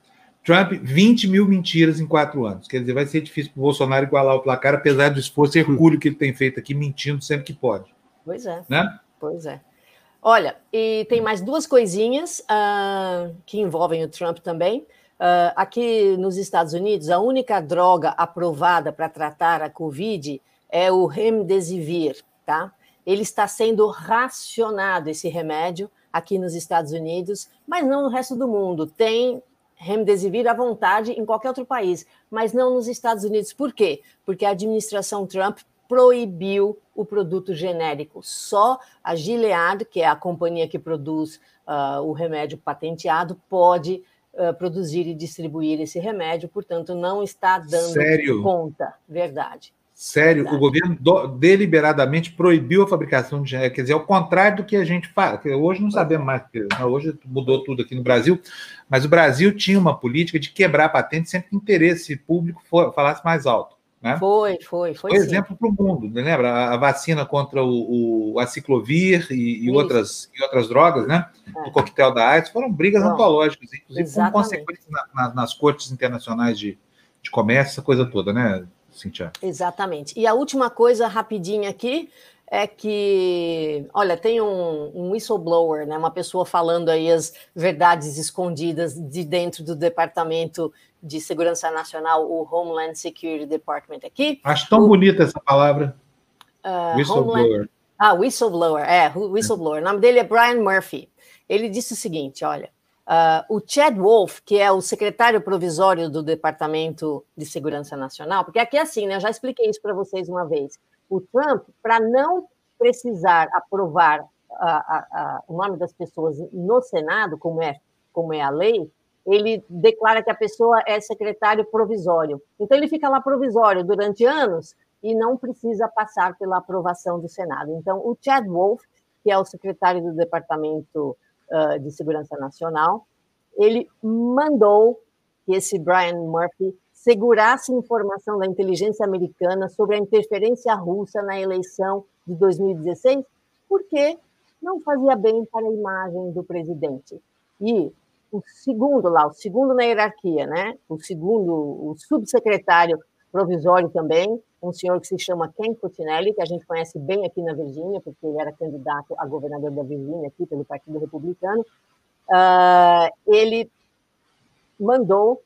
Trump, 20 mil mentiras em quatro anos. Quer dizer, vai ser difícil para o Bolsonaro igualar o placar, apesar do esforço e hercúleo que ele tem feito aqui, mentindo sempre que pode. Pois é. Né? Pois é. Olha, e tem mais duas coisinhas uh, que envolvem o Trump também. Uh, aqui nos Estados Unidos, a única droga aprovada para tratar a Covid é o Remdesivir, tá? Ele está sendo racionado, esse remédio, aqui nos Estados Unidos, mas não no resto do mundo. Tem remdesivir à vontade em qualquer outro país, mas não nos Estados Unidos. Por quê? Porque a administração Trump proibiu o produto genérico. Só a Gilead, que é a companhia que produz uh, o remédio patenteado, pode uh, produzir e distribuir esse remédio, portanto, não está dando Sério? conta. Verdade. Sério, Verdade. o governo do, deliberadamente proibiu a fabricação de genérico. Quer dizer, ao contrário do que a gente fala. Hoje não sabemos mais, porque né, hoje mudou tudo aqui no Brasil, mas o Brasil tinha uma política de quebrar a patente sempre que o interesse público for, falasse mais alto. Né? Foi, foi, foi. Foi exemplo para o mundo, né? lembra? A vacina contra o, o aciclovir e, e outras, e outras drogas, né? É. O coquetel da AIDS foram brigas Bom, antológicas, inclusive Exatamente. com consequências na, na, nas cortes internacionais de, de comércio, essa coisa toda, né, Cintia? Exatamente. E a última coisa, rapidinha aqui, é que, olha, tem um, um, whistleblower, né, uma pessoa falando aí as verdades escondidas de dentro do Departamento de Segurança Nacional, o Homeland Security Department aqui. Acho tão o, bonita essa palavra. Uh, whistleblower. Homeland, ah, whistleblower, é, whistleblower. O nome dele é Brian Murphy. Ele disse o seguinte, olha, uh, o Chad Wolf, que é o secretário provisório do Departamento de Segurança Nacional, porque aqui é assim, né, eu já expliquei isso para vocês uma vez, o Trump, para não precisar aprovar a, a, o nome das pessoas no Senado, como é, como é a lei, ele declara que a pessoa é secretário provisório. Então, ele fica lá provisório durante anos e não precisa passar pela aprovação do Senado. Então, o Chad Wolf, que é o secretário do Departamento uh, de Segurança Nacional, ele mandou que esse Brian Murphy segurasse informação da inteligência americana sobre a interferência russa na eleição de 2016, porque não fazia bem para a imagem do presidente. E o segundo lá, o segundo na hierarquia, né? O segundo, o subsecretário provisório também, um senhor que se chama Ken Cuccinelli, que a gente conhece bem aqui na Virgínia, porque ele era candidato a governador da Virgínia aqui pelo Partido Republicano. Uh, ele mandou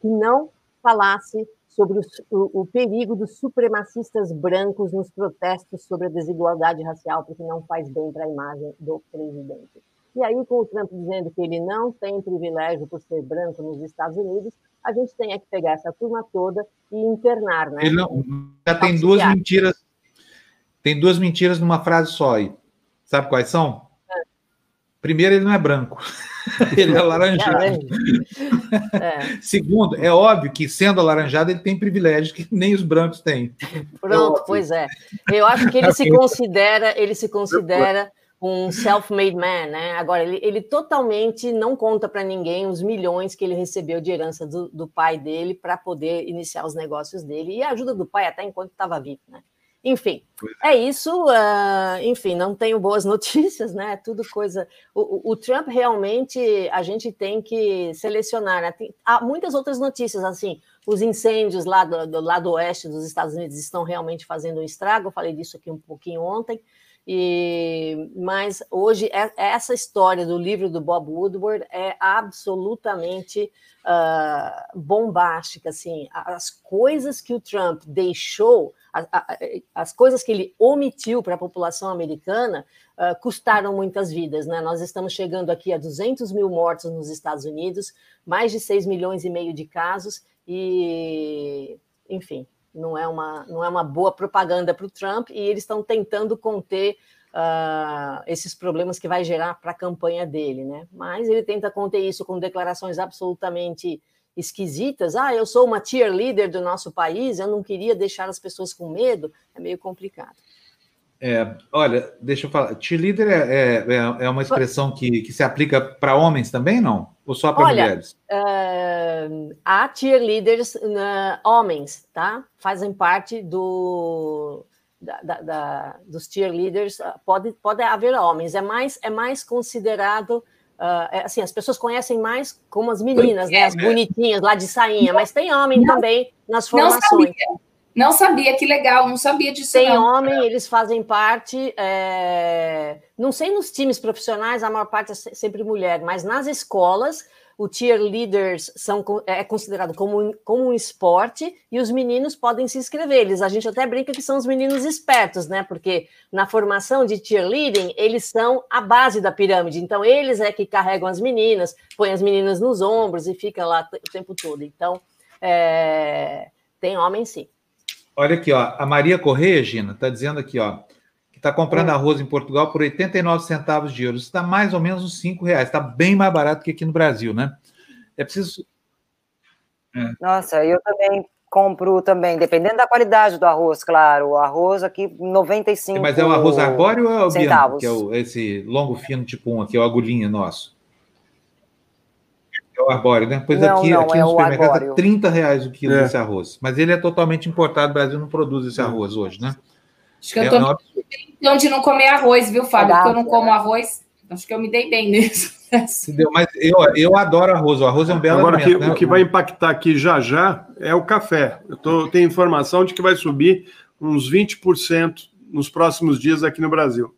que não falasse sobre o, o, perigo dos supremacistas brancos nos protestos sobre a desigualdade racial, porque não faz bem para a imagem do presidente. E aí, com o Trump dizendo que ele não tem privilégio por ser branco nos Estados Unidos, a gente tem é que pegar essa turma toda e internar, né? Ele não, já tem duas mentiras. Tem duas mentiras numa frase só aí. Sabe quais são? É. Primeiro, ele não é branco. *laughs* ele é alaranjado. É. Segundo, é óbvio que sendo alaranjado ele tem privilégios que nem os brancos têm. Pronto, é pois é. Eu acho que ele se considera, ele se considera um self-made man, né? Agora, ele, ele totalmente não conta para ninguém os milhões que ele recebeu de herança do, do pai dele para poder iniciar os negócios dele e a ajuda do pai até enquanto estava vivo, né? Enfim, é isso. Uh, enfim, não tenho boas *laughs* notícias, né? Tudo coisa. O, o, Trump realmente a gente tem que selecionar. Né? Tem, há muitas outras notícias, assim, os incêndios lá do, do lado oeste dos Estados Unidos estão realmente fazendo um estrago. Eu falei disso aqui um pouquinho ontem. E, mas hoje é, essa história do livro do Bob Woodward é absolutamente uh, bombástica, assim, as coisas que o Trump deixou, as coisas que ele omitiu para a população americana uh, custaram muitas vidas, né? Nós estamos chegando aqui a 200 mil mortos nos Estados Unidos, mais de 6 milhões e meio de casos e, enfim, não é uma, não é uma boa propaganda para o Trump e eles estão tentando conter uh, esses problemas que vai gerar para a campanha dele, né? Mas ele tenta conter isso com declarações absolutamente esquisitas. Ah, eu sou uma cheerleader do nosso país, eu não queria deixar as pessoas com medo. É meio complicado. É, olha, deixa eu falar. Cheerleader é, é, é uma expressão que, que se aplica para homens também, não? Ou só para mulheres? Uh, há cheerleaders uh, homens, tá? Fazem parte do, da, da, da, dos cheerleaders. Uh, pode, pode haver homens. É mais, é mais considerado. Uh, é, assim, as pessoas conhecem mais como as meninas, né? As bonitinhas lá de sainha, mas tem homem não, também nas formações. Não sabia. Não sabia, que legal, não sabia disso. Tem não. homem, eles fazem parte. É... Não sei nos times profissionais, a maior parte é sempre mulher, mas nas escolas o cheerleaders são, é considerado como, como um esporte e os meninos podem se inscrever. Eles, a gente até brinca que são os meninos espertos, né? Porque na formação de cheerleading, eles são a base da pirâmide. Então, eles é que carregam as meninas, põem as meninas nos ombros e fica lá o tempo todo. Então, é, tem homem sim. Olha aqui, ó, a Maria Correia, Gina, está dizendo aqui, ó, que está comprando arroz em Portugal por 89 centavos de euros. Está mais ou menos uns 5 reais. Está bem mais barato que aqui no Brasil, né? É preciso. É. Nossa, eu também compro também, dependendo da qualidade do arroz, claro. O arroz aqui, 95 Mas é o arroz arbóreo ou é o Bianco, que é o, esse longo fino tipo 1 aqui, é o agulhinha nosso? É o arbóreo, né? Pois não, aqui, não, aqui é no supermercado é 30 reais o quilo é. desse arroz. Mas ele é totalmente importado, o Brasil não produz esse arroz hoje, né? Acho que eu tô é, então de não comer arroz, viu, Fábio? Porque eu não como arroz. Acho que eu me dei bem nisso. *laughs* Mas eu, eu adoro arroz. O arroz é um belo Agora, alimento, que, né? o que vai impactar aqui já já é o café. Eu tô, tenho informação de que vai subir uns 20% nos próximos dias aqui no Brasil.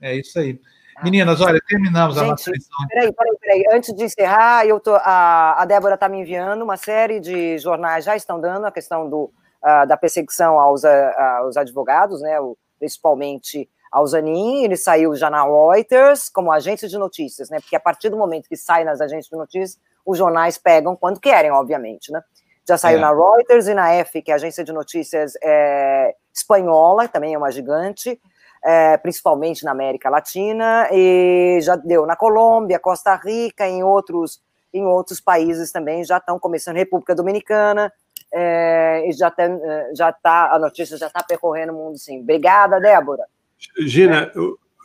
É isso aí. Meninas, olha, terminamos Gente, a nossa lição. Peraí, peraí, peraí. Antes de encerrar, eu tô, a, a Débora está me enviando uma série de jornais, já estão dando a questão do, uh, da perseguição aos, uh, aos advogados, né? O, principalmente ao Zanin, ele saiu já na Reuters como agência de notícias, né? Porque a partir do momento que sai nas agências de notícias, os jornais pegam quando querem, obviamente, né? Já saiu é. na Reuters e na F, que é a agência de notícias é, espanhola, também é uma gigante, é, principalmente na América Latina, e já deu na Colômbia, Costa Rica, em outros, em outros países também, já estão começando, República Dominicana, é, e já tem, é, já tá, a notícia já está percorrendo o mundo, sim. Obrigada, Débora. Gina, é.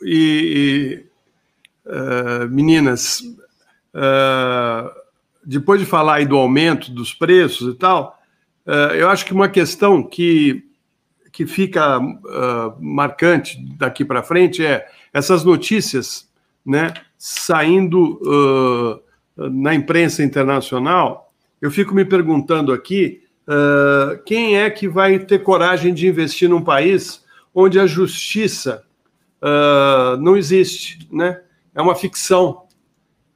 e, e uh, meninas, uh, depois de falar aí do aumento dos preços e tal, uh, eu acho que uma questão que, que fica marcante daqui para frente é essas notícias né, saindo na imprensa internacional. Eu fico me perguntando aqui Uh, quem é que vai ter coragem de investir num país onde a justiça uh, não existe, né? É uma ficção,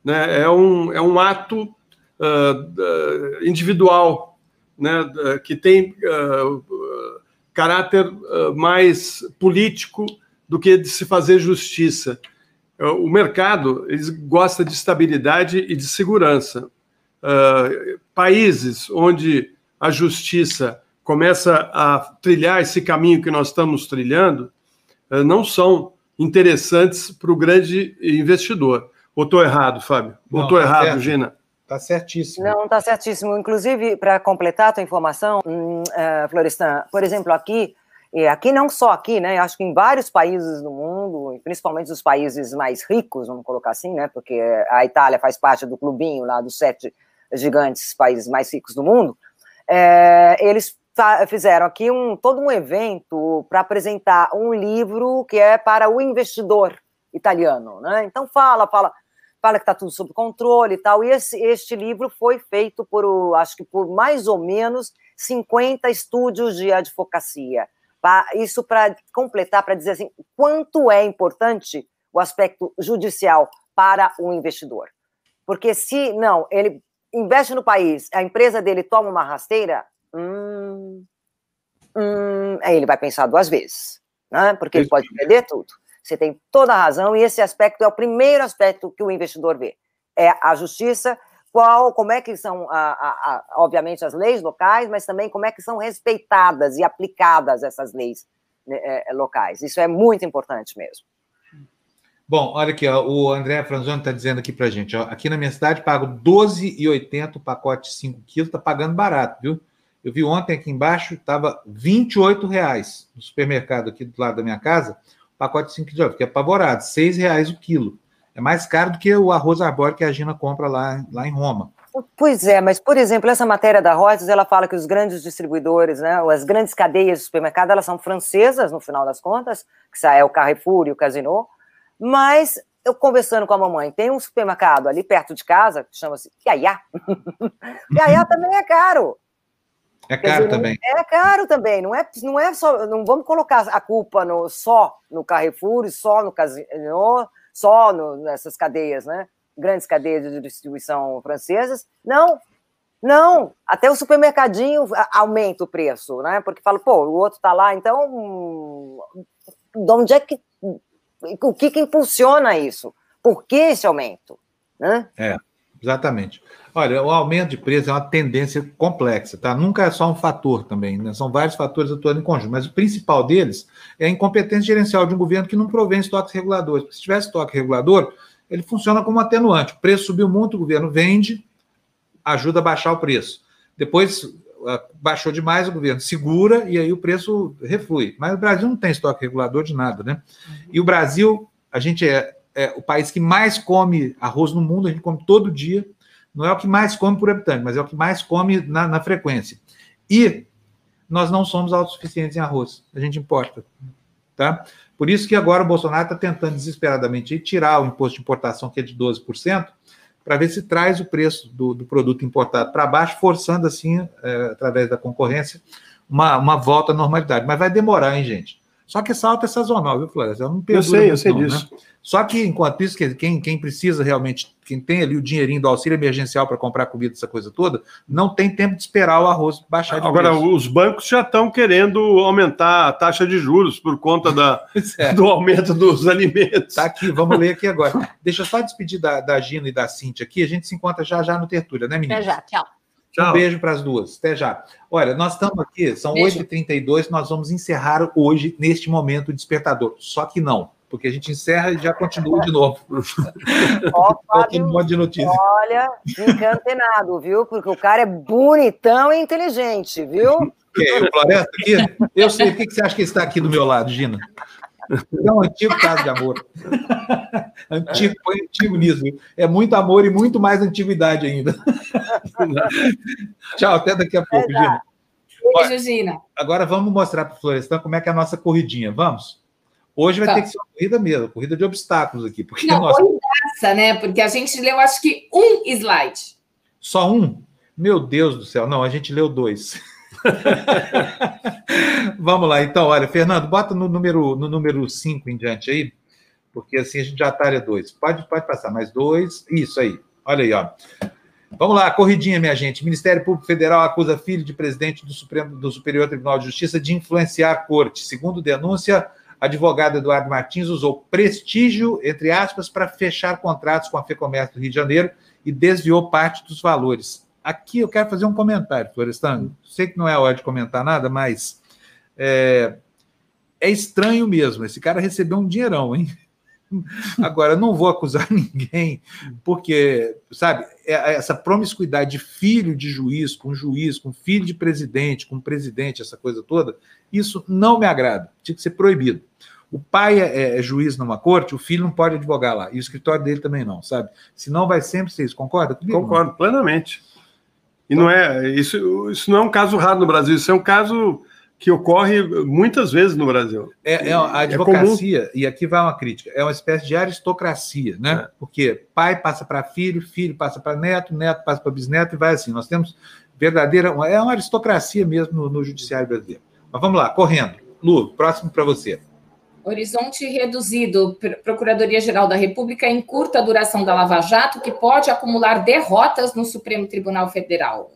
né? É um, é um ato uh, individual, né? Que tem caráter mais político do que de se fazer justiça. O mercado eles gosta de estabilidade e de segurança. países onde a justiça começa a trilhar esse caminho que nós estamos trilhando, não são interessantes para o grande investidor. Ou estou errado, Fábio? Ou estou tá errado, certo. Gina? Está certíssimo. Não, está certíssimo. Inclusive, para completar a tua informação, hum, uh, Florestan, por exemplo, aqui, e aqui não só aqui, né? Acho que em vários países do mundo, principalmente os países mais ricos, vamos colocar assim, né? Porque a Itália faz parte do clubinho lá dos sete gigantes países mais ricos do mundo é, eles fizeram aqui um, todo um evento para apresentar um livro que é para o investidor italiano, né? Então fala, fala, fala que está tudo sob controle e tal. E esse, este livro foi feito por, acho que por mais ou menos 50 estúdios de advocacia. Isso para completar, para dizer assim, quanto é importante o aspecto judicial para o investidor. Porque se não, ele investe no país, a empresa dele toma uma rasteira, hum, hum, aí ele vai pensar duas vezes, né? porque ele pode perder tudo. Você tem toda a razão, e esse aspecto é o primeiro aspecto que o investidor vê. É a justiça, qual, como é que são, a, a, a, obviamente, as leis locais, mas também como é que são respeitadas e aplicadas essas leis né, é, locais. Isso é muito importante mesmo. Bom, olha aqui, ó, o André Franzoni está dizendo aqui para gente, ó, aqui na minha cidade pago 12,80 o pacote de 5 quilos, está pagando barato, viu? Eu vi ontem aqui embaixo, estava R$ reais no supermercado aqui do lado da minha casa, pacote de 5 quilos, fiquei apavorado, R$ reais o quilo. É mais caro do que o arroz arbóreo que a Gina compra lá, lá em Roma. Pois é, mas, por exemplo, essa matéria da Reuters, ela fala que os grandes distribuidores, né, as grandes cadeias de supermercado, elas são francesas, no final das contas, que é o Carrefour e o Casino, mas eu conversando com a mamãe, tem um supermercado ali perto de casa que chama-se Yaya. *laughs* Yaya também é caro. É caro dizer, também. É caro também, não é, não é só, não vamos colocar a culpa no, só no Carrefour, só no Casino, só no, nessas cadeias, né? grandes cadeias de distribuição francesas. Não, não, até o supermercadinho aumenta o preço, né? Porque fala, pô, o outro está lá, então de onde é que o que, que impulsiona isso? Por que esse aumento? Né? É, exatamente. Olha, o aumento de preço é uma tendência complexa, tá? Nunca é só um fator também, né? São vários fatores atuando em conjunto, mas o principal deles é a incompetência gerencial de um governo que não provém estoques reguladores. Se tivesse estoque regulador, ele funciona como atenuante. O preço subiu muito, o governo vende, ajuda a baixar o preço. Depois baixou demais, o governo segura e aí o preço reflui. Mas o Brasil não tem estoque regulador de nada, né? E o Brasil, a gente é, é o país que mais come arroz no mundo, a gente come todo dia. Não é o que mais come por habitante, mas é o que mais come na, na frequência. E nós não somos autossuficientes em arroz, a gente importa. Tá? Por isso que agora o Bolsonaro está tentando desesperadamente tirar o imposto de importação, que é de 12%, para ver se traz o preço do, do produto importado para baixo, forçando assim, é, através da concorrência, uma, uma volta à normalidade. Mas vai demorar, hein, gente? Só que essa alta é sazonal, viu, Flávio? Eu, não eu sei, eu sei não, disso. Né? Só que, enquanto isso, quem, quem precisa realmente, quem tem ali o dinheirinho do auxílio emergencial para comprar comida, essa coisa toda, não tem tempo de esperar o arroz baixar de Agora, preço. os bancos já estão querendo aumentar a taxa de juros por conta da, *laughs* é. do aumento dos alimentos. Está aqui, vamos ler aqui agora. Deixa eu só despedir da, da Gina e da Cintia aqui, a gente se encontra já já no Tertúlia, né, menina? Até já, tchau. Tchau. Um beijo para as duas. Até já. Olha, nós estamos aqui, são 8h32, nós vamos encerrar hoje, neste momento, o despertador. Só que não porque a gente encerra e já continua de novo. *laughs* Ó, Fábio, um monte de notícia. Olha, encantenado, viu? Porque o cara é bonitão e inteligente, viu? *laughs* Quem? O Floresta aqui? Eu sei. O que você acha que está aqui do meu lado, Gina? É um antigo caso de amor. *laughs* Antigo, foi antigo nisso. É muito amor e muito mais antiguidade ainda. *laughs* Tchau, até daqui a pouco, Gina. Beijo, Gina. Agora vamos mostrar para o Florestan como é que é a nossa corridinha. Vamos? Hoje vai tá. ter que ser uma corrida mesmo, corrida de obstáculos aqui. Porque Não, nós... corridaça, né? Porque a gente leu, acho que um slide. Só um? Meu Deus do céu. Não, a gente leu dois. *laughs* Vamos lá, então, olha, Fernando, bota no número no número 5 em diante aí, porque assim a gente já atalha dois. Pode, pode passar, mais dois. Isso aí. Olha aí, ó. Vamos lá, corridinha, minha gente. Ministério Público Federal acusa filho de presidente do Supremo do Superior Tribunal de Justiça de influenciar a corte. Segundo denúncia, advogado Eduardo Martins usou prestígio, entre aspas, para fechar contratos com a FEComércio do Rio de Janeiro e desviou parte dos valores. Aqui eu quero fazer um comentário, Florestan. Sei que não é hora de comentar nada, mas é, é estranho mesmo. Esse cara recebeu um dinheirão, hein? *laughs* Agora, não vou acusar *laughs* ninguém, porque, sabe, é, essa promiscuidade de filho de juiz com juiz, com filho de presidente, com presidente, essa coisa toda, isso não me agrada. Tinha que ser proibido. O pai é, é, juiz numa corte, o filho não pode advogar lá. E o escritório dele também não, sabe? Senão vai sempre ser isso. Concorda comigo? Concordo plenamente. E não é isso, isso não é um caso raro no Brasil, isso é um caso que ocorre muitas vezes no Brasil. É, é a é advocacia, é e aqui vai uma crítica, é uma espécie de aristocracia, né? É. Porque pai passa para filho, filho passa para neto, neto passa para bisneto e vai assim. Nós temos verdadeira, é uma aristocracia mesmo no, no judiciário brasileiro. Mas vamos lá, correndo. Lu, próximo para você. Horizonte reduzido. Procuradoria-Geral da República encurta a duração da Lava Jato, que pode acumular derrotas no Supremo Tribunal Federal.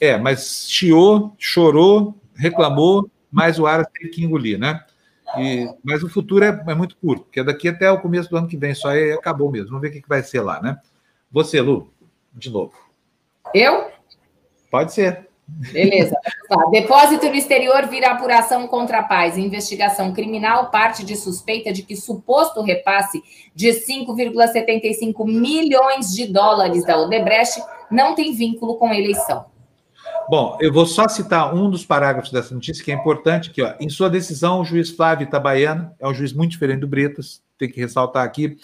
É, mas chiou, chorou, reclamou, mas o Aras tem que engolir, né? E, mas o futuro é, é, muito curto, porque é daqui até o começo do ano que vem, só aí acabou mesmo. Vamos ver o que, que vai ser lá, né? Você, Lu, de novo. Eu? Pode ser. Beleza. Tá. Depósito no exterior vira apuração contra a paz. Investigação criminal parte de suspeita de que suposto repasse de 5,75 milhões de dólares da Odebrecht não tem vínculo com a eleição. Bom, eu vou só citar um dos parágrafos dessa notícia que é importante aqui. Ó. Em sua decisão, o juiz Flávio Itabaiana, é um juiz muito diferente do Bretas, tem que ressaltar aqui,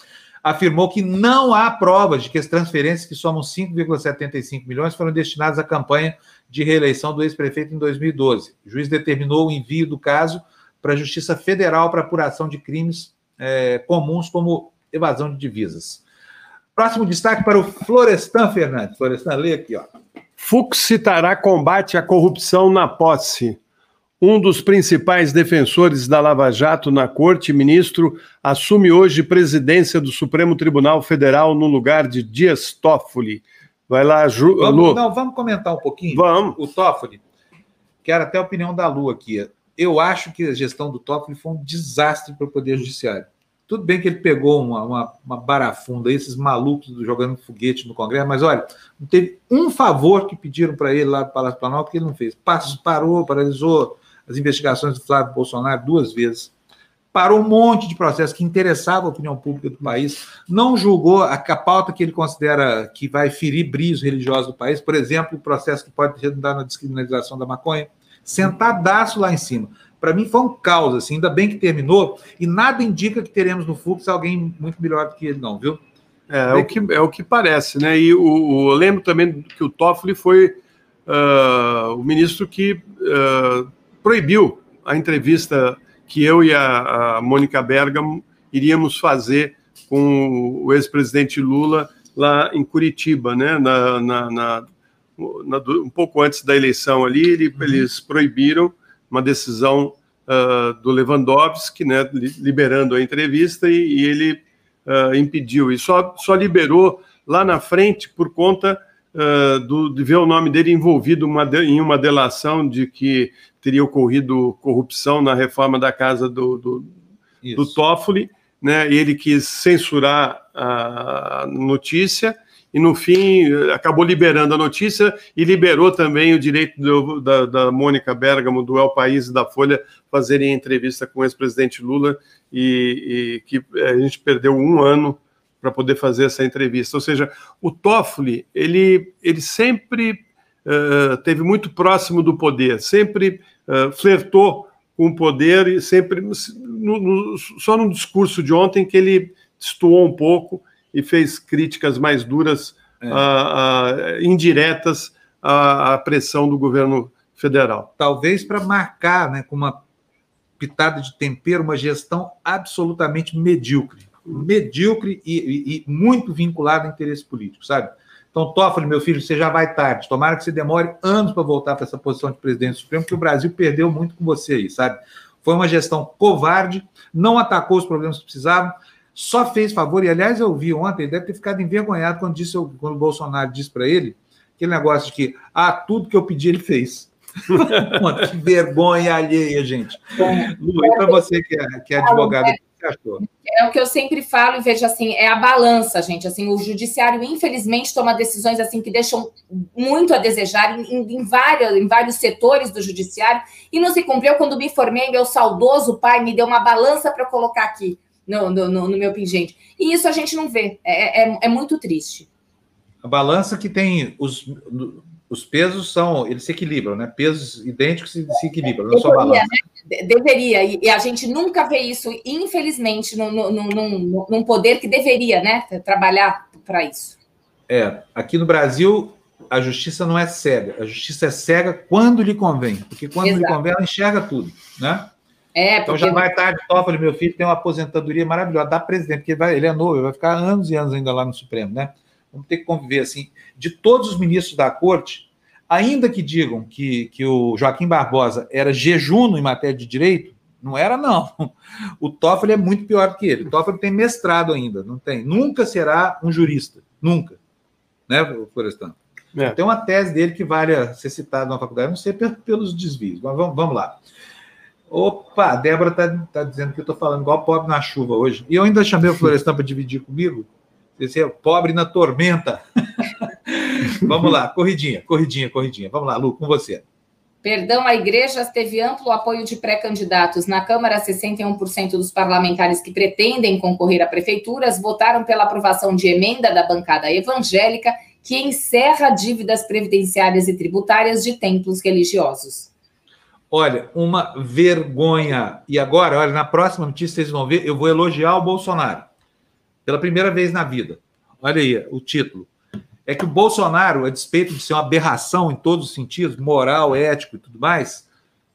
afirmou que não há provas de que as transferências, que somam 5,75 milhões, foram destinadas à campanha de reeleição do ex-prefeito em 2012. O juiz determinou o envio do caso para a Justiça Federal para apuração de crimes é, comuns como evasão de divisas. Próximo destaque para o Florestan Fernandes. Florestan, lê aqui, ó. Fux citará combate à corrupção na posse. um dos principais defensores da Lava Jato na corte, ministro, assume hoje presidência do Supremo Tribunal Federal no lugar de Dias Toffoli. Vai lá, Ju, vamos, Lu. Não, vamos comentar um pouquinho. Vamos. O Toffoli, quero até a opinião da Lu aqui. Eu acho que a gestão do Toffoli foi um desastre para o Poder Judiciário. Tudo bem que ele pegou uma, uma, uma barafunda, esses malucos jogando foguete no Congresso, mas olha, não teve um favor que pediram para ele lá do Palácio Planalto que ele não fez. Parou, paralisou as investigações do Flávio Bolsonaro duas vezes. Parou um monte de processos que interessavam a opinião pública do país, não julgou a, a pauta que ele considera que vai ferir brilhos religiosos do país, por exemplo, o processo que pode redundar na descriminalização da maconha, sentadaço lá em cima. Para mim foi um caos, assim, ainda bem que terminou, e nada indica que teremos no fluxo alguém muito melhor do que ele, não, viu? É, é o, que, é o que parece, né? E o, o eu lembro também que o Toffoli foi uh, o ministro que uh, proibiu a entrevista que eu e a, a Mônica Bergamo iríamos fazer com o ex-presidente Lula lá em Curitiba, né? Na, na, na, um pouco antes da eleição ali, ele, uhum. eles proibiram uma decisão uh, do Lewandowski, né, liberando a entrevista, e, e ele uh, impediu. E só, só liberou lá na frente por conta uh, do, de ver o nome dele envolvido uma de, em uma delação de que teria ocorrido corrupção na reforma da casa do, do, do Toffoli, né, ele quis censurar a notícia, e no fim acabou liberando a notícia e liberou também o direito do, da, da Mônica Bergamo, do El País e da Folha, fazerem entrevista com o ex-presidente Lula e, e, que a gente perdeu um ano para poder fazer essa entrevista. Ou seja, o Toffoli, ele, ele sempre uh, teve muito próximo do poder, sempre uh, flertou com o poder e sempre, no, no, só no discurso de ontem que ele destoou um pouco e fez críticas mais duras, é. indiretas à, à, pressão do governo federal. Talvez para marcar, né, com uma pitada de tempero, uma gestão absolutamente medíocre. Medíocre e, e, e muito vinculada a interesse político, sabe? Então, Toffoli, meu filho, você já vai tarde. Tomara que você demore anos para voltar para essa posição de presidente do Supremo, porque o Brasil perdeu muito com você aí, sabe? Foi uma gestão covarde, não atacou os problemas que precisavam, só fez favor, e aliás eu vi ontem, ele deve ter ficado envergonhado quando, disse, quando o Bolsonaro disse para ele aquele negócio de que, ah, tudo que eu pedi ele fez. *laughs* que vergonha alheia, gente. Lu, e para você que é, que é advogado, o que você achou? É o que eu sempre falo e vejo assim, é a balança, gente. Assim, o judiciário, infelizmente, toma decisões assim que deixam muito a desejar em, em, várias, em vários setores do judiciário. E não se cumpriu. Quando me formei, meu saudoso pai me deu uma balança para colocar aqui no, no, no, meu pingente. E isso a gente não vê. É, é, é muito triste. A balança que tem os, os pesos são, eles se equilibram, né? Pesos idênticos se, se equilibram, não só balança. Né? Deveria, e a gente nunca vê isso, infelizmente, num, num, num, num poder que deveria, né? Trabalhar para isso. É, aqui no Brasil, a justiça não é cega. A justiça é cega quando lhe convém, porque quando Exato. lhe convém, ela enxerga tudo, né? É, porque... Então já vai tarde, Toffoli, meu filho, tem uma aposentadoria maravilhosa da presidente, porque vai, ele é novo, ele vai ficar anos e anos ainda lá no Supremo, né? Vamos ter que conviver assim. De todos os ministros da corte, ainda que digam que, que o Joaquim Barbosa era jejuno em matéria de direito, não era, não. O Toffoli é muito pior que ele. O Toffoli tem mestrado ainda, não tem. Nunca será um jurista. Nunca. Né, Florestan? É. Tem uma tese dele que vale ser citada na faculdade, não sei pelos desvios, mas vamos, vamos lá. Opa, a Débora está tá dizendo que eu estou falando igual pobre na chuva hoje. E eu ainda chamei o *laughs* Florestan para dividir comigo. Esse é pobre na tormenta. *laughs* Vamos lá, corridinha, corridinha, corridinha. Vamos lá, Lu, com você. Perdão a igrejas teve amplo apoio de pré-candidatos. Na Câmara, 61% dos parlamentares que pretendem concorrer a prefeituras votaram pela aprovação de emenda da bancada evangélica que encerra dívidas previdenciárias e tributárias de templos religiosos. Olha, uma vergonha. E agora, olha, na próxima notícia vocês vão ver, eu vou elogiar o Bolsonaro. Pela primeira vez na vida. Olha aí o título. É que o Bolsonaro, a despeito de ser uma aberração em todos os sentidos, moral, ético e tudo mais,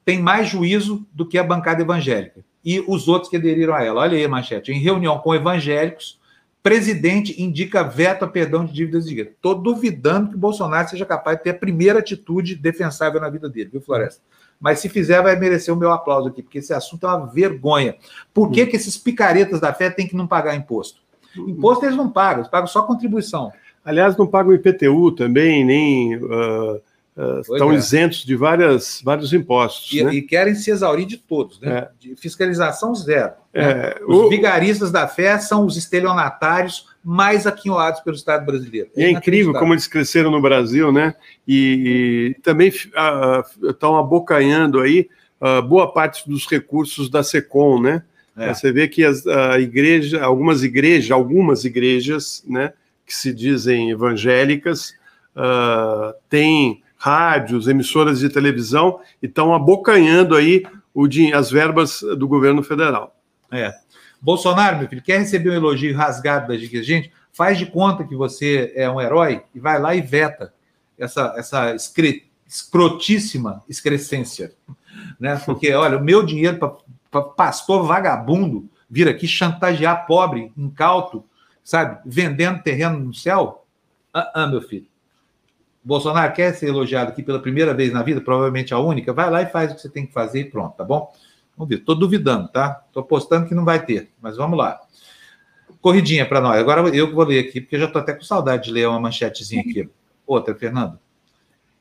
tem mais juízo do que a bancada evangélica. E os outros que aderiram a ela. Olha aí, manchete. Em reunião com evangélicos, presidente indica veto a perdão de dívidas de igreja. Estou duvidando que o Bolsonaro seja capaz de ter a primeira atitude defensável na vida dele, viu, Floresta? mas se fizer, vai merecer o meu aplauso aqui, porque esse assunto é uma vergonha. Por que, que esses picaretas da fé têm que não pagar imposto? Imposto eles não pagam, eles pagam só contribuição. Aliás, não pagam IPTU também, nem. Uh Uh, estão é. isentos de várias, vários impostos. E, né? e, querem se exaurir de todos, né? É. De fiscalização zero. Né? É. Os o... vigaristas da fé são os estelionatários mais aquinhoados pelo Estado brasileiro. É, é incrível como eles cresceram no Brasil, né? E, e também uh, estão abocanhando aí uh, boa parte dos recursos da SECOM, né? É. Você vê que as, a igreja, algumas igrejas, algumas igrejas, né, que se dizem evangélicas, uh, têm rádios, emissoras de televisão e estão abocanhando aí o, as verbas do governo federal. É. Bolsonaro, meu filho, quer receber um elogio rasgado da gente? Faz de conta que você é um herói e vai lá e veta essa, essa escre, escrotíssima excrescência. Né? Porque, olha, o meu dinheiro para pastor vagabundo vir aqui chantagear pobre, incauto, sabe, vendendo terreno no céu? Ah, ah meu filho. Bolsonaro quer ser elogiado aqui pela primeira vez na vida, provavelmente a única, vai lá e faz o que você tem que fazer e pronto, tá bom? Vamos ver, estou duvidando, tá? Estou apostando que não vai ter, mas vamos lá. Corridinha para nós. Agora eu vou ler aqui, porque eu já estou até com saudade de ler uma manchetezinha aqui. Outra, Fernando.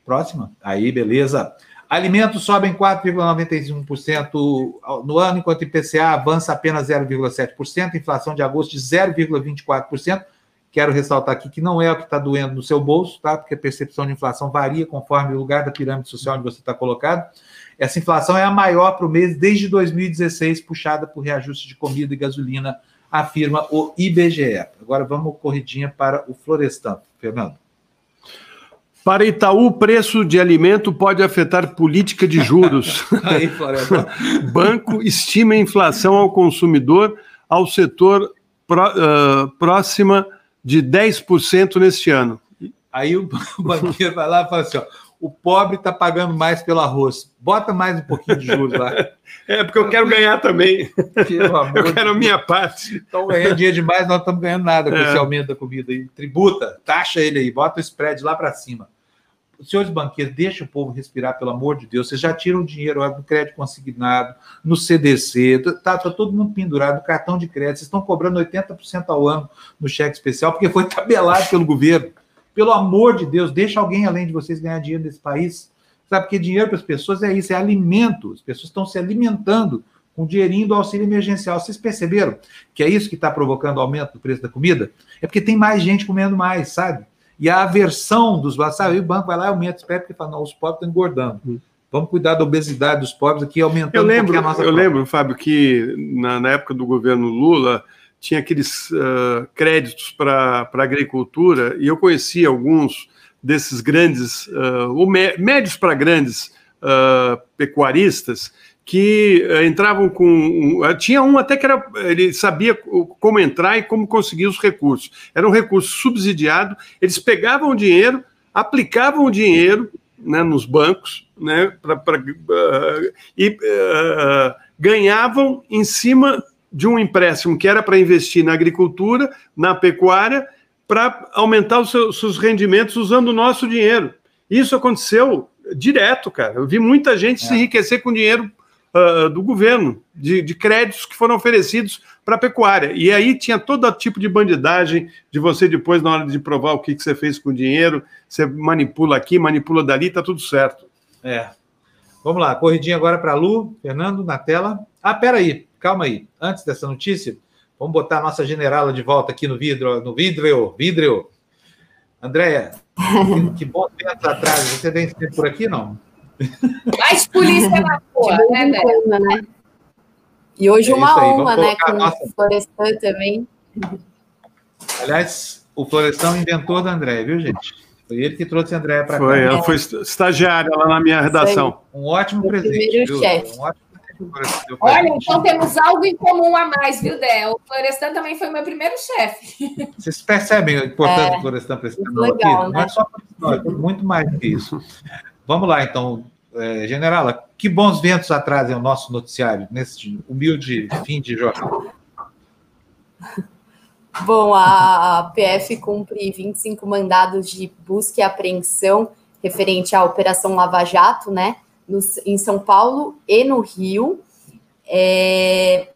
Próxima. Aí, beleza. Alimentos sobem 4,95% no ano, enquanto o IPCA avança apenas 0,7%, inflação de agosto de 0,24%. Quero ressaltar aqui que não é o que está doendo no seu bolso, tá? Porque a percepção de inflação varia conforme o lugar da pirâmide social onde você está colocado. Essa inflação é a maior para o mês desde 2016, puxada por reajuste de comida e gasolina, afirma o IBGE. Agora vamos corridinha para o Florestan, Fernando. Para Itaú, o preço de alimento pode afetar política de juros. *laughs* Aí, Banco estima a inflação ao consumidor ao setor pró, uh, próxima de 10% neste ano. Aí o banqueiro vai lá e fala assim: ó, o pobre está pagando mais pelo arroz. Bota mais um pouquinho de juros lá. *laughs* É, porque eu quero ganhar também. *laughs* eu quero a minha parte. Então, ganhando dinheiro demais, nós não estamos ganhando nada com é. esse aumento da comida aí. Tributa, taxa ele aí, bota o spread lá para cima senhores banqueiros, deixa o povo respirar, pelo amor de Deus. Vocês já tiram dinheiro no crédito consignado, no CDC, tá, tá todo mundo pendurado no cartão de crédito. Vocês estão cobrando 80% ao ano no cheque especial, porque foi *laughs* tabelado pelo governo. Pelo amor de Deus, deixa alguém além de vocês ganhar dinheiro nesse país. Sabe, porque dinheiro para as pessoas é isso, é alimento. As pessoas estão se alimentando com o dinheirinho do auxílio emergencial. Vocês perceberam que é isso que está provocando o aumento do preço da comida? É porque tem mais gente comendo mais, sabe? E a aversão dos sabe? o banco vai lá e aumenta, espera porque fala, não, os pobres estão engordando. Hum. Vamos cuidar da obesidade dos pobres aqui, aumentando eu lembro, um a nossa Eu lembro, Fábio, que na, na, época do governo Lula tinha aqueles uh, créditos para a agricultura, e eu conheci alguns desses grandes, uh, ou médios para grandes uh, pecuaristas, que uh, entravam com. Uh, tinha um até que era, ele sabia como entrar e como conseguir os recursos. Era um recurso subsidiado, eles pegavam o dinheiro, aplicavam o dinheiro né, nos bancos, né, pra, pra uh, e ganhavam em cima de um empréstimo que era para investir na agricultura, na pecuária, para aumentar os seus, seus rendimentos usando o nosso dinheiro. Isso aconteceu direto, cara. Eu vi muita gente é. se enriquecer com dinheiro uh, do governo, de, de, créditos que foram oferecidos para a pecuária. E aí tinha todo tipo de bandidagem, de você depois, na hora de provar o que, que você fez com o dinheiro, você manipula aqui, manipula dali, tá tudo certo. É. Vamos lá, corridinha agora para a Lu, Fernando, na tela. Ah, peraí, calma aí. Antes dessa notícia, vamos botar a nossa generala de volta aqui no vidro, no vidro, vidro. Andréia, *laughs* que, que bom tempo atrás. Você vem por aqui, não? Mais polícia na *laughs* rua, né, né? E hoje é uma honra, né, com nossa... o Florestan também. Aliás, o Florestan inventor da André, viu, gente? Foi ele que trouxe a André para cá. Foi, ela foi estagiária lá na minha redação. Um ótimo presente. Viu? Um ótimo Olha, então temos algo em comum a mais, viu, Dé? O Florestan também foi meu primeiro chefe. *laughs* Vocês percebem a importância é, do Florestan para esse canal aqui? Né? Não é só para história, muito mais do que isso. Vamos lá, então, é, generala, que bons ventos atrasem o nosso noticiário nesse humilde fim de jornal? Bom, a PF cumpre 25 mandados de busca e apreensão referente à Operação Lava Jato, né? no, em São Paulo e no Rio. É,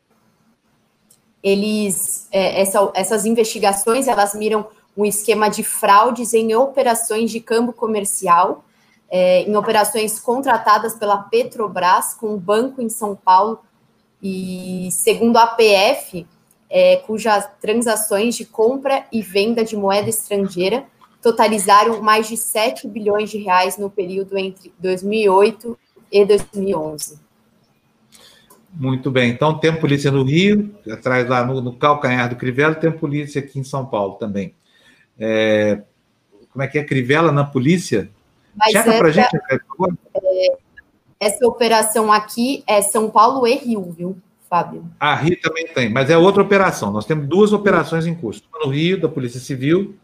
eles, é, essa, essas investigações, elas miram um esquema de fraudes em operações de câmbio comercial, é, em operações contratadas pela Petrobras com um banco em São Paulo, e segundo a APF, é, cujas transações de compra e venda de moeda estrangeira totalizaram mais de 7 bilhões de reais no período entre 2008 e 2011. Muito bem. Então, tem polícia no Rio, atrás lá no, no calcanhar do Crivella, tem polícia aqui em São Paulo também. É, como é que é? Crivella na polícia? Mas Checa para gente, por favor. É, essa operação aqui é São Paulo e Rio, viu, Fábio? A Rio também tem, mas é outra operação. Nós temos duas operações em curso. Uma no Rio, da Polícia Civil,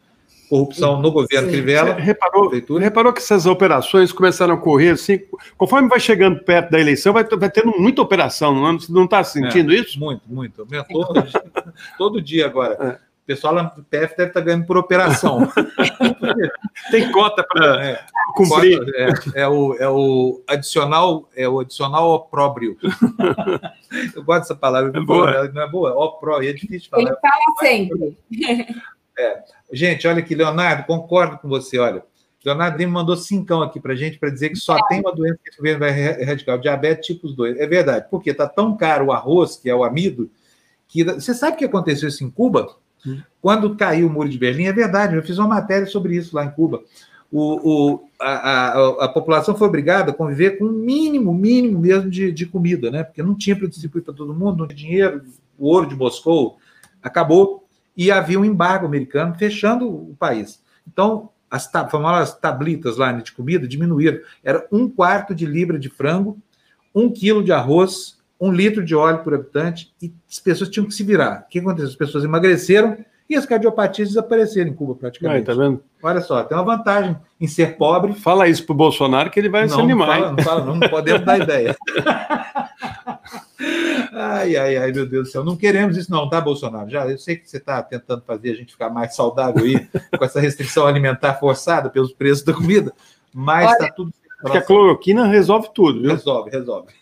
corrupção no governo Crivella. Reparou, reparou que essas operações começaram a correr assim, conforme vai chegando perto da eleição, vai, vai tendo muita operação, não está sentindo é, isso? Muito, muito. Aumentou *laughs* todo dia agora. É. O pessoal lá no PF deve estar tá ganhando por operação. *laughs* Tem cota para é, cumprir. Cota, é, é, o, é o adicional, é o adicional opróbrio. Eu gosto dessa palavra, é boa. não é boa? Opró, e é difícil falar. Ele fala sempre. *laughs* É. Gente, olha aqui, Leonardo, concordo com você, olha. Leonardo me mandou cincão aqui para gente para dizer que só tem uma doença que o governo vai erradicar, o diabetes tipo 2. É verdade, porque está tão caro o arroz, que é o amido, que você sabe o que aconteceu isso em Cuba? Quando caiu o muro de Berlim, é verdade, eu fiz uma matéria sobre isso lá em Cuba. O, o a, a, a, população foi obrigada a conviver com um mínimo, mínimo mesmo de, de comida, né? Porque não tinha para distribuir para todo mundo, não tinha dinheiro, o ouro de Moscou acabou e havia um embargo americano fechando o país. Então, as famosas tablitas lá de comida diminuíram. Era um quarto de libra de frango, um quilo de arroz, um litro de óleo por habitante, e as pessoas tinham que se virar. O que aconteceu? As pessoas emagreceram e as cardiopatias desapareceram em Cuba, praticamente. Aí, tá vendo? Olha só, tem uma vantagem em ser pobre. Fala isso para o Bolsonaro que ele vai não, se animar. Não, fala, não, fala, não, não podemos dar ideia. *laughs* Ai, ai, ai, meu Deus do céu. Não queremos isso, não, tá, Bolsonaro? Já, eu sei que você está tentando fazer a gente ficar mais saudável aí, com essa restrição alimentar forçada pelos preços da comida, mas está tudo. Porque a cloroquina resolve tudo, viu? Resolve, resolve.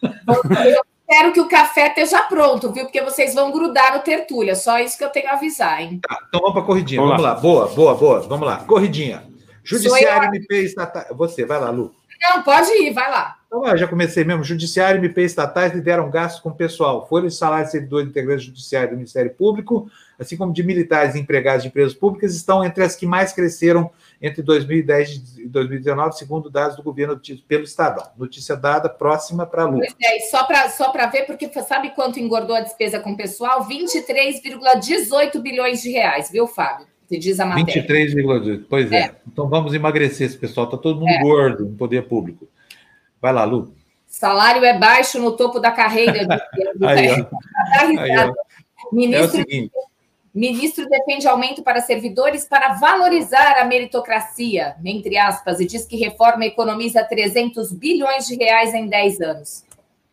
Eu espero que o café esteja pronto, viu? Porque vocês vão grudar no tertúlia. Só isso que eu tenho a avisar, hein? Tá, então vamos para a corridinha. Vamos, vamos lá. lá. Boa, boa, boa. Vamos lá. Corridinha. Judiciário MP estatal. Você, vai lá, Lu. Não, pode ir, vai lá. Então, já comecei mesmo. Judiciário e MP estatais lideram gastos com pessoal. Folha de salário de servidores integrantes do Judiciário do Ministério Público, assim como de militares e empregados de empresas públicas, estão entre as que mais cresceram entre 2010 e 2019, segundo dados do governo pelo Estadão. Notícia dada próxima para a Lu. Pois é, só para só ver, porque sabe quanto engordou a despesa com pessoal? 23,18 bilhões de reais, viu, Fábio? Te diz a matéria. 23,18. Pois é. é. Então vamos emagrecer esse pessoal. Está todo mundo é. gordo no poder público. Vai lá, Lu. Salário é baixo no topo da carreira. De... *laughs* Aí, Aí, Ministro, é o seguinte. Ministro defende aumento para servidores para valorizar a meritocracia, entre aspas, e diz que reforma economiza 300 bilhões de reais em 10 anos.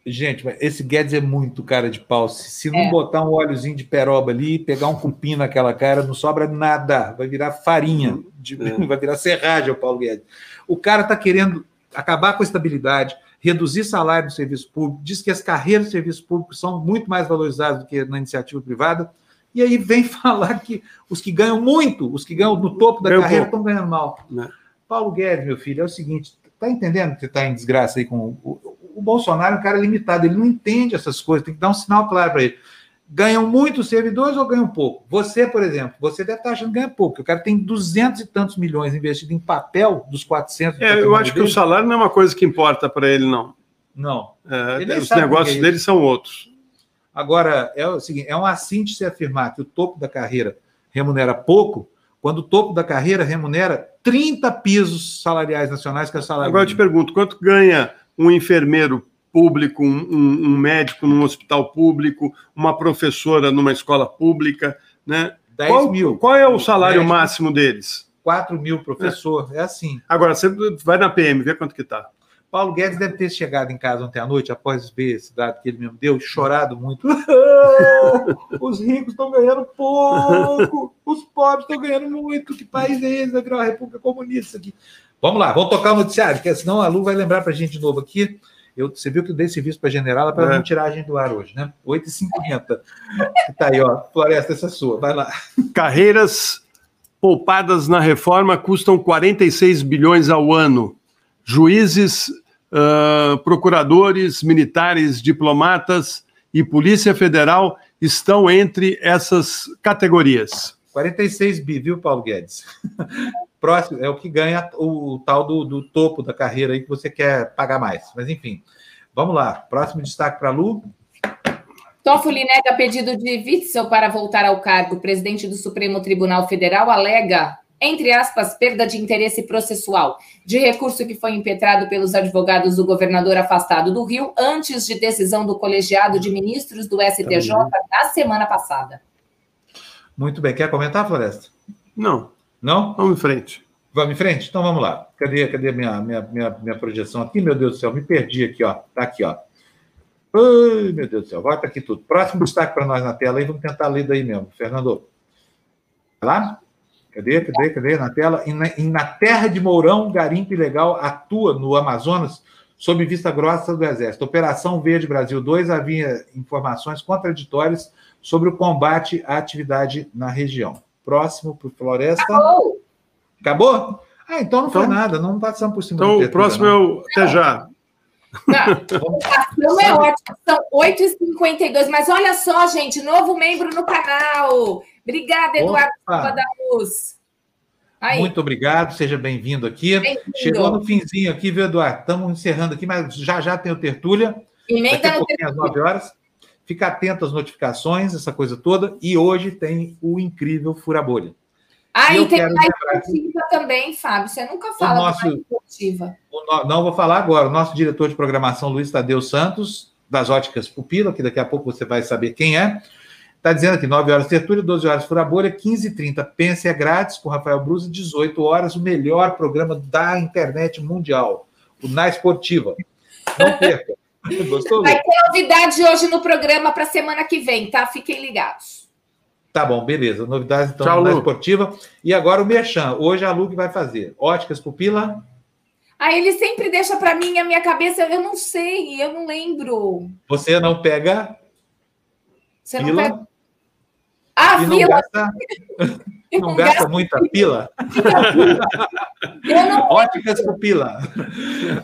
Gente, esse Guedes é muito cara de pau. Se não é. botar um óleozinho de peroba ali, pegar um cupim naquela cara, não sobra nada. Vai virar farinha, de... é. *laughs* vai virar serragem o Paulo Guedes. O cara está querendo acabar com a estabilidade, reduzir salário do serviço público, diz que as carreiras do serviço público são muito mais valorizadas do que na iniciativa privada, e aí vem *laughs* falar que os que ganham muito, os que ganham no topo da Eu carreira, estão ganhando mal. Né? Paulo Guedes, meu filho, é o seguinte, tá entendendo que está em desgraça aí com o, o, o Bolsonaro, é um cara limitado, ele não entende essas coisas, tem que dar um sinal claro para ele ganham muitos servidores ou ganham pouco? Você, por exemplo, você deve estar achando que ganha pouco. O cara tem duzentos e tantos milhões investido em papel dos 400. É, eu acho dele. que o salário não é uma coisa que importa para ele, não. Não. É, os negócios é dele são outros. Agora, é o seguinte: é um assim de se afirmar que o topo da carreira remunera pouco, quando o topo da carreira remunera 30 pisos salariais nacionais, que é o salário. Agora eu te pergunto: quanto ganha um enfermeiro público, um, um, médico num hospital público, uma professora numa escola pública, né? 10 qual, mil. Qual é o salário máximo deles? 4 mil, professor, é. é. assim. Agora, você vai na PM, vê quanto que tá. Paulo Guedes deve ter chegado em casa ontem à noite, após ver esse dado que ele mesmo deu, chorado muito. *laughs* os ricos estão ganhando pouco, os pobres estão ganhando muito. Que país é esse? Vai virar uma república comunista aqui. Vamos lá, vamos tocar o noticiário, porque senão a Lu vai lembrar para a gente de novo aqui Eu, você viu que eu dei serviço para general para é. não tirar a gente do ar hoje, né? 8h50. tá aí, ó. Floresta, essa é sua. Vai lá. Carreiras poupadas na reforma custam 46 bilhões ao ano. Juízes, uh, procuradores, militares, diplomatas e Polícia Federal estão entre essas categorias. 46 bi, viu, Paulo Guedes? *laughs* Próximo é o que ganha o, o tal do, do, topo da carreira aí que você quer pagar mais. Mas enfim, vamos lá. Próximo destaque para a Lu. Toffoli nega pedido de Witzel para voltar ao cargo. O presidente do Supremo Tribunal Federal alega, entre aspas, perda de interesse processual de recurso que foi impetrado pelos advogados do governador afastado do Rio antes de decisão do colegiado de ministros do STJ na semana passada. Muito bem. Quer comentar, Floresta? Não. Não? Vamos em frente. Vamos em frente? Então vamos lá. Cadê, cadê minha, minha, minha, minha projeção aqui? Meu Deus do céu, me perdi aqui, ó. Tá aqui, ó. Ai, meu Deus do céu, volta aqui tudo. Próximo destaque para nós na tela aí, vamos tentar ler daí mesmo. Fernando. Vai lá? Cadê, cadê, cadê? Na tela. E na, e na terra de Mourão, garimpo ilegal atua no Amazonas sob vista grossa do Exército. Operação Verde Brasil 2 havia informações contraditórias sobre o combate à atividade na região. Próximo para Floresta. Acabou? Acabou? Ah, então não então, foi nada, não passamos por cima Então, o próximo é o até já. Não, é ótimo, são 8h52, mas olha só, gente, novo membro no canal. Obrigada, Eduardo Silva da Luz. Aí. Muito obrigado, seja bem-vindo aqui. Bem Chegou no finzinho aqui, viu, Eduardo? Estamos encerrando aqui, mas já já tem o Tertúlia. Emenda Daqui a pouquinho, às 9 horas. Fica atento às notificações, essa coisa toda. E hoje tem o incrível Fura Bolha. Ah, e, tem mais esportiva também, Fábio. Você nunca fala o nosso, esportiva. O, não, vou falar agora. O nosso diretor de programação, Luiz Tadeu Santos, das Óticas Pupila, que daqui a pouco você vai saber quem é, está dizendo aqui, 9 horas tertúlia, 12 horas fura bolha, 15 h 30 Pense é grátis, com Rafael Brusa, 18 horas, o melhor programa da internet mundial, o Na Esportiva. Não *laughs* perca. Gostou? Vai ter novidade hoje no programa para semana que vem, tá? Fiquem ligados. Tá bom, beleza. Novidades então Tchau, na esportiva. E agora o Merchan. Hoje a Lu que vai fazer. Óticas Pupila. Ah, ele sempre deixa para mim a minha cabeça. Eu não sei, eu não lembro. Você não pega. Você não pila? pega. Ah, e fila. Não gasta, não, *laughs* não gasta muita pila? não *laughs* Óticas Pupila.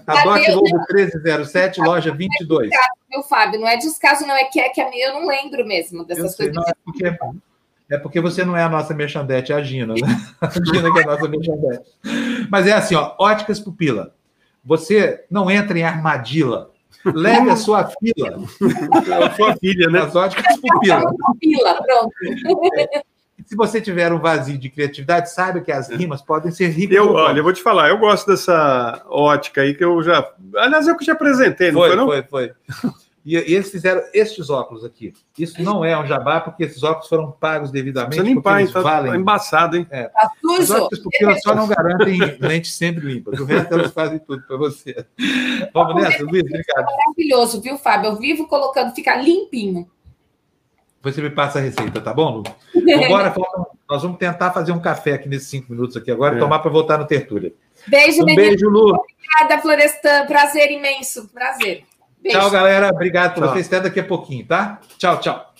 Adote Lobo 1307, loja 22. Meu Fábio, não é descaso, não. É que, é que eu não lembro mesmo dessas sei, coisas. Não, é porque é porque você não é a nossa merchandete, é a Gina, né? *laughs* A Gina que é a nossa merchandete. Mas é assim, ó, óticas pupila. Você não entra em armadilha. Leve a sua fila. A sua filha, né? As óticas pupila. Pupila, pronto. É. Se você tiver um vazio de criatividade, saiba que as rimas podem ser ricas. Eu, olha, eu vou te falar, eu gosto dessa ótica aí que eu já. Aliás, eu que te apresentei, não foi? Foi, não? foi, foi. E, e, eles fizeram estes óculos aqui. Isso não é um jabá, porque esses óculos foram pagos devidamente. Precisa limpar, hein? Tá, valem. Tá embaçado, hein? É. Tá sujo. Os óculos pupilas só não garantem lentes sempre limpas. O resto elas fazem tudo para você. Vamos nessa, Luiz? Obrigado. Maravilhoso, viu, Fábio? Eu vivo colocando, fica limpinho. Você me passa a receita, tá bom, Lu? Agora, nós vamos tentar fazer um café aqui nesses cinco minutos aqui agora é. e tomar para voltar no Tertúlia. Beijo, um beijo, Lu. Obrigada, Florestan. Prazer imenso. Prazer. Beijo. Tchau, galera. Obrigado por vocês. Até daqui a pouquinho, tá? Tchau, tchau.